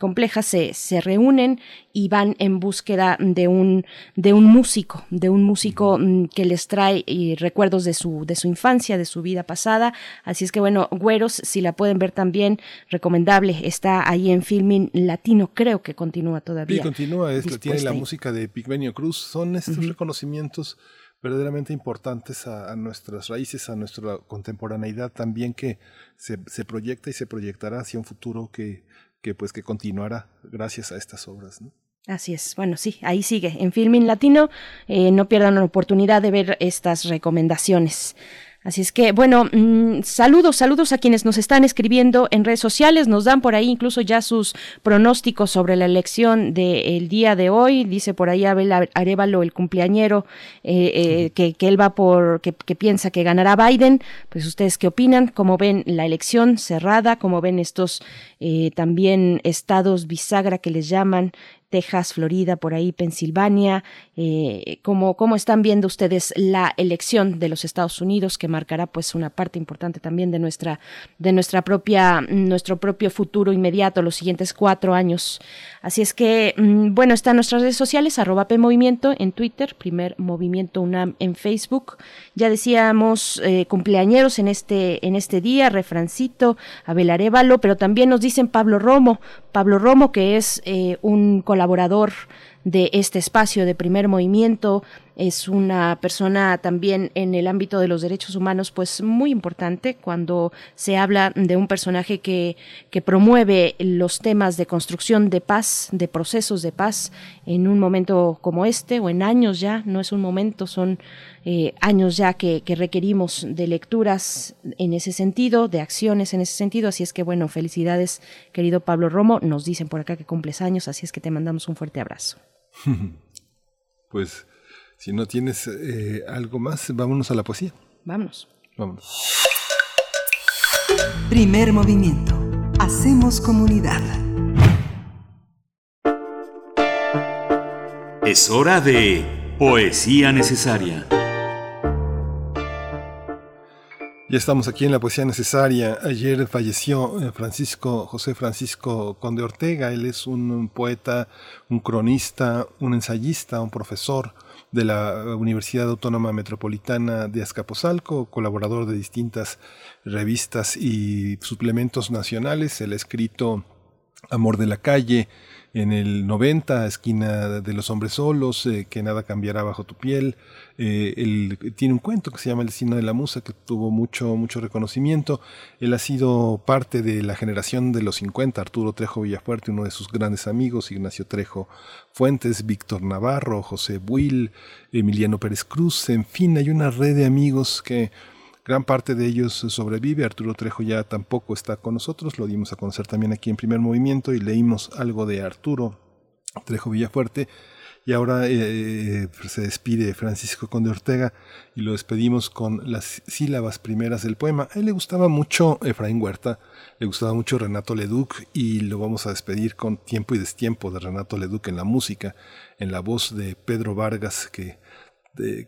complejas se, se reúnen y van en búsqueda de un, de un músico, de un músico mm, que les trae y recuerdos de su, de su infancia, de su vida pasada. Así es que bueno, Güeros, si la pueden ver también, recomendable, está ahí en Filming Latino, creo que continúa todavía. Sí, continúa, es, tiene la música de Pigmenio Cruz, son estos reconocimientos verdaderamente importantes a, nuestras raíces, a nuestra contemporaneidad también que se, se proyecta y se proyectará hacia un futuro que, que pues que continuará gracias a estas obras. ¿no? Así es. Bueno, sí, ahí sigue. En Filming Latino, eh, no pierdan la oportunidad de ver estas recomendaciones. Así es que, bueno, mm, saludos, saludos a quienes nos están escribiendo en redes sociales, nos dan por ahí incluso ya sus pronósticos sobre la elección del día de hoy. Dice por ahí Abel Arevalo, el cumpleañero, eh, eh, que, que, él va por, que, que, piensa que ganará Biden. Pues ustedes qué opinan, cómo ven la elección cerrada, cómo ven estos eh, también estados bisagra que les llaman, Texas, Florida, por ahí Pensilvania. Eh, ¿cómo, ¿Cómo están viendo ustedes la elección de los Estados Unidos que marcará pues una parte importante también de nuestra, de nuestra propia, nuestro propio futuro inmediato, los siguientes cuatro años? Así es que, mm, bueno, están nuestras redes sociales, arroba Movimiento en Twitter, primer Movimiento UNAM en Facebook. Ya decíamos eh, cumpleañeros en este, en este día, refrancito, Abel Arevalo, pero también nos dicen Pablo Romo, Pablo Romo, que es eh, un colaborador de este espacio de primer movimiento, es una persona también en el ámbito de los derechos humanos pues muy importante cuando se habla de un personaje que, que promueve los temas de construcción de paz, de procesos de paz en un momento como este o en años ya, no es un momento, son eh, años ya que, que, requerimos de lecturas en ese sentido, de acciones en ese sentido, así es que bueno, felicidades querido Pablo Romo, nos dicen por acá que cumples años, así es que te mandamos un fuerte abrazo. *laughs* pues si no tienes eh, algo más, vámonos a la poesía. Vámonos. Vámonos. Primer movimiento. Hacemos comunidad. Es hora de Poesía Necesaria. Ya estamos aquí en la poesía necesaria. Ayer falleció eh, Francisco José Francisco Conde Ortega. Él es un poeta, un cronista, un ensayista, un profesor, de la Universidad Autónoma Metropolitana de Azcapotzalco, colaborador de distintas revistas y suplementos nacionales. El escrito Amor de la Calle, en el 90, esquina de los hombres solos, eh, que nada cambiará bajo tu piel. Eh, él tiene un cuento que se llama El destino de la musa, que tuvo mucho, mucho reconocimiento. Él ha sido parte de la generación de los 50, Arturo Trejo Villafuerte, uno de sus grandes amigos, Ignacio Trejo Fuentes, Víctor Navarro, José Buil, Emiliano Pérez Cruz, en fin, hay una red de amigos que Gran parte de ellos sobrevive. Arturo Trejo ya tampoco está con nosotros. Lo dimos a conocer también aquí en primer movimiento y leímos algo de Arturo Trejo Villafuerte. Y ahora eh, se despide Francisco Conde Ortega y lo despedimos con las sílabas primeras del poema. A él le gustaba mucho Efraín Huerta, le gustaba mucho Renato Leduc y lo vamos a despedir con Tiempo y Destiempo de Renato Leduc en la música, en la voz de Pedro Vargas, que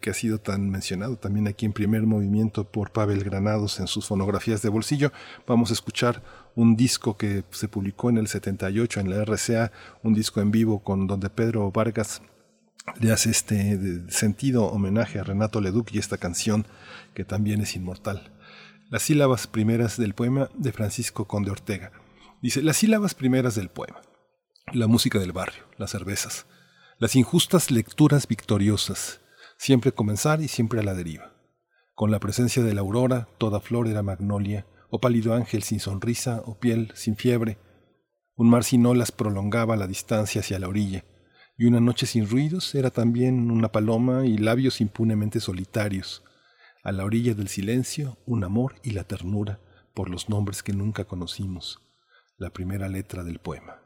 que ha sido tan mencionado también aquí en primer movimiento por Pavel Granados en sus fonografías de bolsillo. Vamos a escuchar un disco que se publicó en el 78 en la RCA, un disco en vivo con donde Pedro Vargas le hace este sentido homenaje a Renato Leduc y esta canción que también es inmortal. Las sílabas primeras del poema de Francisco Conde Ortega. Dice, las sílabas primeras del poema. La música del barrio, las cervezas, las injustas lecturas victoriosas, siempre comenzar y siempre a la deriva. Con la presencia de la aurora, toda flor era magnolia, o pálido ángel sin sonrisa, o piel sin fiebre. Un mar sin olas prolongaba la distancia hacia la orilla, y una noche sin ruidos era también una paloma y labios impunemente solitarios. A la orilla del silencio, un amor y la ternura por los nombres que nunca conocimos. La primera letra del poema.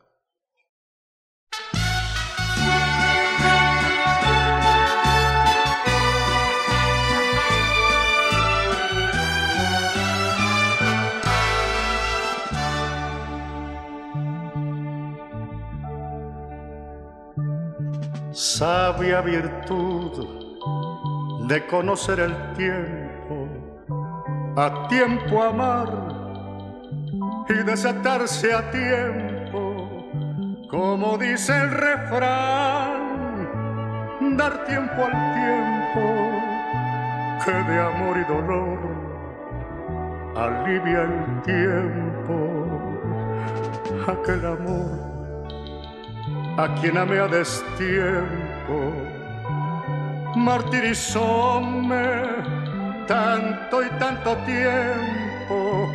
Sabia virtud de conocer el tiempo, a tiempo amar y desatarse a tiempo, como dice el refrán, dar tiempo al tiempo que de amor y dolor alivia el tiempo, aquel amor a quien amé a destiempo. Martirizóme tanto y tanto tiempo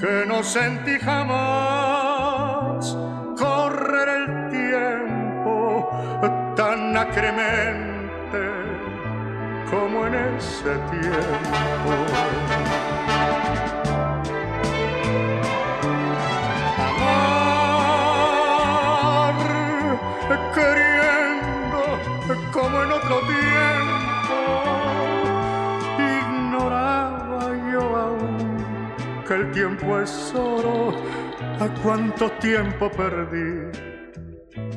que no sentí jamás correr el tiempo tan acremente como en ese tiempo. En otro tiempo. Ignoraba yo aún que el tiempo es oro. ¿A cuánto tiempo perdí?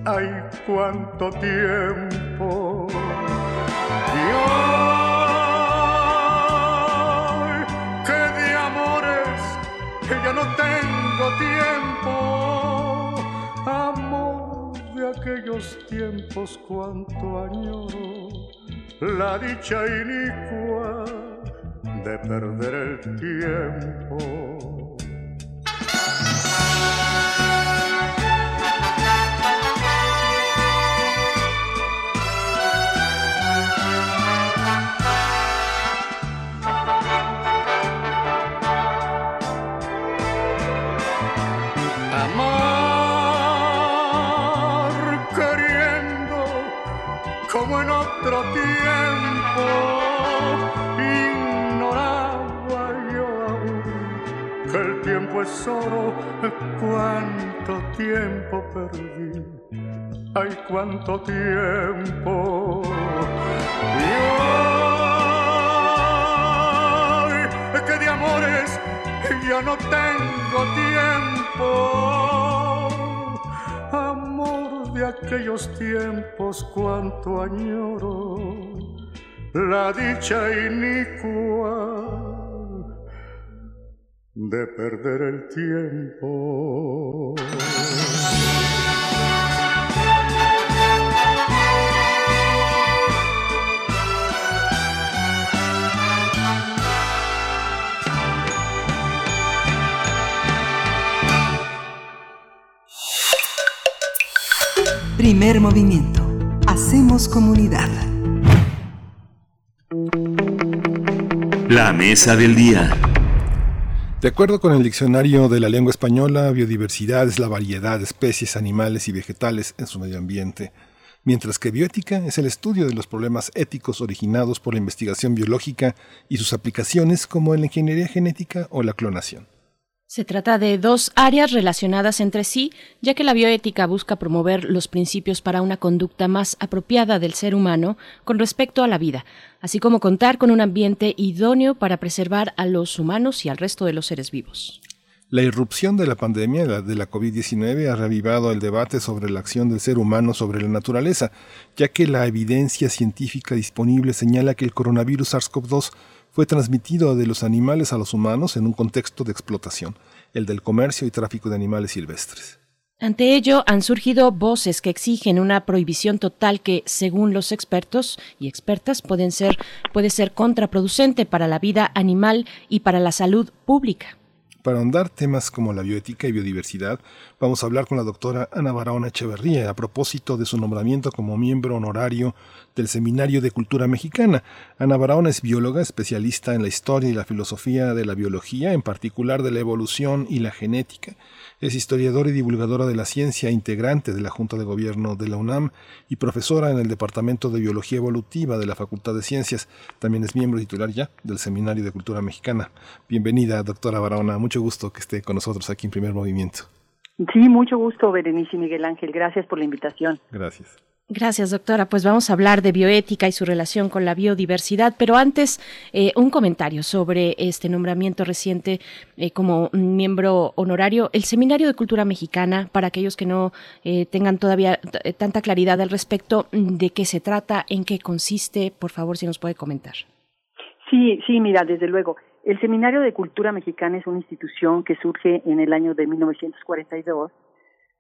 ¡Ay, cuánto tiempo! Y aquellos tiempos cuanto añoro la dicha inicua de perder el tiempo. Otro tiempo ignoraba yo aún que el tiempo es oro, cuánto tiempo perdí, ay cuánto tiempo. Y hoy que de amores ya no tengo tiempo, de aquellos tiempos, cuánto añoro la dicha inicua de perder el tiempo. Primer movimiento. Hacemos comunidad. La mesa del día. De acuerdo con el diccionario de la lengua española, biodiversidad es la variedad de especies animales y vegetales en su medio ambiente, mientras que bioética es el estudio de los problemas éticos originados por la investigación biológica y sus aplicaciones como en la ingeniería genética o la clonación. Se trata de dos áreas relacionadas entre sí, ya que la bioética busca promover los principios para una conducta más apropiada del ser humano con respecto a la vida, así como contar con un ambiente idóneo para preservar a los humanos y al resto de los seres vivos. La irrupción de la pandemia de la COVID-19 ha revivado el debate sobre la acción del ser humano sobre la naturaleza, ya que la evidencia científica disponible señala que el coronavirus SARS-CoV-2 fue transmitido de los animales a los humanos en un contexto de explotación, el del comercio y tráfico de animales silvestres. Ante ello, han surgido voces que exigen una prohibición total que, según los expertos y expertas, pueden ser, puede ser contraproducente para la vida animal y para la salud pública. Para ahondar temas como la bioética y biodiversidad, vamos a hablar con la doctora Ana Barahona Echeverría a propósito de su nombramiento como miembro honorario del Seminario de Cultura Mexicana. Ana Barahona es bióloga, especialista en la historia y la filosofía de la biología, en particular de la evolución y la genética. Es historiadora y divulgadora de la ciencia, integrante de la Junta de Gobierno de la UNAM y profesora en el Departamento de Biología Evolutiva de la Facultad de Ciencias. También es miembro titular ya del Seminario de Cultura Mexicana. Bienvenida, doctora Barahona. Mucho gusto que esté con nosotros aquí en Primer Movimiento. Sí, mucho gusto, Berenice y Miguel Ángel. Gracias por la invitación. Gracias. Gracias, doctora. Pues vamos a hablar de bioética y su relación con la biodiversidad, pero antes eh, un comentario sobre este nombramiento reciente eh, como miembro honorario. El Seminario de Cultura Mexicana, para aquellos que no eh, tengan todavía tanta claridad al respecto, ¿de qué se trata? ¿En qué consiste? Por favor, si nos puede comentar. Sí, sí, mira, desde luego. El Seminario de Cultura Mexicana es una institución que surge en el año de 1942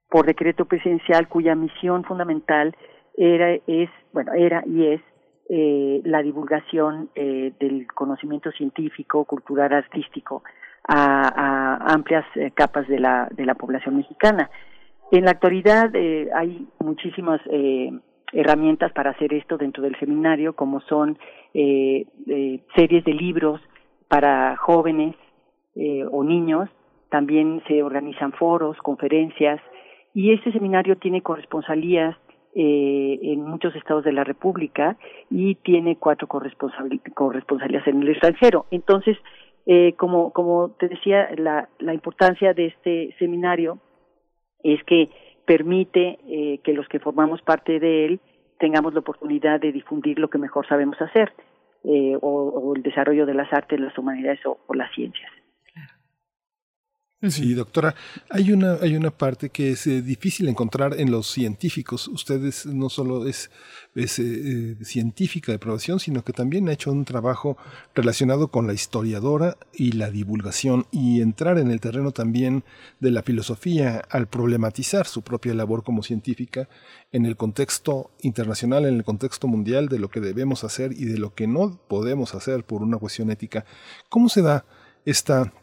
por decreto presidencial cuya misión fundamental era es bueno era y es eh, la divulgación eh, del conocimiento científico, cultural, artístico a, amplias eh, capas de la de la población mexicana. En la actualidad eh, hay muchísimas eh, herramientas para hacer esto dentro del seminario, como son series de libros para jóvenes o niños. También se organizan foros, conferencias, y este seminario tiene corresponsalías eh, en muchos estados de la República y tiene cuatro corresponsalías en el extranjero. Entonces, eh, como, como te decía, la, la importancia de este seminario es que permite eh, que los que formamos parte de él tengamos la oportunidad de difundir lo que mejor sabemos hacer, eh, o, o, el desarrollo de las artes, las humanidades o, o las ciencias. Sí, doctora, hay una, hay una parte que es eh, difícil encontrar en los científicos. Ustedes no solo es, es eh, científica de profesión, sino que también ha hecho un trabajo relacionado con la historiadora y la divulgación y entrar en el terreno también de la filosofía al problematizar su propia labor como científica en el contexto internacional, en el contexto mundial de lo que debemos hacer y de lo que no podemos hacer por una cuestión ética. ¿Cómo se da esta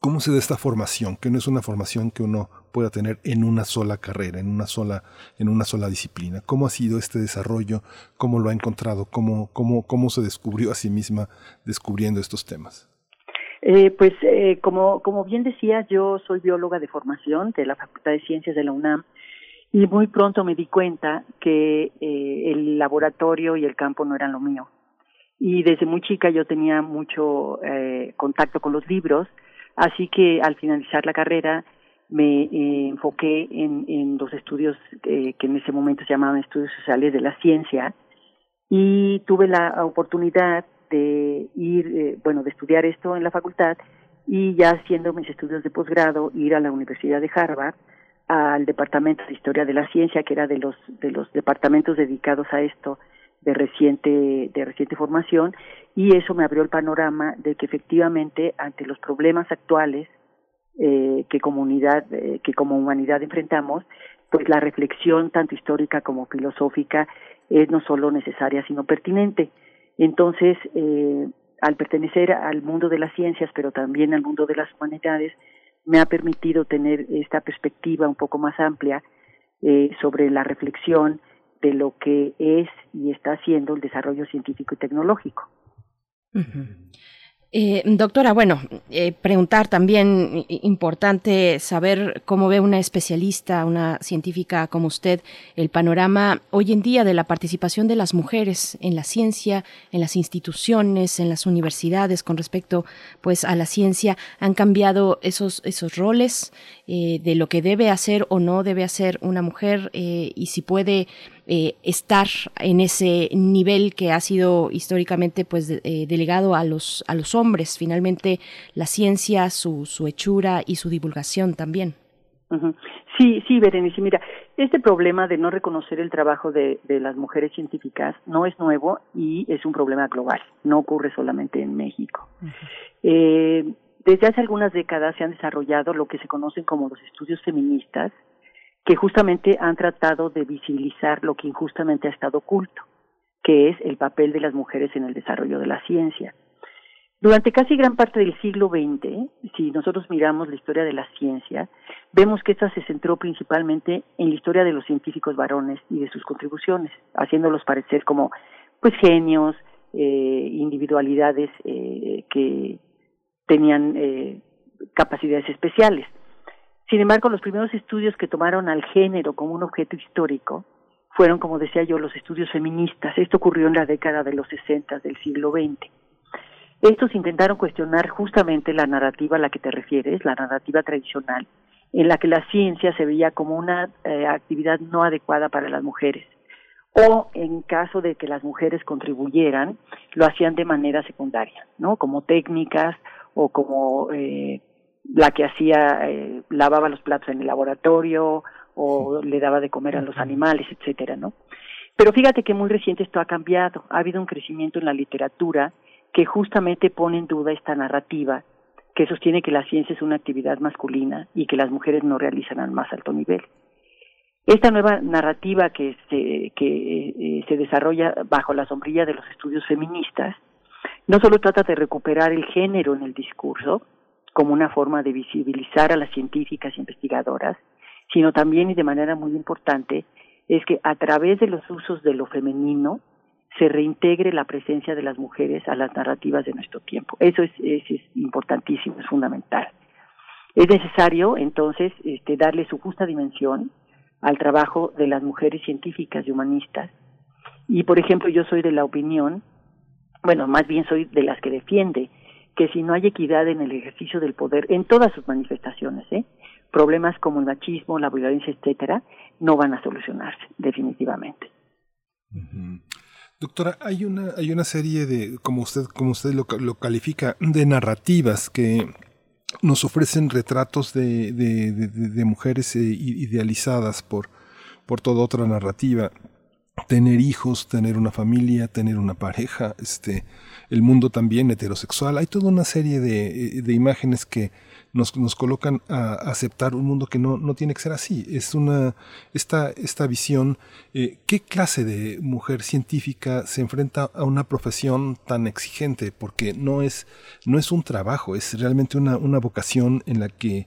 ¿Cómo se da esta formación? Que no es una formación que uno pueda tener en una sola carrera, en una sola, en una sola disciplina. ¿Cómo ha sido este desarrollo? ¿Cómo lo ha encontrado? ¿Cómo, cómo, cómo se descubrió a sí misma descubriendo estos temas? Eh, pues eh, como, como bien decía, yo soy bióloga de formación de la Facultad de Ciencias de la UNAM Y muy pronto me di cuenta que eh, el laboratorio y el campo no eran lo mío. Y desde muy chica yo tenía mucho eh, contacto con los libros, así que al finalizar la carrera me eh, enfoqué en, en los estudios eh, que en ese momento se llamaban estudios sociales de la ciencia y tuve la oportunidad de ir, eh, bueno, de estudiar esto en la facultad y ya haciendo mis estudios de posgrado ir a la Universidad de Harvard al departamento de historia de la ciencia que era de los de los departamentos dedicados a esto de reciente de reciente formación y eso me abrió el panorama de que efectivamente ante los problemas actuales eh, que comunidad eh, que como humanidad enfrentamos pues la reflexión tanto histórica como filosófica es no solo necesaria sino pertinente. Entonces eh, al pertenecer al mundo de las ciencias pero también al mundo de las humanidades me ha permitido tener esta perspectiva un poco más amplia eh, sobre la reflexión de lo que es y está haciendo el desarrollo científico y tecnológico. Eh, doctora, bueno, eh, preguntar también, importante saber cómo ve una especialista, una científica como usted, el panorama hoy en día de la participación de las mujeres en la ciencia, en las instituciones, en las universidades con respecto pues a la ciencia. ¿Han cambiado esos, esos roles eh, de lo que debe hacer o no debe hacer una mujer y si puede eh, estar en ese nivel que ha sido históricamente pues eh, delegado a los a los hombres. Finalmente la ciencia su su hechura y su divulgación también. Sí, sí, Berenice, mira, este problema de no reconocer el trabajo de, de las mujeres científicas no es nuevo y es un problema global, no ocurre solamente en México. eh, desde hace algunas décadas se han desarrollado lo que se conocen como los estudios feministas, que justamente han tratado de visibilizar lo que injustamente ha estado oculto, que es el papel de las mujeres en el desarrollo de la ciencia. Durante casi gran parte del siglo XX, si nosotros miramos la historia de la ciencia, vemos que esta se centró principalmente en la historia de los científicos varones y de sus contribuciones, haciéndolos parecer como pues genios, eh, individualidades eh, que tenían eh, capacidades especiales. Sin embargo, los primeros estudios que tomaron al género como un objeto histórico fueron, como decía yo, los estudios feministas. Esto ocurrió en la década de los 60 del siglo XX. Estos intentaron cuestionar justamente la narrativa a la que te refieres, la narrativa tradicional, en la que la ciencia se veía como una eh, actividad no adecuada para las mujeres. O en caso de que las mujeres contribuyeran, lo hacían de manera secundaria, ¿no? Como técnicas o como eh, la que hacía, eh, lavaba los platos en el laboratorio o le daba de comer a los animales, etcétera, ¿no? Pero fíjate que muy reciente esto ha cambiado. Ha habido un crecimiento en la literatura que justamente pone en duda esta narrativa que sostiene que la ciencia es una actividad masculina y que las mujeres no realizan al más alto nivel. Esta nueva narrativa que se, que eh, se desarrolla bajo la sombrilla de los estudios feministas no solo trata de recuperar el género en el discurso, como una forma de visibilizar a las científicas e investigadoras, sino también y de manera muy importante es que a través de los usos de lo femenino se reintegre la presencia de las mujeres a las narrativas de nuestro tiempo. Eso es, es, importantísimo, es fundamental. Es necesario, entonces, este, darle su justa dimensión al trabajo de las mujeres científicas y humanistas. Y, por ejemplo, yo soy de la opinión, bueno, más bien soy de las que defiende que si no hay equidad en el ejercicio del poder en todas sus manifestaciones, ¿eh? problemas como el machismo, la violencia, etcétera, no van a solucionarse definitivamente. Doctora, hay una hay una serie de como usted como usted lo, lo califica de narrativas que nos ofrecen retratos de, de, de, mujeres eh, idealizadas por por toda otra narrativa tener hijos, tener una familia, tener una pareja, este, el mundo también heterosexual. Hay toda una serie de, de imágenes que nos, nos, colocan a aceptar un mundo que no, no, tiene que ser así. Es una, esta, esta visión, eh, ¿qué clase de mujer científica se enfrenta a una profesión tan exigente? Porque no es, no es un trabajo, es realmente una, una vocación en la que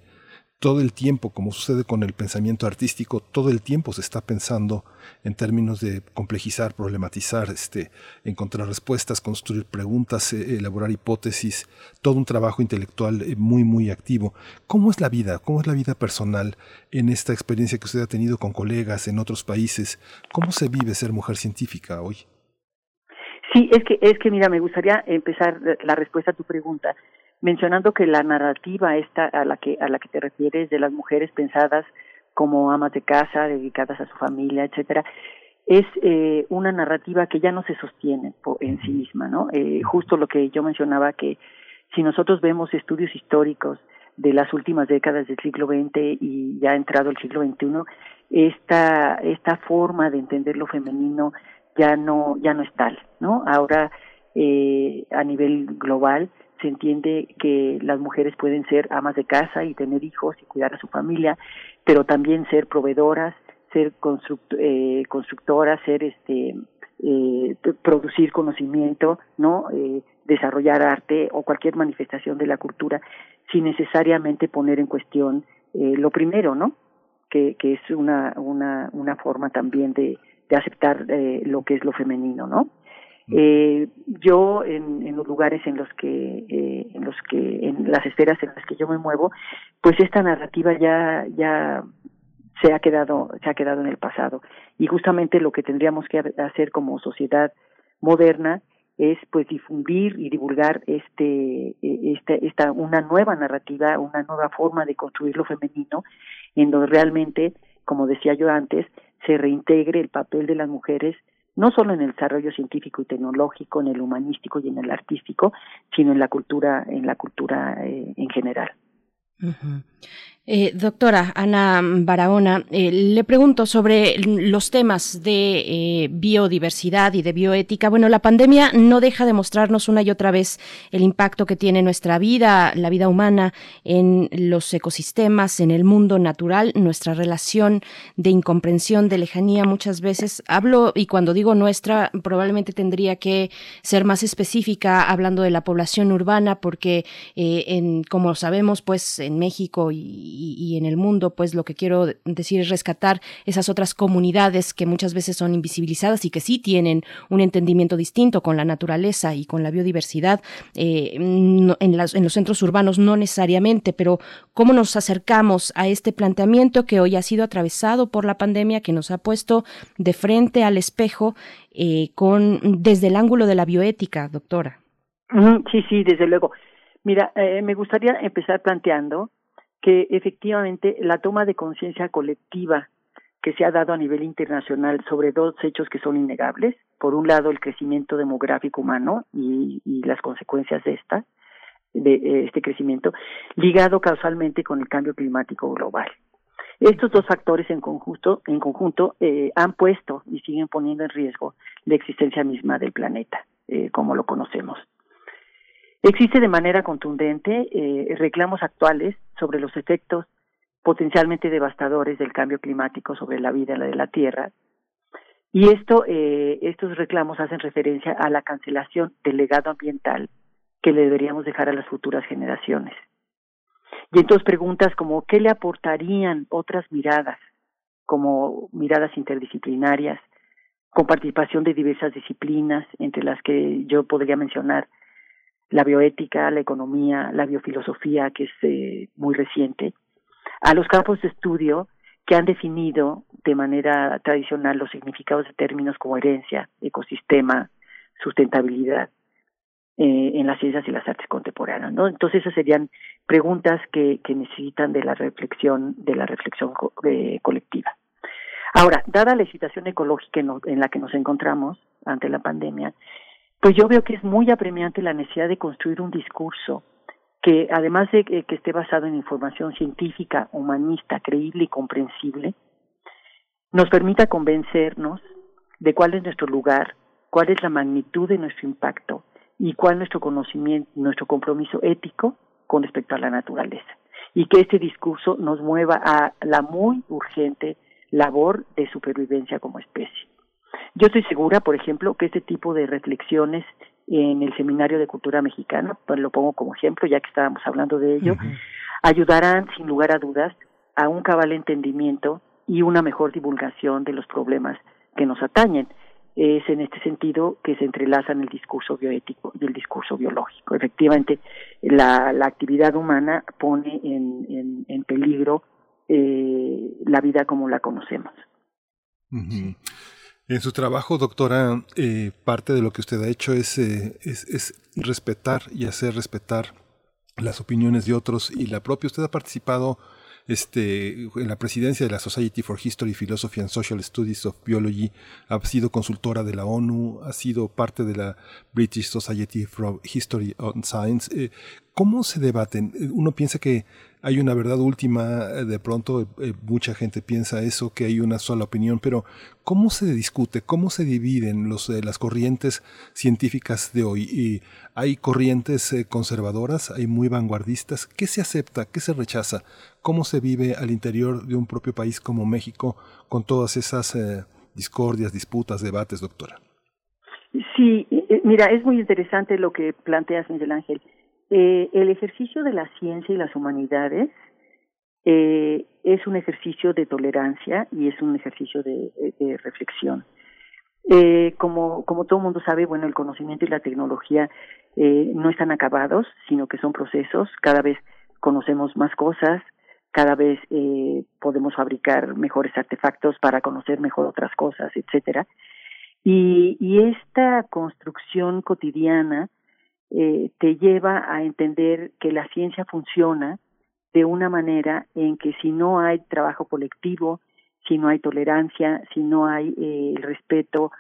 todo el tiempo, como sucede con el pensamiento artístico, todo el tiempo se está pensando en términos de complejizar, problematizar, este, encontrar respuestas, construir preguntas, eh, elaborar hipótesis, todo un trabajo intelectual eh, muy, muy activo. ¿Cómo es la vida? ¿Cómo es la vida personal en esta experiencia que usted ha tenido con colegas en otros países? ¿Cómo se vive ser mujer científica hoy? Sí, es que, es que mira, me gustaría empezar la respuesta a tu pregunta mencionando que la narrativa esta a la que a la que te refieres de las mujeres pensadas como amas de casa, dedicadas a su familia, etcétera, es eh, una narrativa que ya no se sostiene en sí misma, ¿no? Eh, justo lo que yo mencionaba que si nosotros vemos estudios históricos de las últimas décadas del siglo XX y ya ha entrado el siglo XXI, esta esta forma de entender lo femenino ya no ya no es tal, ¿no? Ahora eh, a nivel global se entiende que las mujeres pueden ser amas de casa y tener hijos y cuidar a su familia, pero también ser proveedoras, ser eh, constructoras, ser este eh, producir conocimiento, no eh, desarrollar arte o cualquier manifestación de la cultura sin necesariamente poner en cuestión eh, lo primero, ¿no? Que, que es una, una, una forma también de, de aceptar eh, lo que es lo femenino, ¿no? Eh, yo en, en, los lugares en los que eh, en los que en las esferas en las que yo me muevo, pues esta narrativa ya ya se ha quedado se ha quedado en el pasado. Y justamente lo que tendríamos que hacer como sociedad moderna es pues difundir y divulgar este esta esta una nueva narrativa una nueva forma de construir lo femenino en donde realmente como decía yo antes se reintegre el papel de las mujeres no solo en el desarrollo científico y tecnológico, en el humanístico y en el artístico, sino en la cultura, en la cultura eh, en general. Eh, doctora Ana Barahona, eh, le pregunto sobre los temas de eh, biodiversidad y de bioética. Bueno, la pandemia no deja de mostrarnos una y otra vez el impacto que tiene nuestra vida, la vida humana, en los ecosistemas, en el mundo natural, nuestra relación de incomprensión, de lejanía. Muchas veces hablo, y cuando digo nuestra, probablemente tendría que ser más específica hablando de la población urbana, porque, en, como sabemos, pues en México y y, en el mundo, pues lo que quiero decir es rescatar esas otras comunidades que muchas veces son invisibilizadas y que sí tienen un entendimiento distinto con la naturaleza y con la biodiversidad eh, en, las, en los centros urbanos no necesariamente, pero cómo nos acercamos a este planteamiento que hoy ha sido atravesado por la pandemia, que nos ha puesto de frente al espejo eh, con desde el ángulo de la bioética, doctora. Sí, sí, desde luego. Mira, eh, me gustaría empezar planteando que efectivamente la toma de conciencia colectiva que se ha dado a nivel internacional sobre dos hechos que son innegables. Por un lado, el crecimiento demográfico humano y, y las consecuencias de esta, de eh, este crecimiento, ligado causalmente con el cambio climático global. Estos dos factores en conjunto, en conjunto eh, han puesto y siguen poniendo en riesgo la existencia misma del planeta, eh, como lo conocemos. Existe de manera contundente eh, reclamos actuales sobre los efectos potencialmente devastadores del cambio climático sobre la vida de la Tierra. Y esto, eh, estos reclamos hacen referencia a la cancelación del legado ambiental que le deberíamos dejar a las futuras generaciones. Y entonces preguntas como, ¿qué le aportarían otras miradas, como miradas interdisciplinarias, con participación de diversas disciplinas, entre las que yo podría mencionar la bioética, la economía, la biofilosofía, que es eh, muy reciente, a los campos de estudio que han definido de manera tradicional los significados de términos como herencia, ecosistema, sustentabilidad eh, en las ciencias y las artes contemporáneas, ¿no? Entonces esas serían preguntas que, que necesitan de la reflexión, de la reflexión eh, colectiva. Ahora, dada la situación ecológica en la que nos encontramos ante la pandemia, pues yo veo que es muy apremiante la necesidad de construir un discurso que, además de que, esté basado en información científica, humanista, creíble y comprensible, nos permita convencernos de cuál es nuestro lugar, cuál es la magnitud de nuestro impacto y cuál es nuestro conocimiento, nuestro compromiso ético con respecto a la naturaleza. Y que este discurso nos mueva a la muy urgente labor de supervivencia como especie. Yo estoy segura, por ejemplo, que este tipo de reflexiones en el Seminario de Cultura Mexicana, pues lo pongo como ejemplo, ya que estábamos hablando de ello, ayudarán sin lugar a dudas a un cabal entendimiento y una mejor divulgación de los problemas que nos atañen. Es en este sentido que se entrelazan el discurso bioético y el discurso biológico. Efectivamente, la, la actividad humana pone en, en, en peligro eh, la vida como la conocemos. En su trabajo, doctora, eh, parte de lo que usted ha hecho es, eh, es, es, respetar y hacer respetar las opiniones de otros y la propia. Usted ha participado este, en la presidencia de la Society for History, Philosophy and Social Studies of Biology, ha sido consultora de la ONU, ha sido parte de la British Society for History and Science. Eh, ¿Cómo se debaten? Uno piensa que hay una verdad última, de pronto eh, mucha gente piensa eso, que hay una sola opinión, pero ¿cómo se discute? ¿Cómo se dividen los, eh, las corrientes científicas de hoy? Y hay corrientes eh, conservadoras, hay muy vanguardistas. ¿Qué se acepta? ¿Qué se rechaza? ¿Cómo se vive al interior de un propio país como México con todas esas discordias, disputas, debates, doctora? Sí, mira, es muy interesante lo que planteas, Miguel Ángel eh, el ejercicio de la ciencia y las humanidades eh, es un ejercicio de tolerancia y es un ejercicio de, de reflexión. Eh, como, como todo mundo sabe, bueno, el conocimiento y la tecnología eh, no están acabados, sino que son procesos. Cada vez conocemos más cosas, cada vez eh, podemos fabricar mejores artefactos para conocer mejor otras cosas, etcétera. Y, y esta construcción cotidiana eh, te lleva a entender que la ciencia funciona de una manera en que si no hay trabajo colectivo, si no hay tolerancia, si no hay eh, el respeto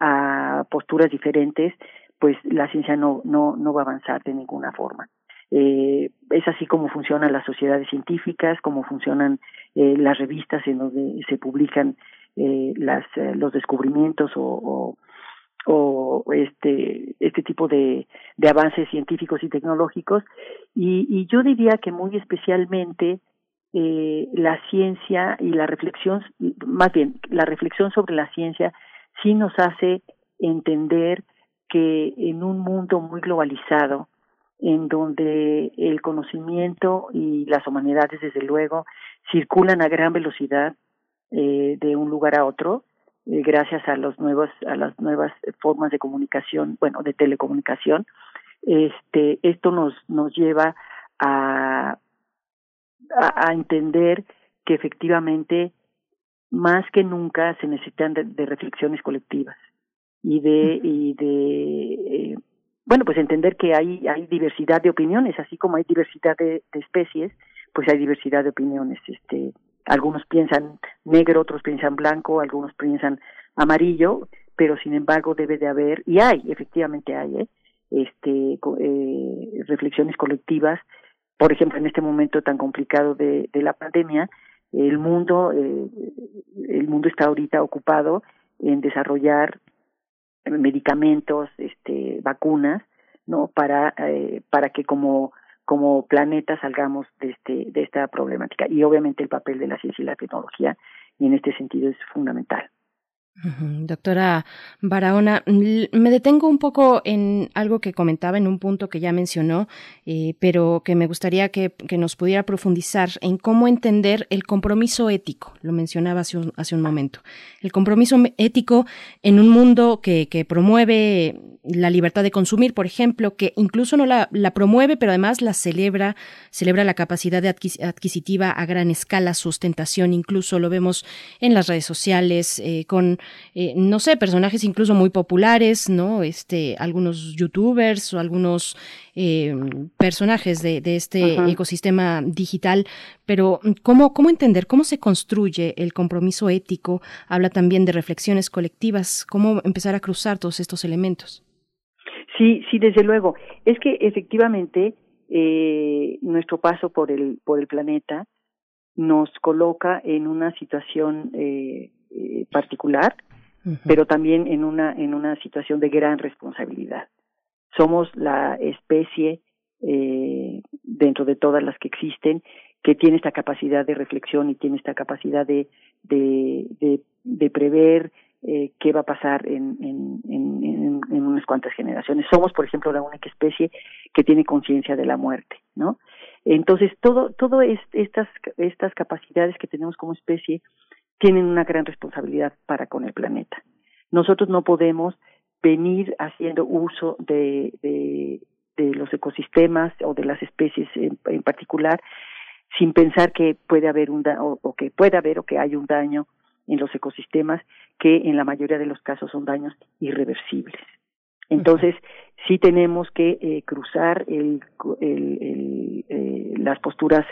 a posturas diferentes, pues la ciencia no, va a avanzar de ninguna forma. Eh, es así como funcionan las sociedades científicas, como funcionan eh, las revistas en donde se publican eh, las, eh, los descubrimientos o, este este tipo de, de avances científicos y tecnológicos. Y, y yo diría que muy especialmente eh, la ciencia y la reflexión más bien la reflexión sobre la ciencia sí nos hace entender que en un mundo muy globalizado en donde el conocimiento y las humanidades desde luego circulan a gran velocidad eh, de un lugar a otro eh, gracias a los nuevos a las nuevas formas de comunicación bueno de telecomunicación. Este esto nos nos lleva a a, entender que efectivamente más que nunca se necesitan de, reflexiones colectivas y de y de eh, bueno pues entender que hay hay diversidad de opiniones así como hay diversidad de, especies pues hay diversidad de opiniones este algunos piensan negro, otros piensan blanco, algunos piensan amarillo, pero sin embargo debe de haber, y hay, efectivamente hay, ¿eh? este, eh, reflexiones colectivas. Por ejemplo, en este momento tan complicado de, de la pandemia, el mundo, eh, el mundo está ahorita ocupado en desarrollar medicamentos, este, vacunas, ¿no? Para, eh, para que como como planeta salgamos de, este, de esta problemática. Y obviamente el papel de la ciencia y la tecnología y en este sentido es fundamental. Doctora Barahona, me detengo un poco en algo que comentaba en un punto que ya mencionó, eh, pero que me gustaría que, nos pudiera profundizar en cómo entender el compromiso ético. Lo mencionaba hace un, momento. El compromiso ético en un mundo que, promueve la libertad de consumir, por ejemplo, que incluso no la, la promueve, pero además la celebra, celebra la capacidad de adquisitiva a gran escala, sustentación, incluso lo vemos en las redes sociales, eh, con eh, no sé, personajes incluso muy populares, ¿no? Este, algunos youtubers o algunos eh, personajes de, de este ecosistema digital, pero ¿cómo, ¿cómo entender, cómo se construye el compromiso ético? Habla también de reflexiones colectivas, cómo empezar a cruzar todos estos elementos. Sí, sí, desde luego. Es que efectivamente eh, nuestro paso por el, por el planeta nos coloca en una situación eh, eh, particular, pero también en una, en una situación de gran responsabilidad. Somos la especie eh, dentro de todas las que existen que tiene esta capacidad de reflexión y tiene esta capacidad de, de, de, de prever eh, qué va a pasar en, en, en, en, unas cuantas generaciones. Somos, por ejemplo, la única especie que tiene conciencia de la muerte, ¿no? Entonces, todo, todo estas, estas capacidades que tenemos como especie tienen una gran responsabilidad para con el planeta. Nosotros no podemos venir haciendo uso de, de, los ecosistemas o de las especies en, particular sin pensar que puede haber un o, o que puede haber o que hay un daño en los ecosistemas que en la mayoría de los casos son daños irreversibles. Entonces, sí tenemos que eh, cruzar el, el, eh, las posturas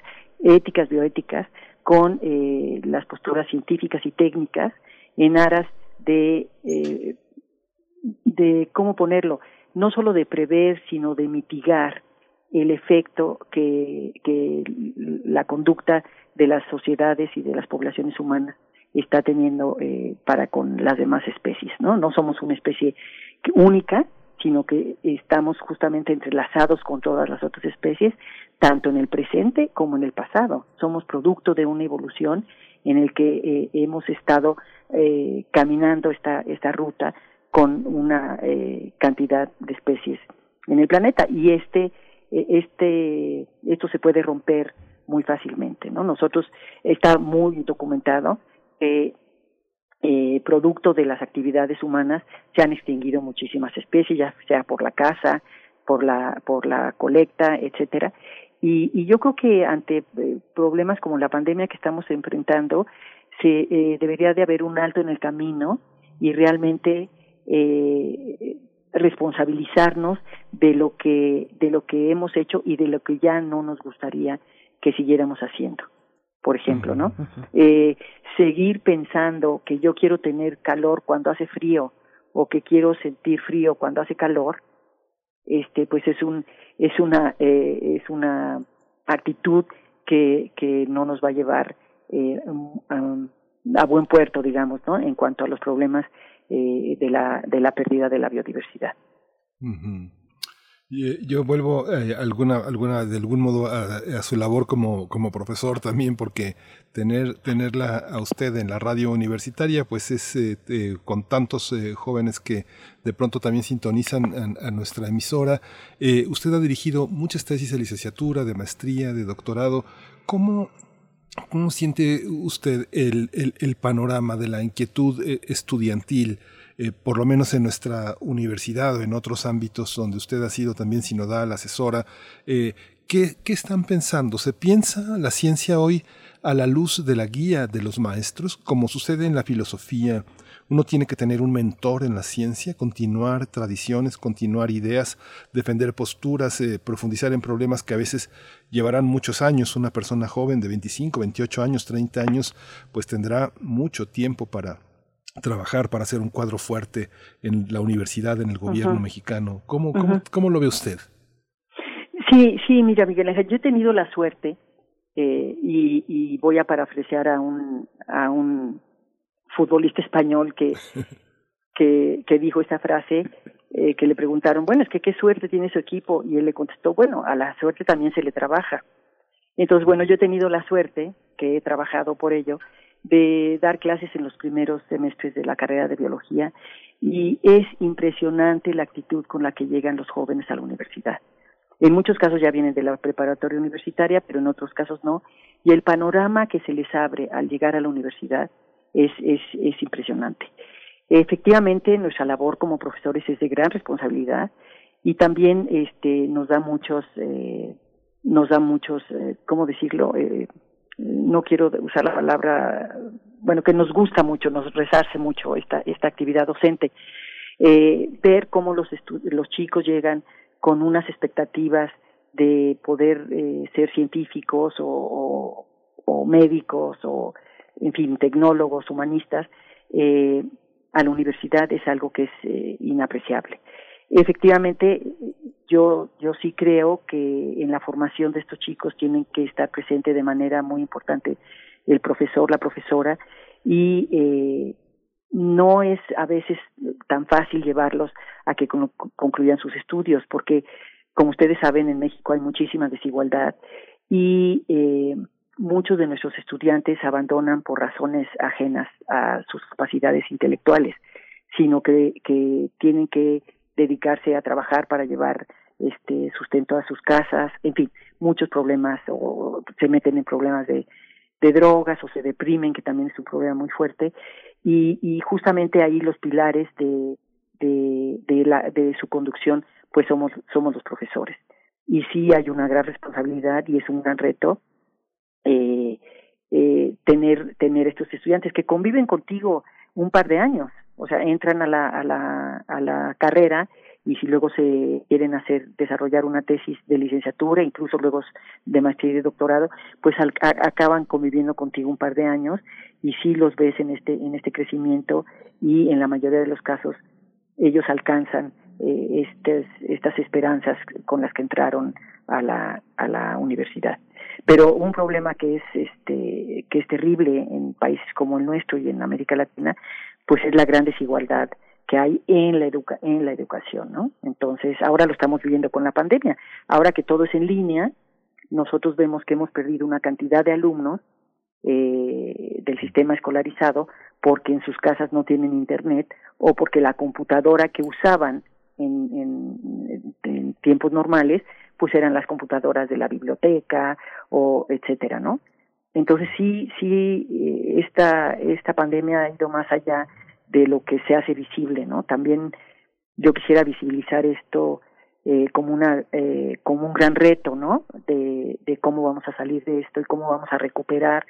éticas, bioéticas, con eh, las posturas científicas y técnicas en aras de, eh, de, ¿cómo ponerlo? No solo de prever, sino de mitigar el efecto que, que la conducta de las sociedades y de las poblaciones humanas está teniendo eh, para con las demás especies, ¿no? No somos una especie única, sino que estamos justamente entrelazados con todas las otras especies, tanto en el presente como en el pasado. Somos producto de una evolución en el que eh, hemos estado eh, caminando esta, esta ruta con una eh, cantidad de especies en el planeta y este e, este esto se puede romper muy fácilmente no nosotros está muy documentado que eh, producto de las actividades humanas se han extinguido muchísimas especies, ya sea por la caza, por la, por la colecta, etcétera. Y, y yo creo que ante eh, problemas como la pandemia que estamos enfrentando, se eh, debería de haber un alto en el camino y realmente eh, responsabilizarnos de lo que de lo que hemos hecho y de lo que ya no nos gustaría que siguiéramos haciendo por ejemplo, ¿no? eh, seguir pensando que yo quiero tener calor cuando hace frío o que quiero sentir frío cuando hace calor, este, pues es un, es una, eh, es una actitud que, que no nos va a llevar eh, a, buen puerto, digamos, ¿no? En cuanto a los problemas eh, de la, de la pérdida de la biodiversidad. Yo vuelvo eh, alguna, alguna, de algún modo a, su labor como, como profesor también, porque tener, tenerla a usted en la radio universitaria, pues es eh, con tantos jóvenes que de pronto también sintonizan a, nuestra emisora. usted ha dirigido muchas tesis de licenciatura, de maestría, de doctorado. ¿Cómo, cómo siente usted el, el panorama de la inquietud estudiantil? Eh, por lo menos en nuestra universidad o en otros ámbitos donde usted ha sido también sinodal, asesora, eh, ¿qué, ¿qué, están pensando? ¿Se piensa la ciencia hoy a la luz de la guía de los maestros, como sucede en la filosofía? Uno tiene que tener un mentor en la ciencia, continuar tradiciones, continuar ideas, defender posturas, eh, profundizar en problemas que a veces llevarán muchos años. Una persona joven de 25, 28 años, 30 años, pues tendrá mucho tiempo para trabajar para hacer un cuadro fuerte en la universidad, en el gobierno mexicano. ¿Cómo, cómo, ¿Cómo lo ve usted? Sí, sí, mira, Miguel Ángel, yo he tenido la suerte eh, y, y voy a parafrasear a un, a un futbolista español que, *laughs* que, que dijo esta frase, eh, que le preguntaron, bueno, es que qué suerte tiene su equipo, y él le contestó, bueno, a la suerte también se le trabaja. Entonces, bueno, yo he tenido la suerte, que he trabajado por ello, de dar clases en los primeros semestres de la carrera de biología y es impresionante la actitud con la que llegan los jóvenes a la universidad. En muchos casos ya vienen de la preparatoria universitaria, pero en otros casos no. Y el panorama que se les abre al llegar a la universidad es, es, es impresionante. Efectivamente, nuestra labor como profesores es de gran responsabilidad y también este, nos da muchos, eh, nos da muchos, eh, ¿cómo decirlo? Eh, no quiero usar la palabra, bueno, que nos gusta mucho, nos rezarse mucho esta, esta actividad docente, eh, ver cómo los, los chicos llegan con unas expectativas de poder eh, ser científicos o, o, médicos o, en fin, tecnólogos, humanistas, eh, a la universidad es algo que es eh, inapreciable. Efectivamente, yo, yo sí creo que en la formación de estos chicos tienen que estar presente de manera muy importante el profesor, la profesora, y eh, no es a veces tan fácil llevarlos a que concluyan sus estudios, porque, como ustedes saben, en México hay muchísima desigualdad y eh, muchos de nuestros estudiantes abandonan por razones ajenas a sus capacidades intelectuales, sino que, que tienen que dedicarse a trabajar para llevar este sustento a sus casas, en fin, muchos problemas o se meten en problemas de, drogas o se deprimen, que también es un problema muy fuerte, y, justamente ahí los pilares de, de, de, la, de su conducción, pues somos, somos los profesores. Y sí hay una gran responsabilidad y es un gran reto eh, eh, tener, tener estos estudiantes que conviven contigo un par de años, o sea, entran a la, a la, a la carrera y si luego se quieren hacer desarrollar una tesis de licenciatura incluso luego de maestría y de doctorado pues acaban conviviendo contigo un par de años y sí los ves en este en este crecimiento y en la mayoría de los casos ellos alcanzan eh, estas estas esperanzas con las que entraron a la a la universidad pero un problema que es este que es terrible en países como el nuestro y en América Latina pues es la gran desigualdad que hay en la educa en la educación, ¿no? Entonces, ahora lo estamos viviendo con la pandemia. Ahora que todo es en línea, nosotros vemos que hemos perdido una cantidad de alumnos eh, del sistema escolarizado porque en sus casas no tienen internet o porque la computadora que usaban en, en, en tiempos normales pues eran las computadoras de la biblioteca o etcétera, ¿no? Entonces sí, sí, eh, esta, esta pandemia ha ido más allá de lo que se hace visible, ¿no? También yo quisiera visibilizar esto eh, como una eh, como un gran reto, ¿no? De, de cómo vamos a salir de esto y cómo vamos a recuperar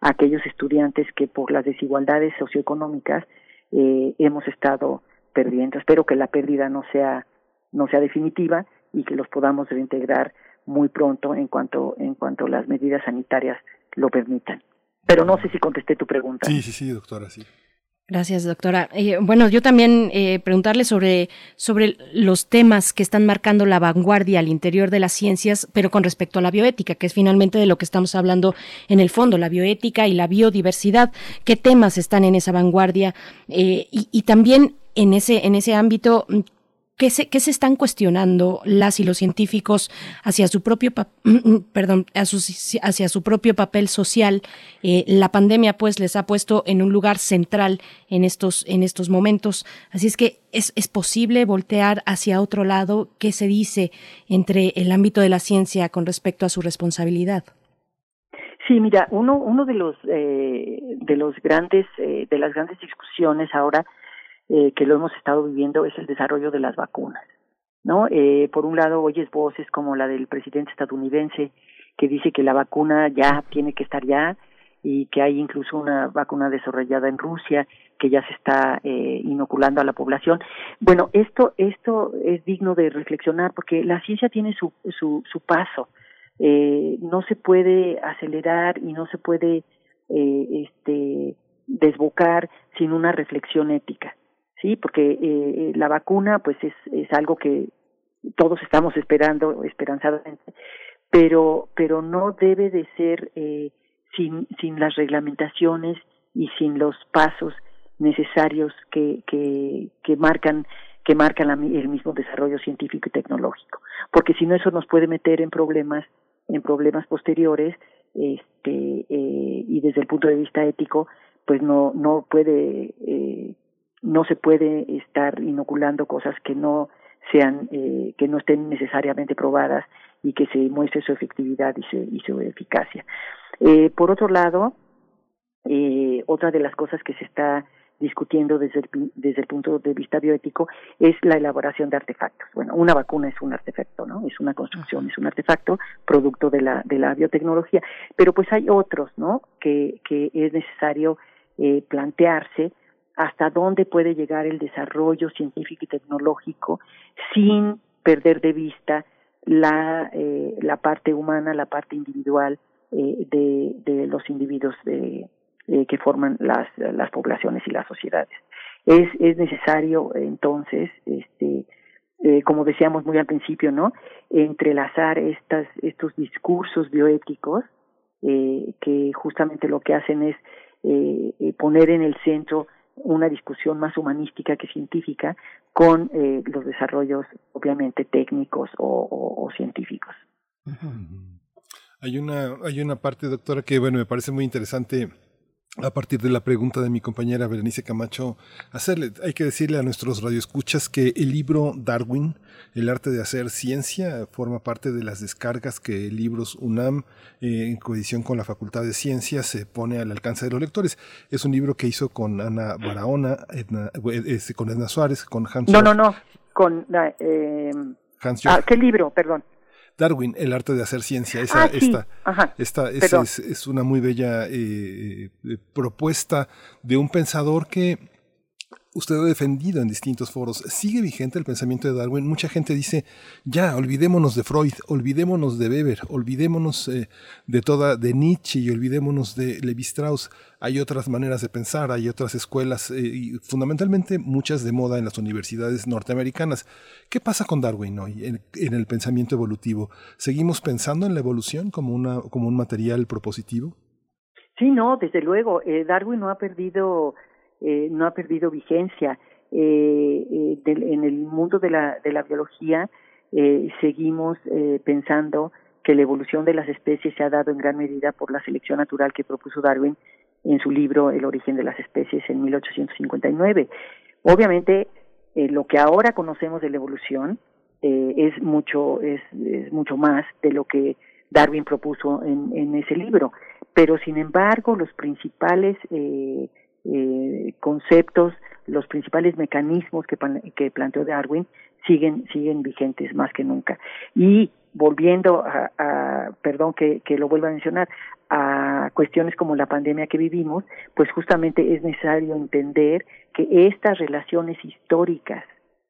a aquellos estudiantes que por las desigualdades socioeconómicas eh, hemos estado perdiendo. Espero que la pérdida no sea no sea definitiva y que los podamos reintegrar muy pronto en cuanto en cuanto las medidas sanitarias lo permitan. Pero no sé si contesté tu pregunta. Sí, sí, sí, doctora, sí. Gracias, doctora. Eh, bueno, yo también eh, preguntarle sobre, sobre los temas que están marcando la vanguardia al interior de las ciencias, pero con respecto a la bioética, que es finalmente de lo que estamos hablando en el fondo, la bioética y la biodiversidad. ¿Qué temas están en esa vanguardia? Eh, y, y también en ese, en ese ámbito, ¿Qué se, se están cuestionando las y los científicos hacia su propio, *clears throat* perdón, hacia su propio papel social? Eh, la pandemia, pues, les ha puesto en un lugar central en estos, en estos momentos. Así es que es, es posible voltear hacia otro lado. ¿Qué se dice entre el ámbito de la ciencia con respecto a su responsabilidad? Sí, mira, uno, uno de los, eh, de los grandes, eh, de las grandes discusiones ahora eh, que lo hemos estado viviendo es el desarrollo de las vacunas. ¿no? Eh, por un lado, oyes voces como la del presidente estadounidense que dice que la vacuna ya tiene que estar ya y que hay incluso una vacuna desarrollada en Rusia que ya se está eh, inoculando a la población. Bueno, esto esto es digno de reflexionar porque la ciencia tiene su su, su paso. Eh, no se puede acelerar y no se puede eh, este desbocar sin una reflexión ética sí, porque eh, la vacuna pues es, es algo que todos estamos esperando esperanzadamente, pero pero no debe de ser eh, sin sin las reglamentaciones y sin los pasos necesarios que que, que marcan que marcan la, el mismo desarrollo científico y tecnológico, porque si no eso nos puede meter en problemas en problemas posteriores este eh, y desde el punto de vista ético pues no no puede eh, no se puede estar inoculando cosas que no sean eh, que no estén necesariamente probadas y que se muestre su efectividad y su, y su eficacia. Eh, por otro lado, eh, otra de las cosas que se está discutiendo desde el, desde el punto de vista bioético es la elaboración de artefactos. Bueno, una vacuna es un artefacto, ¿no? Es una construcción, es un artefacto producto de la de la biotecnología, pero pues hay otros, ¿no? Que que es necesario eh, plantearse hasta dónde puede llegar el desarrollo científico y tecnológico sin perder de vista la, eh, la parte humana, la parte individual eh, de, de los individuos de, eh, que forman las, las poblaciones y las sociedades. Es, es necesario entonces, este, como decíamos muy al principio, ¿no? Entrelazar estas, estos discursos bioéticos que justamente lo que hacen es poner en el centro una discusión más humanística que científica con eh, los desarrollos obviamente técnicos o, científicos. Hay una, hay una parte, doctora, que bueno, me parece muy interesante a partir de la pregunta de mi compañera Berenice Camacho, hacerle, hay que decirle a nuestros radioescuchas que el libro Darwin, El arte de hacer ciencia, forma parte de las descargas que Libros UNAM, eh, en coedición con la Facultad de Ciencias, se pone al alcance de los lectores. Es un libro que hizo con Ana Barahona, eh, con Edna Suárez, con Hans. No, no, no, con eh, Hans ah, ¿Qué libro? Perdón. Darwin, el arte de hacer ciencia. Esa, ah, esta, es, es, una muy bella eh, eh, propuesta de un pensador que usted ha defendido en distintos foros. ¿Sigue vigente el pensamiento de Darwin? Mucha gente dice, ya, olvidémonos de Freud, olvidémonos de Weber, olvidémonos eh, de toda, de Nietzsche y olvidémonos de Levi Strauss. Hay otras maneras de pensar, hay otras escuelas, eh, y fundamentalmente muchas de moda en las universidades norteamericanas. ¿Qué pasa con Darwin hoy en, el pensamiento evolutivo? ¿Seguimos pensando en la evolución como, una, como un material propositivo? Sí, no, desde luego. Eh, Darwin no ha perdido eh, no ha perdido vigencia. Eh, eh en el mundo de la, de la biología eh, seguimos eh, pensando que la evolución de las especies se ha dado en gran medida por la selección natural que propuso Darwin en su libro El origen de las especies en 1859. Obviamente, lo que ahora conocemos de la evolución es mucho es, es, mucho más de lo que Darwin propuso en, en ese libro, pero sin embargo los principales eh, eh, conceptos, los principales mecanismos que, planteó Darwin siguen, siguen vigentes más que nunca. Y volviendo a, a perdón que, que lo vuelva a mencionar, a cuestiones como la pandemia que vivimos, pues justamente es necesario entender que estas relaciones históricas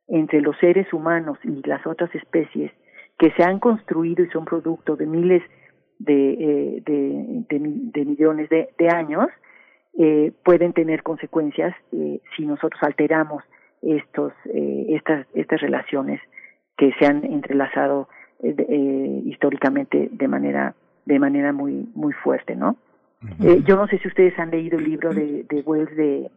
entre los seres humanos y las otras especies que se han construido y son producto de miles de, eh, de, de, millones de, años, eh, pueden tener consecuencias eh, si nosotros alteramos estos eh, estas estas relaciones que se han entrelazado eh, eh, históricamente de manera de manera muy muy fuerte no eh, yo no sé si ustedes han leído el libro de, de Wells de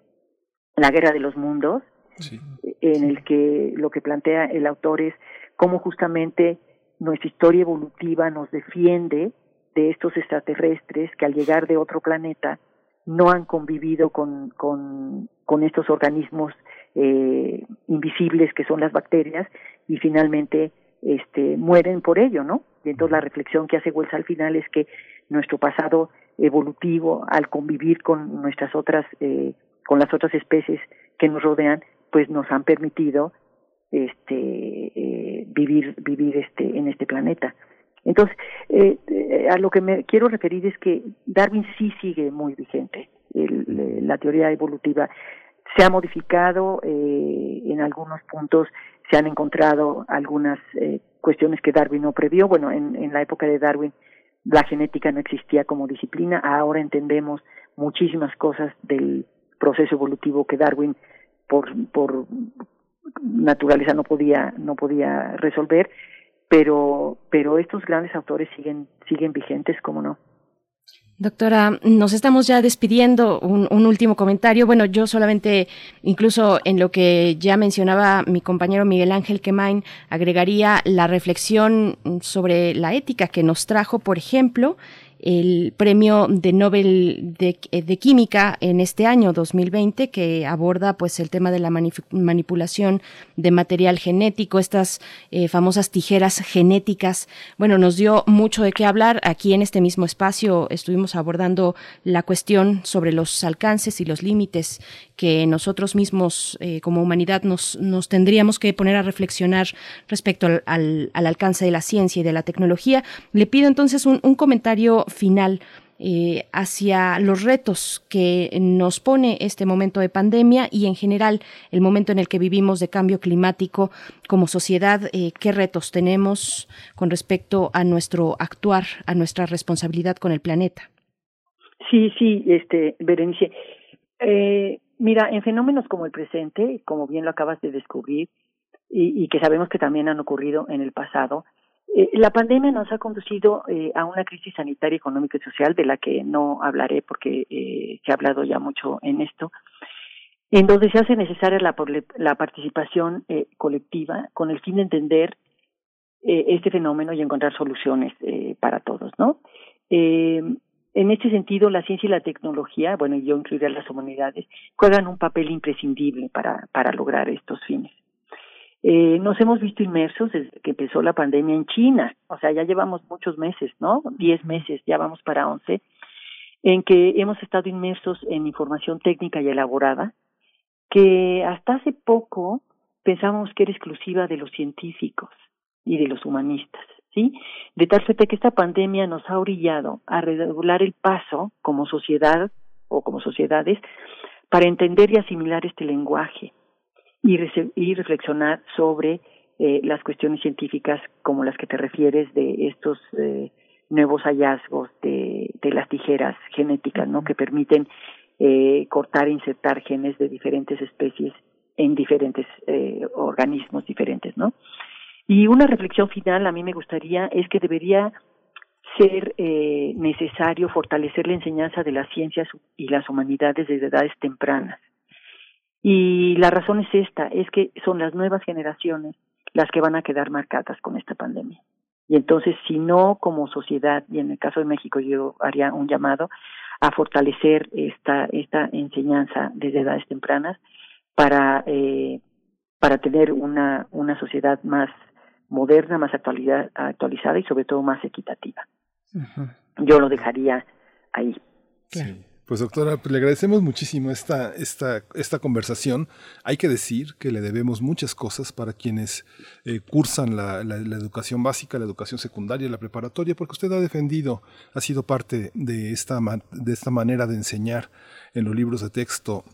la guerra de los mundos sí. en el que lo que plantea el autor es cómo justamente nuestra historia evolutiva nos defiende de estos extraterrestres que al llegar de otro planeta no han convivido con, con, estos organismos eh, invisibles que son las bacterias y finalmente este, mueren por ello, ¿no? Y entonces la reflexión que hace Wells al final es que nuestro pasado evolutivo, al convivir con nuestras otras, eh, con las otras especies que nos rodean, pues nos han permitido este, eh, vivir, vivir este, en este planeta. Entonces, eh, eh, a lo que me quiero referir es que Darwin sí sigue muy vigente. El, la teoría evolutiva se ha modificado eh, en algunos puntos, se han encontrado algunas eh, cuestiones que Darwin no previó. Bueno, en, en la época de Darwin la genética no existía como disciplina, ahora entendemos muchísimas cosas del proceso evolutivo que Darwin por, por naturaleza no podía, no podía resolver pero pero estos grandes autores siguen siguen vigentes como no Doctora, nos estamos ya despidiendo. Un, un, último comentario. Bueno, yo solamente, incluso en lo que ya mencionaba mi compañero Miguel Ángel Quemain, agregaría la reflexión sobre la ética que nos trajo, por ejemplo, el premio de Nobel de, de, Química en este año 2020 que aborda pues el tema de la manipulación de material genético, estas eh, famosas tijeras genéticas. Bueno, nos dio mucho de qué hablar. Aquí en este mismo espacio estuvimos abordando la cuestión sobre los alcances y los límites que nosotros mismos eh, como humanidad nos, nos tendríamos que poner a reflexionar respecto al, al, al, alcance de la ciencia y de la tecnología. Le pido entonces un, comentario final eh, hacia los retos que nos pone este momento de pandemia y en general el momento en el que vivimos de cambio climático como sociedad, eh, qué retos tenemos con respecto a nuestro actuar, a nuestra responsabilidad con el planeta. Sí, sí, este, Berenice. Mira, en fenómenos como el presente, como bien lo acabas de descubrir, y, que sabemos que también han ocurrido en el pasado, eh, la pandemia nos ha conducido eh, a una crisis sanitaria, económica y social de la que no hablaré porque eh, se ha hablado ya mucho en esto, en donde se hace necesaria la, la participación eh, colectiva con el fin de entender este fenómeno y encontrar soluciones para todos, ¿no? En este sentido, la ciencia y la tecnología, bueno, yo incluiría las humanidades, juegan un papel imprescindible para, para lograr estos fines. Eh, nos hemos visto inmersos desde que empezó la pandemia en China, o sea, ya llevamos muchos meses, ¿no? Diez meses, ya vamos para once, en que hemos estado inmersos en información técnica y elaborada, que hasta hace poco pensamos que era exclusiva de los científicos y de los humanistas. ¿Sí? De tal suerte que esta pandemia nos ha orillado a regular el paso como sociedad o como sociedades para entender y asimilar este lenguaje y, y reflexionar sobre eh, las cuestiones científicas como las que te refieres de estos eh, nuevos hallazgos de, de las tijeras genéticas, ¿no? Que permiten eh, cortar e insertar genes de diferentes especies en diferentes eh, organismos diferentes, ¿no? Y una reflexión final a mí me gustaría es que debería ser eh, necesario fortalecer la enseñanza de las ciencias y las humanidades desde edades tempranas. Y la razón es esta, es que son las nuevas generaciones las que van a quedar marcadas con esta pandemia. Y entonces, si no como sociedad, y en el caso de México yo haría un llamado a fortalecer esta, esta enseñanza desde edades tempranas para, eh, para tener una, una sociedad más moderna, más actualidad, actualizada y sobre todo más equitativa. Yo lo dejaría ahí. Pues doctora, pues, le agradecemos muchísimo esta, esta, esta conversación. Hay que decir que le debemos muchas cosas para quienes eh, cursan la, la, educación básica, la educación secundaria, la preparatoria, porque usted ha defendido, ha sido parte de esta, de esta manera de enseñar en los libros de texto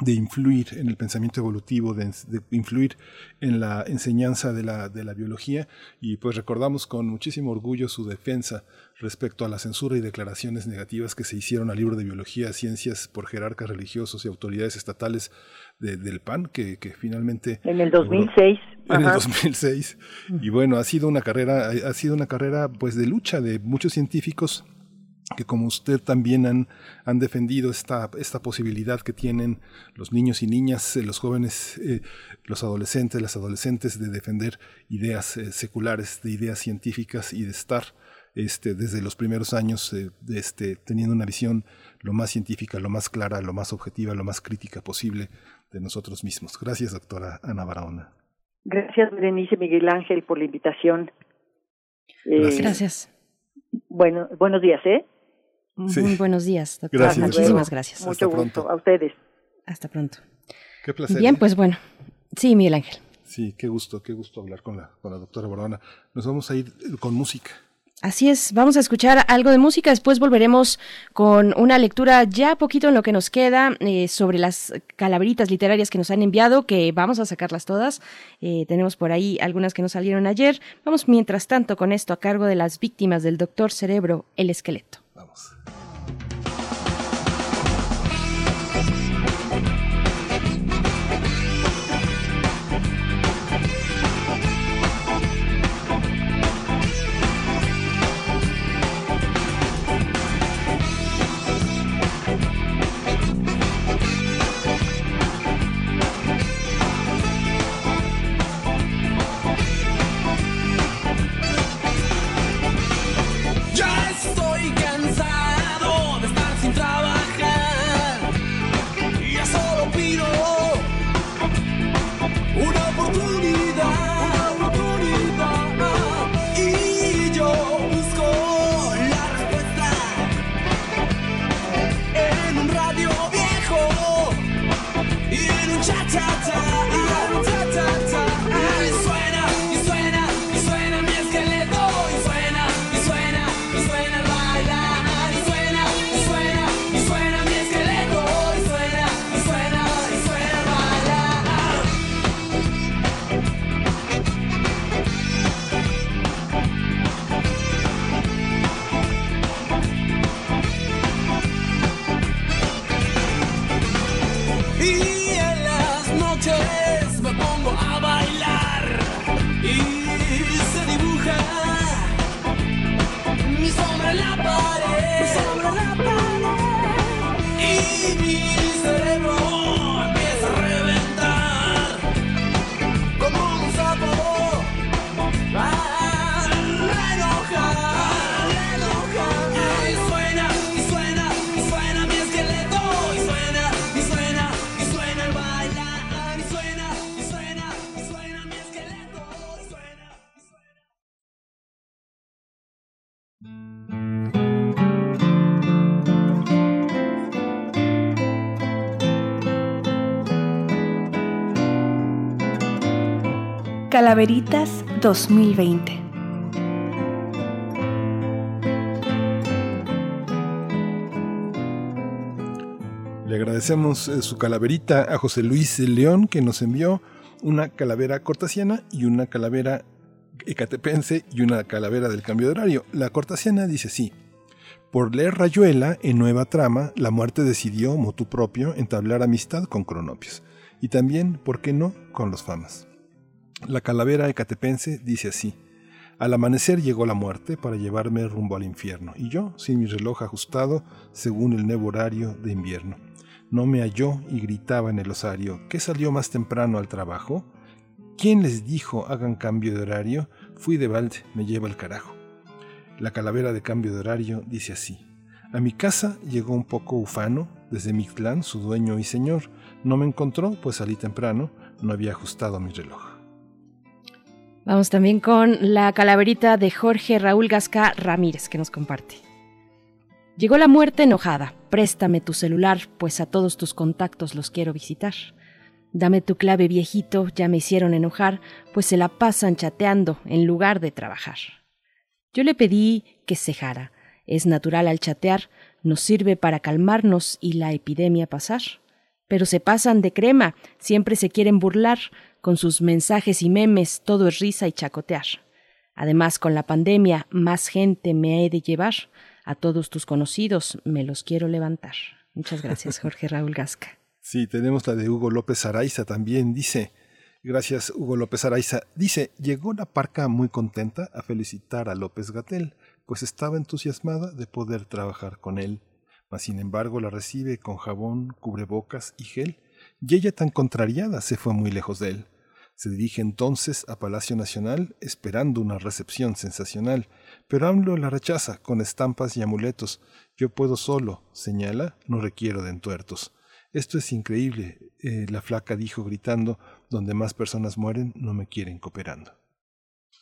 de influir en el pensamiento evolutivo, de, influir en la enseñanza de la, de la, biología y pues recordamos con muchísimo orgullo su defensa respecto a la censura y declaraciones negativas que se hicieron al libro de biología, ciencias por jerarcas religiosos y autoridades estatales del PAN, que, que, finalmente... En el 2006. En el 2006. Y bueno, ha sido una carrera, ha sido una carrera pues de lucha de muchos científicos que como usted también han, han defendido esta, esta posibilidad que tienen los niños y niñas, eh, los jóvenes, eh, los adolescentes, las adolescentes de defender ideas eh, seculares, de ideas científicas y de estar este, desde los primeros años de este, teniendo una visión lo más científica, lo más clara, lo más objetiva, lo más crítica posible de nosotros mismos. Gracias, doctora Ana Barahona. Gracias, Berenice Miguel Ángel, por la invitación. Gracias. Bueno, buenos días, ¿eh? Muy buenos días, doctora. Muchísimas gracias. Mucho gusto. A ustedes. Hasta pronto. Qué placer. Bien, pues bueno. Sí, Miguel Ángel. Sí, qué gusto, qué gusto hablar con la, con la doctora Bordona. Nos vamos a ir con música. Así es, vamos a escuchar algo de música, después volveremos con una lectura ya poquito en lo que nos queda eh, sobre las calaveritas literarias que nos han enviado, que vamos a sacarlas todas. Eh, tenemos por ahí algunas que nos salieron ayer. Vamos mientras tanto con esto a cargo de las víctimas del doctor Cerebro, el esqueleto. Vamos. Ya estoy cansado Calaveritas 2020. Le agradecemos eh, su calaverita a José Luis León que nos envió una calavera cortasiana y una calavera ecatepense y una calavera del cambio de horario. La cortasiana dice así. Por leer Rayuela, en Nueva Trama, la muerte decidió, motu propio, entablar amistad con Cronopios. Y también, ¿por qué no?, con los famas. La calavera ecatepense dice así. Al amanecer llegó la muerte para llevarme rumbo al infierno, y yo, sin mi reloj ajustado, según el nuevo horario de invierno. No me halló y gritaba en el osario, ¿qué salió más temprano al trabajo? ¿Quién les dijo hagan cambio de horario? Fui de balde, me lleva el carajo. La calavera de cambio de horario dice así. A mi casa llegó un poco ufano, desde Mictlán, su dueño y señor. No me encontró, pues salí temprano, no había ajustado mi reloj. Vamos también con la calaverita de Jorge Raúl Gasca Ramírez que nos comparte. Llegó la muerte enojada. Préstame tu celular, pues a todos tus contactos los quiero visitar. Dame tu clave viejito, ya me hicieron enojar, pues se la pasan chateando en lugar de trabajar. Yo le pedí que cejara. Es natural al chatear, nos sirve para calmarnos y la epidemia pasar. Pero se pasan de crema, siempre se quieren burlar, con sus mensajes y memes todo es risa y chacotear. Además, con la pandemia, más gente me he de llevar. A todos tus conocidos me los quiero levantar. Muchas gracias, *laughs* Jorge Raúl Gasca. Sí, tenemos la de Hugo López Araiza también. Dice, gracias Hugo López Araiza, dice, llegó la parca muy contenta a felicitar a López Gatel, pues estaba entusiasmada de poder trabajar con él. Mas sin embargo la recibe con jabón, cubrebocas y gel, y ella tan contrariada se fue muy lejos de él. Se dirige entonces a Palacio Nacional esperando una recepción sensacional, pero AMLO la rechaza con estampas y amuletos. Yo puedo solo, señala, no requiero de entuertos. Esto es increíble, eh, la flaca dijo gritando, donde más personas mueren no me quieren cooperando.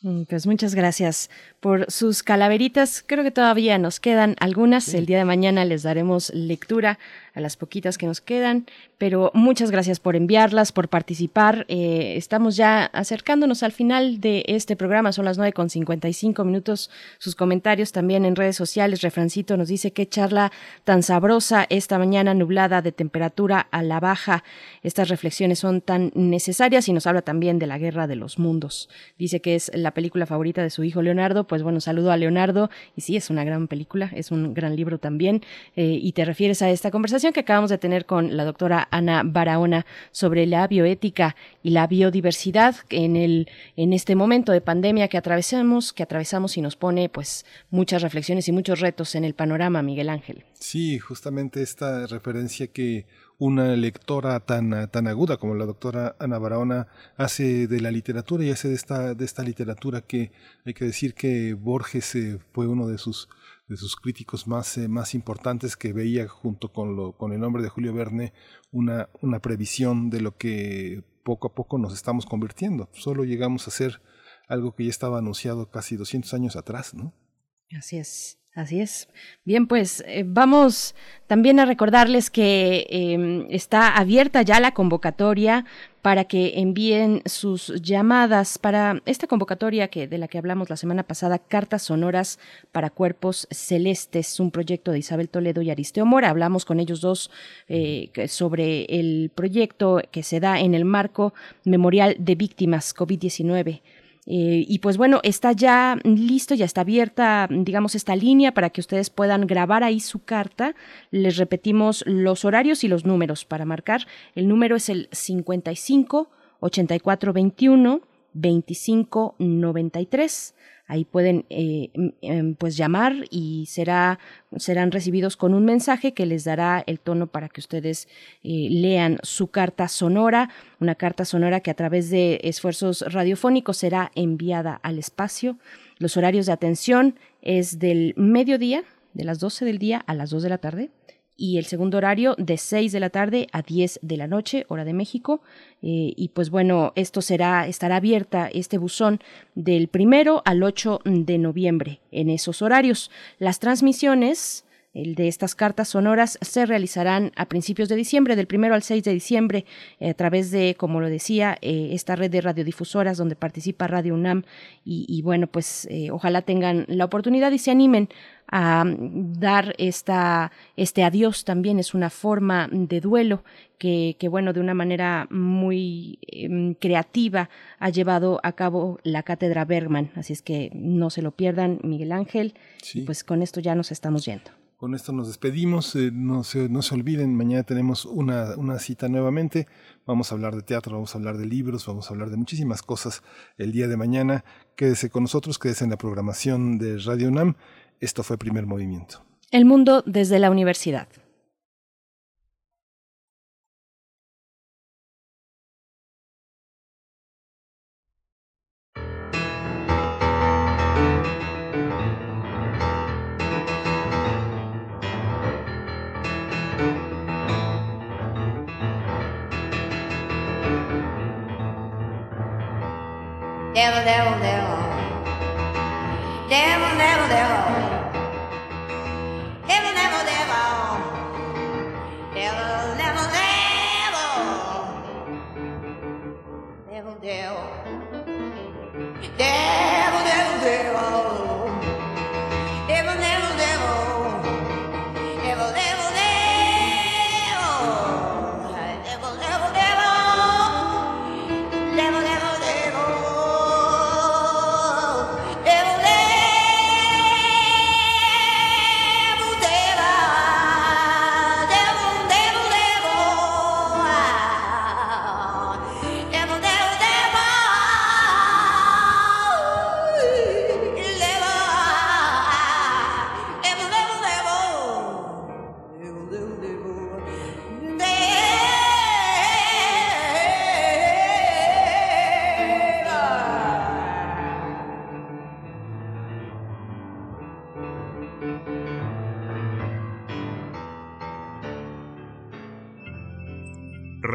Mm, pues muchas gracias por sus calaveritas. Creo que todavía nos quedan algunas. El día de mañana les daremos lectura a las poquitas que nos quedan, pero muchas gracias por enviarlas, por participar. Eh, estamos ya acercándonos al final de este programa, son las nueve con cinco minutos. Sus comentarios también en redes sociales. Refrancito nos dice qué charla tan sabrosa esta mañana nublada de temperatura a la baja. Estas reflexiones son tan necesarias y nos habla también de la guerra de los mundos. Dice que es la película favorita de su hijo Leonardo. Pues bueno, saludo a Leonardo y sí, es una gran película, es un gran libro también. Eh, y te refieres a esta conversación que acabamos de tener con la doctora Ana Barahona sobre la bioética y la biodiversidad en el en este momento de pandemia que atravesamos, que atravesamos y nos pone pues muchas reflexiones y muchos retos en el panorama, Miguel Ángel. Sí, justamente esta referencia que una lectora tan, tan aguda como la doctora Ana Barahona hace de la literatura y hace de esta, de esta literatura que hay que decir que Borges eh, fue uno de sus de sus críticos más, eh, más importantes que veía junto con, lo, con el nombre de Julio Verne una, una previsión de lo que poco a poco nos estamos convirtiendo. Solo llegamos a ser algo que ya estaba anunciado casi 200 años atrás, ¿no? Así es. Así es. Bien, pues eh, vamos también a recordarles que em, está abierta ya la convocatoria para que envíen sus llamadas para esta convocatoria que de la que hablamos la semana pasada, Cartas Sonoras para Cuerpos Celestes, un proyecto de Isabel Toledo y Aristeo Mora. Hablamos con ellos dos eh, sobre el proyecto que se da en el marco memorial de víctimas COVID-19 eh, y pues bueno, está ya listo, ya está abierta, digamos, esta línea para que ustedes puedan grabar ahí su carta. Les repetimos los horarios y los números para marcar. El número es el 55 84 21 25 93. Ahí pueden eh, em, pues llamar y será, serán recibidos con un mensaje que les dará el tono para que ustedes eh, lean su carta sonora, una carta sonora que a través de esfuerzos radiofónicos será enviada al espacio. Los horarios de atención es del mediodía, de las 12 del día a las 2 de la tarde, y el segundo horario de 6 de la tarde a 10 de la noche, hora de México. Eh, y pues bueno, esto será, estará abierta este buzón del primero al 8 de noviembre en esos horarios. Las transmisiones el de estas cartas sonoras se realizarán a principios de diciembre, del primero al 6 de diciembre, a través de, como lo decía, esta red de radiodifusoras donde participa Radio UNAM. Y, bueno, pues ojalá tengan la oportunidad y se animen a dar esta, este adiós también es una forma de duelo que, que bueno, de una manera muy em, creativa ha llevado a cabo la cátedra Bergman. Así es que no se lo pierdan, Miguel Ángel. pues con esto ya nos estamos yendo. Con esto nos despedimos. Eh, no, se, olviden, mañana tenemos una, una cita nuevamente. Vamos a hablar de teatro, vamos a hablar de libros, vamos a hablar de muchísimas cosas el día de mañana. Quédese con nosotros, quédese en la programación de Radio UNAM. Esto fue Primer Movimiento. El mundo desde la universidad. Devil, devil. Devil, devil, devil. Devil, devil, devil. Devil, devil, devil. Devil, devil. Devil,